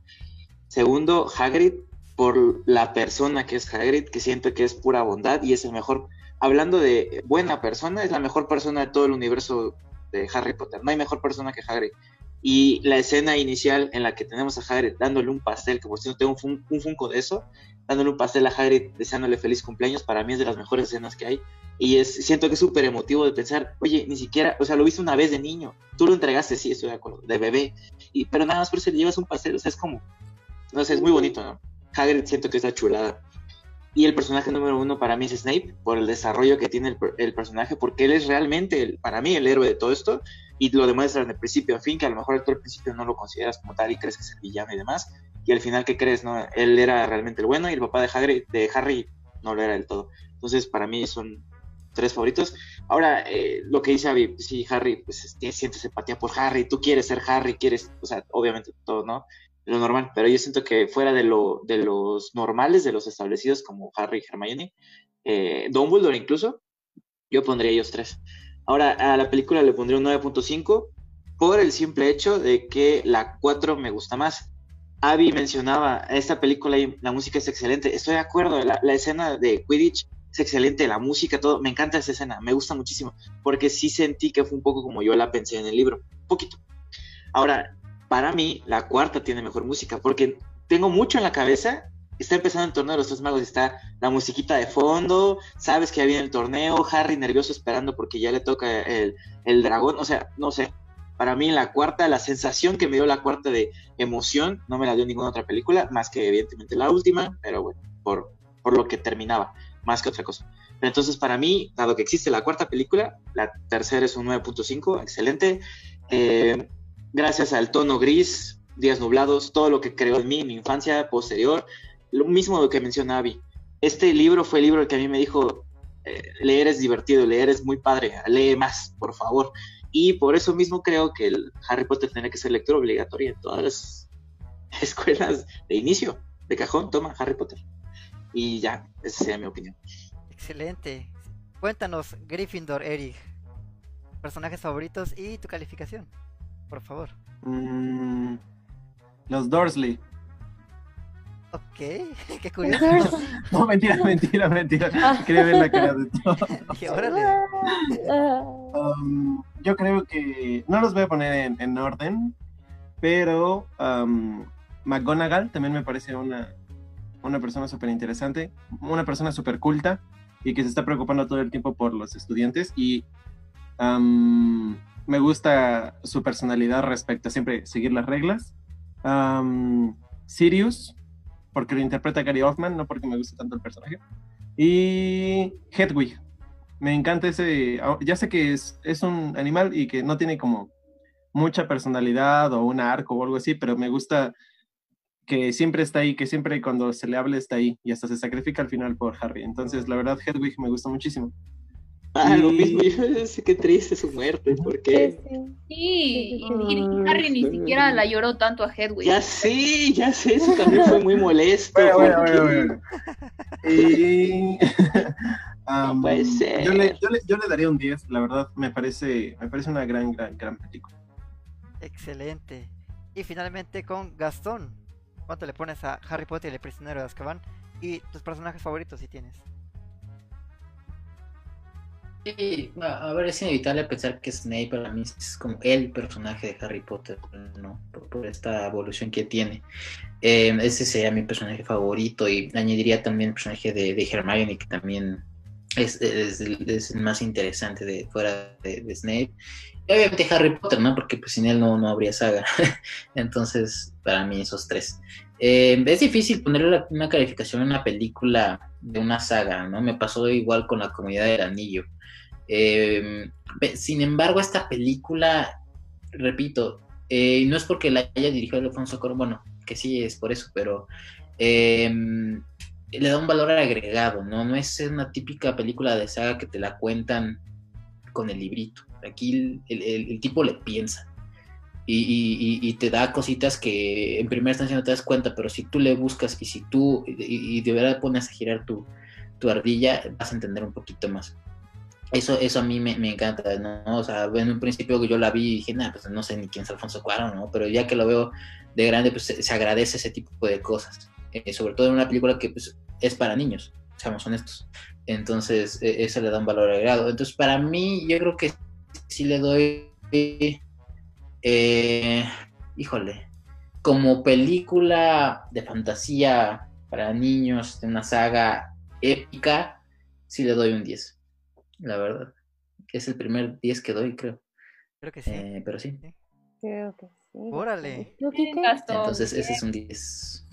Segundo, Hagrid, por la persona que es Hagrid, que siento que es pura bondad y es el mejor. Hablando de buena persona, es la mejor persona de todo el universo de Harry Potter. No hay mejor persona que Hagrid. Y la escena inicial en la que tenemos a Hagrid dándole un pastel, que por cierto tengo un, fun- un funko de eso, dándole un pastel a Hagrid, deseándole feliz cumpleaños, para mí es de las mejores escenas que hay. Y es, siento que es súper emotivo de pensar, oye, ni siquiera, o sea, lo viste una vez de niño, tú lo entregaste, sí, estoy de acuerdo, de bebé, y, pero nada más por eso le llevas un pastel, o sea, es como, no sé, es muy bonito, ¿no? Hagrid siento que es la chulada. Y el personaje número uno para mí es Snape, por el desarrollo que tiene el, el personaje, porque él es realmente, el- para mí, el héroe de todo esto, y lo demuestran de principio a fin, que a lo mejor tú al principio no lo consideras como tal y crees que es el villano y demás, y al final, ¿qué crees? no Él era realmente el bueno y el papá de, Hagrid, de Harry no lo era del todo. Entonces, para mí son tres favoritos. Ahora, eh, lo que dice Abby, sí, Harry, pues sientes empatía por Harry, tú quieres ser Harry, quieres, o sea, obviamente todo, ¿no? Lo normal, pero yo siento que fuera de, lo, de los normales, de los establecidos como Harry y Hermione, eh, Dumbledore incluso, yo pondría ellos tres. Ahora, a la película le pondría un 9.5 por el simple hecho de que la 4 me gusta más. Abby mencionaba, esta película y la música es excelente, estoy de acuerdo, la, la escena de Quidditch es excelente, la música, todo, me encanta esa escena, me gusta muchísimo, porque sí sentí que fue un poco como yo la pensé en el libro, un poquito. Ahora, para mí, la cuarta tiene mejor música, porque tengo mucho en la cabeza, está empezando el torneo de los tres magos, está la musiquita de fondo, sabes que ya viene el torneo, Harry nervioso esperando porque ya le toca el, el dragón, o sea, no sé, para mí la cuarta, la sensación que me dio la cuarta de emoción, no me la dio ninguna otra película, más que evidentemente la última, pero bueno, por, por lo que terminaba, más que otra cosa. Pero entonces para mí, dado que existe la cuarta película, la tercera es un 9.5, excelente. Eh, gracias al tono gris, días nublados, todo lo que creó en mí, mi infancia posterior, lo mismo que menciona Abby. Este libro fue el libro que a mí me dijo, eh, leer es divertido, leer es muy padre, lee más, por favor. Y por eso mismo creo que el Harry Potter tendría que ser lectura obligatoria en todas las <laughs> escuelas de inicio, de cajón, toma Harry Potter. Y ya, esa sería mi opinión. Excelente. Cuéntanos, Gryffindor, Eric. Personajes favoritos y tu calificación. Por favor. Mm, los Dursley. Ok, <laughs> qué curioso. <laughs> No, mentira, mentira, mentira. Ah. Quería ver la cara de todos. <laughs> Órale. Ah, Um, yo creo que no los voy a poner en, en orden, pero um, McGonagall también me parece una, una persona súper interesante, una persona súper culta y que se está preocupando todo el tiempo por los estudiantes y me gusta su personalidad respecto a siempre seguir las reglas. Sirius, porque lo interpreta Gary Oldman, no porque me guste tanto el personaje. Y Hedwig, me encanta ese. Ya sé que es, es un animal y que no tiene como mucha personalidad o un arco o algo así, pero me gusta que siempre está ahí, que siempre cuando se le hable está ahí y hasta se sacrifica al final por Harry. Entonces, la verdad, Hedwig me gusta muchísimo. Ah, lo mismo, <laughs> yo sé qué triste su muerte, porque sí, sí. Sí, y, y Harry ni siquiera la lloró tanto a Hedwig. ya sé, ya sé, eso también fue muy molesto. Bueno, bueno, porque- bueno, bueno. Y. <laughs> um, puede ser. Yo le, yo, le, yo le daría un 10, la verdad. Me parece, me parece una gran, gran, gran película. Excelente. Y finalmente con Gastón. ¿Cuánto le pones a Harry Potter y el prisionero de Azkaban? Y tus personajes favoritos si tienes. Sí, a ver, es inevitable pensar que Snape para mí es como el personaje de Harry Potter, ¿no? Por, esta evolución que tiene. Eh, ese sería mi personaje favorito y añadiría también el personaje de, de Hermione, que también es, es el, más interesante de fuera de, Snape. Y obviamente Harry Potter, ¿no? Porque pues sin él no, no habría saga. <laughs> Entonces, para mí esos tres. Eh, es difícil ponerle una calificación a una película de una saga, ¿no? Me pasó igual con la comunidad del anillo. Eh, sin embargo, esta película, repito, eh, no es porque la haya dirigido Alfonso Cuarón, bueno, que sí es por eso, pero eh, le da un valor agregado, ¿no? No es una típica película de saga que te la cuentan con el librito. Aquí el, tipo le piensa. Y, te da cositas que en primera instancia no te das cuenta, pero si tú le buscas y si tú y, de verdad pones a girar tu ardilla, vas a entender un poquito más. Eso, eso a mí me, me, encanta, ¿no? O sea, en un principio que yo la vi y dije, pues no sé ni quién es Alfonso Cuarón, ¿no? Pero ya que lo veo de grande, pues se, agradece ese tipo de cosas. Eh, sobre todo en una película que pues, es para niños, seamos honestos. Entonces, eh, eso le da un valor agregado. Entonces, para mí, yo creo que sí le doy Eh, híjole, como película de fantasía para niños de una saga épica, sí le doy un 10, la verdad. Es el primer 10 que doy, creo. Creo que sí. Eh, pero sí. Creo que sí. Órale. Entonces ese es un 10.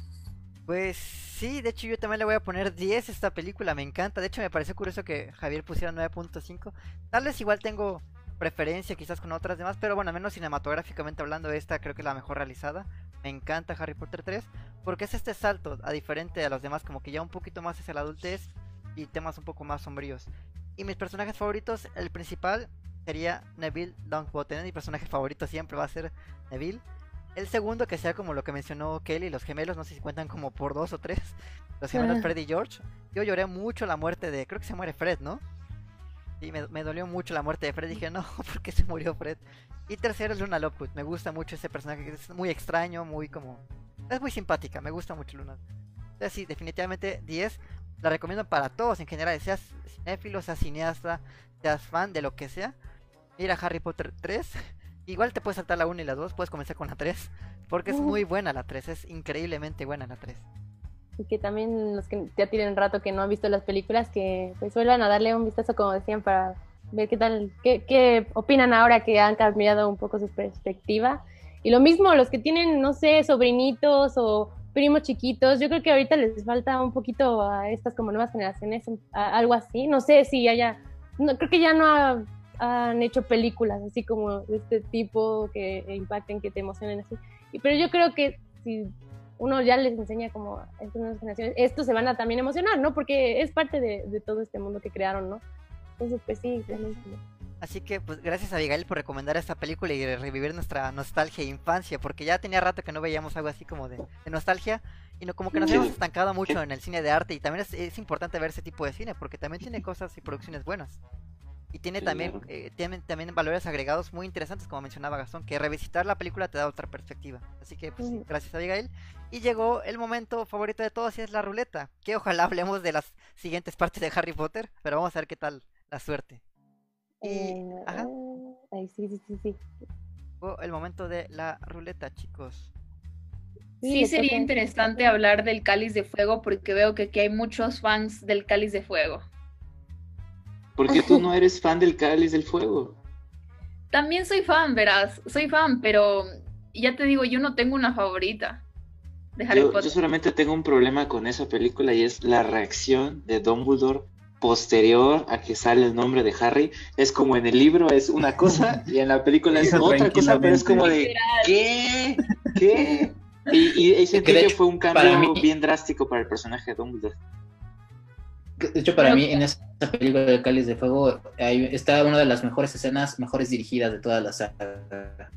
Pues sí, de hecho yo también le voy a poner 10 a esta película, me encanta. De hecho me pareció curioso que Javier pusiera 9.5. Tal vez igual tengo preferencia quizás con otras demás, pero bueno, al menos cinematográficamente hablando, esta creo que es la mejor realizada. Me encanta Harry Potter 3 porque es este salto, a diferente de los demás, como que ya un poquito más hacia la adultez y temas un poco más sombríos. Y mis personajes favoritos, el principal sería Neville Longbottom. Mi personaje favorito siempre va a ser Neville. El segundo, que sea como lo que mencionó Kelly, los gemelos, no sé si cuentan como por dos o tres. Los gemelos Ah. Fred y George. Yo lloré mucho la muerte de. Creo que se muere Fred, ¿no? Sí, me, me dolió mucho la muerte de Fred. Dije, <laughs> no, ¿por qué se murió Fred? Y tercero es Luna Lovegood. Me gusta mucho ese personaje, es muy extraño, muy como. Es muy simpática, me gusta mucho Luna. Entonces, sí, definitivamente 10. La recomiendo para todos en general, seas cinéfilo, seas cineasta, seas fan de lo que sea. Mira Harry Potter 3. <laughs> Igual te puedes saltar la 1 y la 2, puedes comenzar con la 3. Porque es muy buena la 3, es increíblemente buena la 3. Y que también los que ya tienen rato que no han visto las películas, que pues vuelvan a darle un vistazo, como decían, para ver qué tal, qué, qué opinan ahora que han cambiado un poco su perspectiva. Y lo mismo, los que tienen, no sé, sobrinitos o primos chiquitos, yo creo que ahorita les falta un poquito a estas como nuevas generaciones, algo así. No sé si haya, no, creo que ya no ha- han hecho películas así como de este tipo que impacten, que te emocionen así. Pero yo creo que si uno ya les enseña como a estas nuevas generaciones, estos se van a también emocionar, ¿no? Porque es parte de, de todo este mundo que crearon, ¿no? Entonces, pues sí, como- Así que, pues, gracias a Abigail por recomendar esta película y revivir nuestra nostalgia e infancia, porque ya tenía rato que no veíamos algo así como de, de nostalgia, y no, como que nos Sí. hemos estancado mucho en el cine de arte, y también es, es importante ver ese tipo de cine, porque también tiene cosas y producciones buenas. Y tiene Sí, también, claro. eh, tiene también valores agregados muy interesantes, como mencionaba Gastón, que revisitar la película te da otra perspectiva. Así que, pues, sí, gracias Abigail. Y llegó el momento favorito de todos, y es la ruleta, que ojalá hablemos de las siguientes partes de Harry Potter, pero vamos a ver qué tal la suerte. Y, Eh, ajá. ay, sí, sí, sí, sí. El momento de la ruleta, chicos. Sí, sería interesante hablar del Cáliz de Fuego porque veo que aquí hay muchos fans del Cáliz de Fuego. Porque tú no eres fan del Cáliz del Fuego. <laughs> También soy fan, verás, soy fan, pero ya te digo, yo no tengo una favorita de Harry Yo, yo solamente tengo un problema con esa película y es la reacción de Dumbledore posterior a que sale el nombre de Harry. Es como en el libro es una cosa y en la película es otra cosa, pero es como de. ¿qué? ¿Qué? Y, y, y sentí de que hecho, fue un cambio mí- bien drástico para el personaje de Dumbledore. De hecho, para mí, en esa película de Cáliz de Fuego hay- está una de las mejores escenas, mejores dirigidas de toda la saga.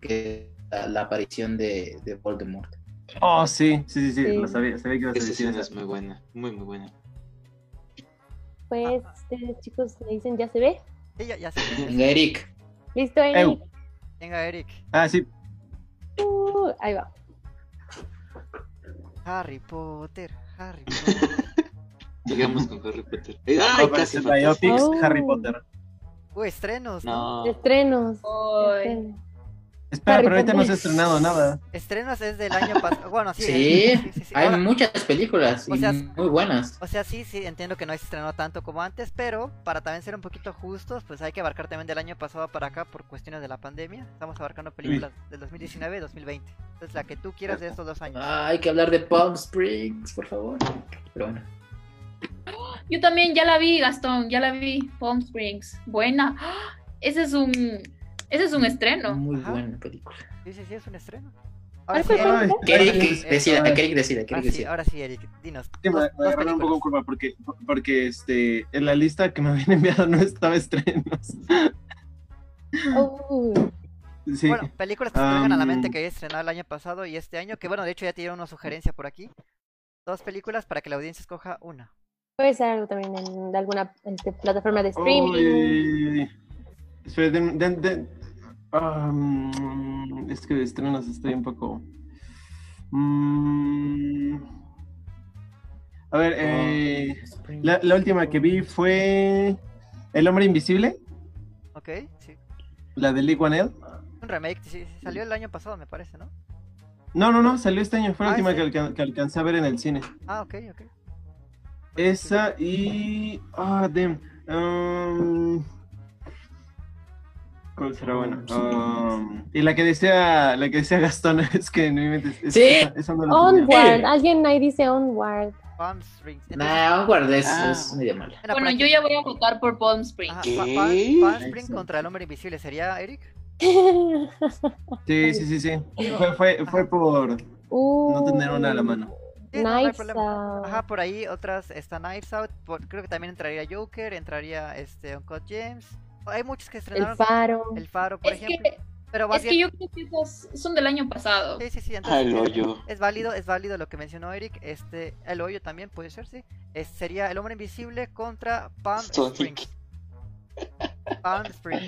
Que la, la aparición de, de Voldemort. Oh, sí, sí, sí, sí, Sí. lo sabía, sabía que ibas a Esa decir escena eso. es muy buena, muy, muy buena. Pues, ustedes chicos me dicen, ¿ya se ve? Sí, ya, ya sé. Venga, Eric. ¿Listo, Eric? Venga, Eric. Ah, sí. Uh, ahí va. Harry Potter, Harry <laughs> Potter. Llegamos con Harry Potter. ¡Ay, Va a casi! Biopics, Oh. Harry Potter. Uy, estrenos, ¿no? No, Estrenos. Ay. estrenos. Espera, Harry pero ahorita no se ha estrenado nada. Estrenos es del año pasado. Bueno, sí. Sí, sí, sí, sí. hay Ahora- muchas películas o y sea, muy buenas. O sea, sí, sí, entiendo que no se estrenó tanto como antes, pero para también ser un poquito justos, pues hay que abarcar también del año pasado para acá por cuestiones de la pandemia. Estamos abarcando películas del 2019 y 2020. Entonces, la que tú quieras de estos dos años. Ah, hay que hablar de Palm Springs, por favor. Pero bueno. Yo también ya la vi, Gastón, ya la vi. Palm Springs. Buena. Ese es un ese es un estreno. Muy Ajá. buena película. Sí, sí, sí, es un estreno. ¿Cuál Ahora sí, Eric. Que decida, ahora- que Eric decida, que Eric sí, decida. ahora sí, Eric, dinos. Sí, me, me agarraron un poco curva porque, porque este, en la lista que me <laughs> habían enviado no estaba estrenos. Uh, Sí. Bueno, películas que se vengan a la mente que he estrenado el año pasado y este año, que bueno, de hecho ya te dieron una sugerencia por aquí. Dos películas para que la audiencia escoja una. puede ser algo también en de alguna este, plataforma de streaming. Uy. Espera, den, den- den- am, es que de estrenos estoy un poco. Mm, a ver, eh, la, la última que vi fue El Hombre Invisible, ¿Ok? Sí. la de Lee Wanell. Un remake, sí, sí, salió el año pasado, me parece, ¿no? No, no, no, salió este año. Fue la Ah, última ¿sí? que, alca- que alcancé a ver en el cine. Ah, ok, ok. Esa y. Ah, damn. Um, ¿Cuál será buena? Um, y la que decía, la que decía Gastón, <laughs> es que en mi mente. es- es- Sí. esa- esa no tenía. Onward. Alguien ahí dice Onward. Palm Springs. Nah, Onward es, Ah. es medio mala. Bueno, yo ya voy a votar por Palm Springs. Ajá, ¿Qué? Pa- Pa- Palm Springs contra el hombre invisible, ¿sería Eric? <laughs> Sí, sí, sí, sí. Fue, fue, fue por no tener una a la mano. Sí, no. Out. Ajá, por ahí otras está Knives Out, por- creo que también entraría Joker, entraría este Uncut James. Hay muchos que El estrenaron faro. El Faro, por Es ejemplo. que, Pero es que yo creo que esas son del año pasado. sí, sí, sí, Ah, entonces, el es- hoyo. Es válido, es válido lo que mencionó Eric. Este, el hoyo también puede ser, sí. Es- sería el hombre invisible contra Palm Sonic. Springs. Palm Springs.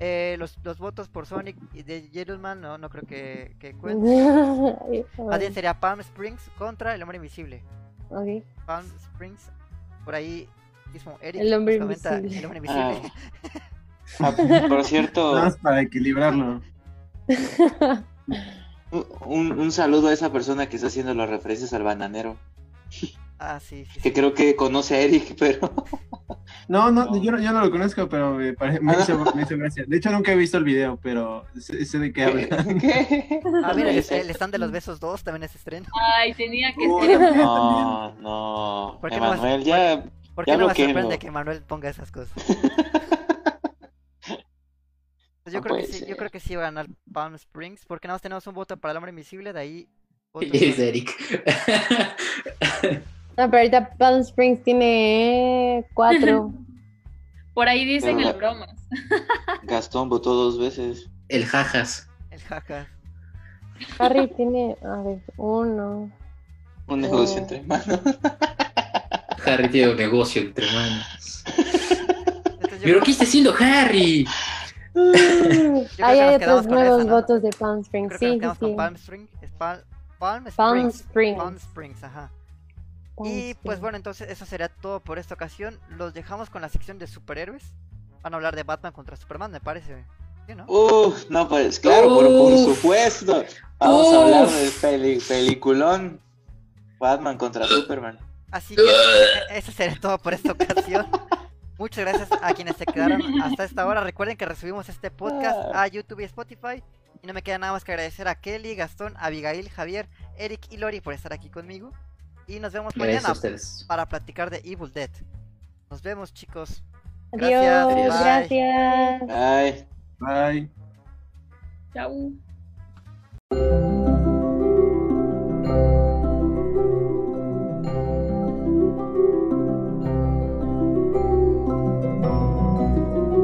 Eh, los, los votos por Sonic y de Gentleman no, no creo que, que cuenten. <laughs> Más bien sería Palm Springs contra el hombre invisible. Ok. Palm Springs. Por ahí mismo Eric El hombre invisible. el hombre invisible. Ah, <laughs> por cierto, más para equilibrarlo. un, un saludo a esa persona que está haciendo las referencias al bananero. Ah, sí, sí. sí. Que creo que conoce a Eric, pero. No, <laughs> no, No. Yo, no yo no lo conozco, pero me, pare- me, hizo, me hizo gracia. De hecho, nunca he visto el video, pero sé, sé de qué hablan. <laughs> ¿Qué? Ah, mira, el, stand de los besos 2 también es estreno. Ay, tenía que ser. también, No, no. ¿Por qué no vas- Emanuel, ya. ¿Por qué Ya no me sorprende que Manuel ponga esas cosas? Pues yo, No creo que sí, yo creo que sí va a ganar Palm Springs, porque nada más tenemos un voto para el hombre invisible, de ahí... Y es para- Eric. <laughs> No, pero ahorita Palm Springs tiene cuatro. <laughs> Por ahí dicen Pero el la- bromas. <laughs> Gastón votó dos veces. El jajas. El jaja. Harry tiene, a ver, uno. Un negocio entre manos. Harry tiene un negocio entre manos. ¿Pero qué está haciendo Harry? Ahí hay otros nuevos esa, ¿no? votos de Palm Springs. creo que nos Sí, sí, sí. con Palm Springs. Es Palm, Springs. Springs. Palm Springs, ajá. Palm Y pues Springs. bueno, entonces eso sería todo por esta ocasión. Los dejamos con la sección de superhéroes. Van a hablar de Batman contra Superman, me parece. ¿Sí, no? Uf, no, pues claro, por, supuesto. Vamos a hablar del peli- peliculón Batman contra Superman. Así que <laughs> e- eso sería todo por esta ocasión. Muchas gracias a quienes se quedaron hasta esta hora. Recuerden que resubimos este podcast a YouTube y Spotify. Y no me queda nada más que agradecer a Kelly, Gastón, Abigail, Javier, Eric y Lori por estar aquí conmigo. Y nos vemos Gracias mañana para platicar de Evil Dead. Nos vemos, chicos. Adiós, Gracias. Bye. gracias. Ay. Bye. Chau.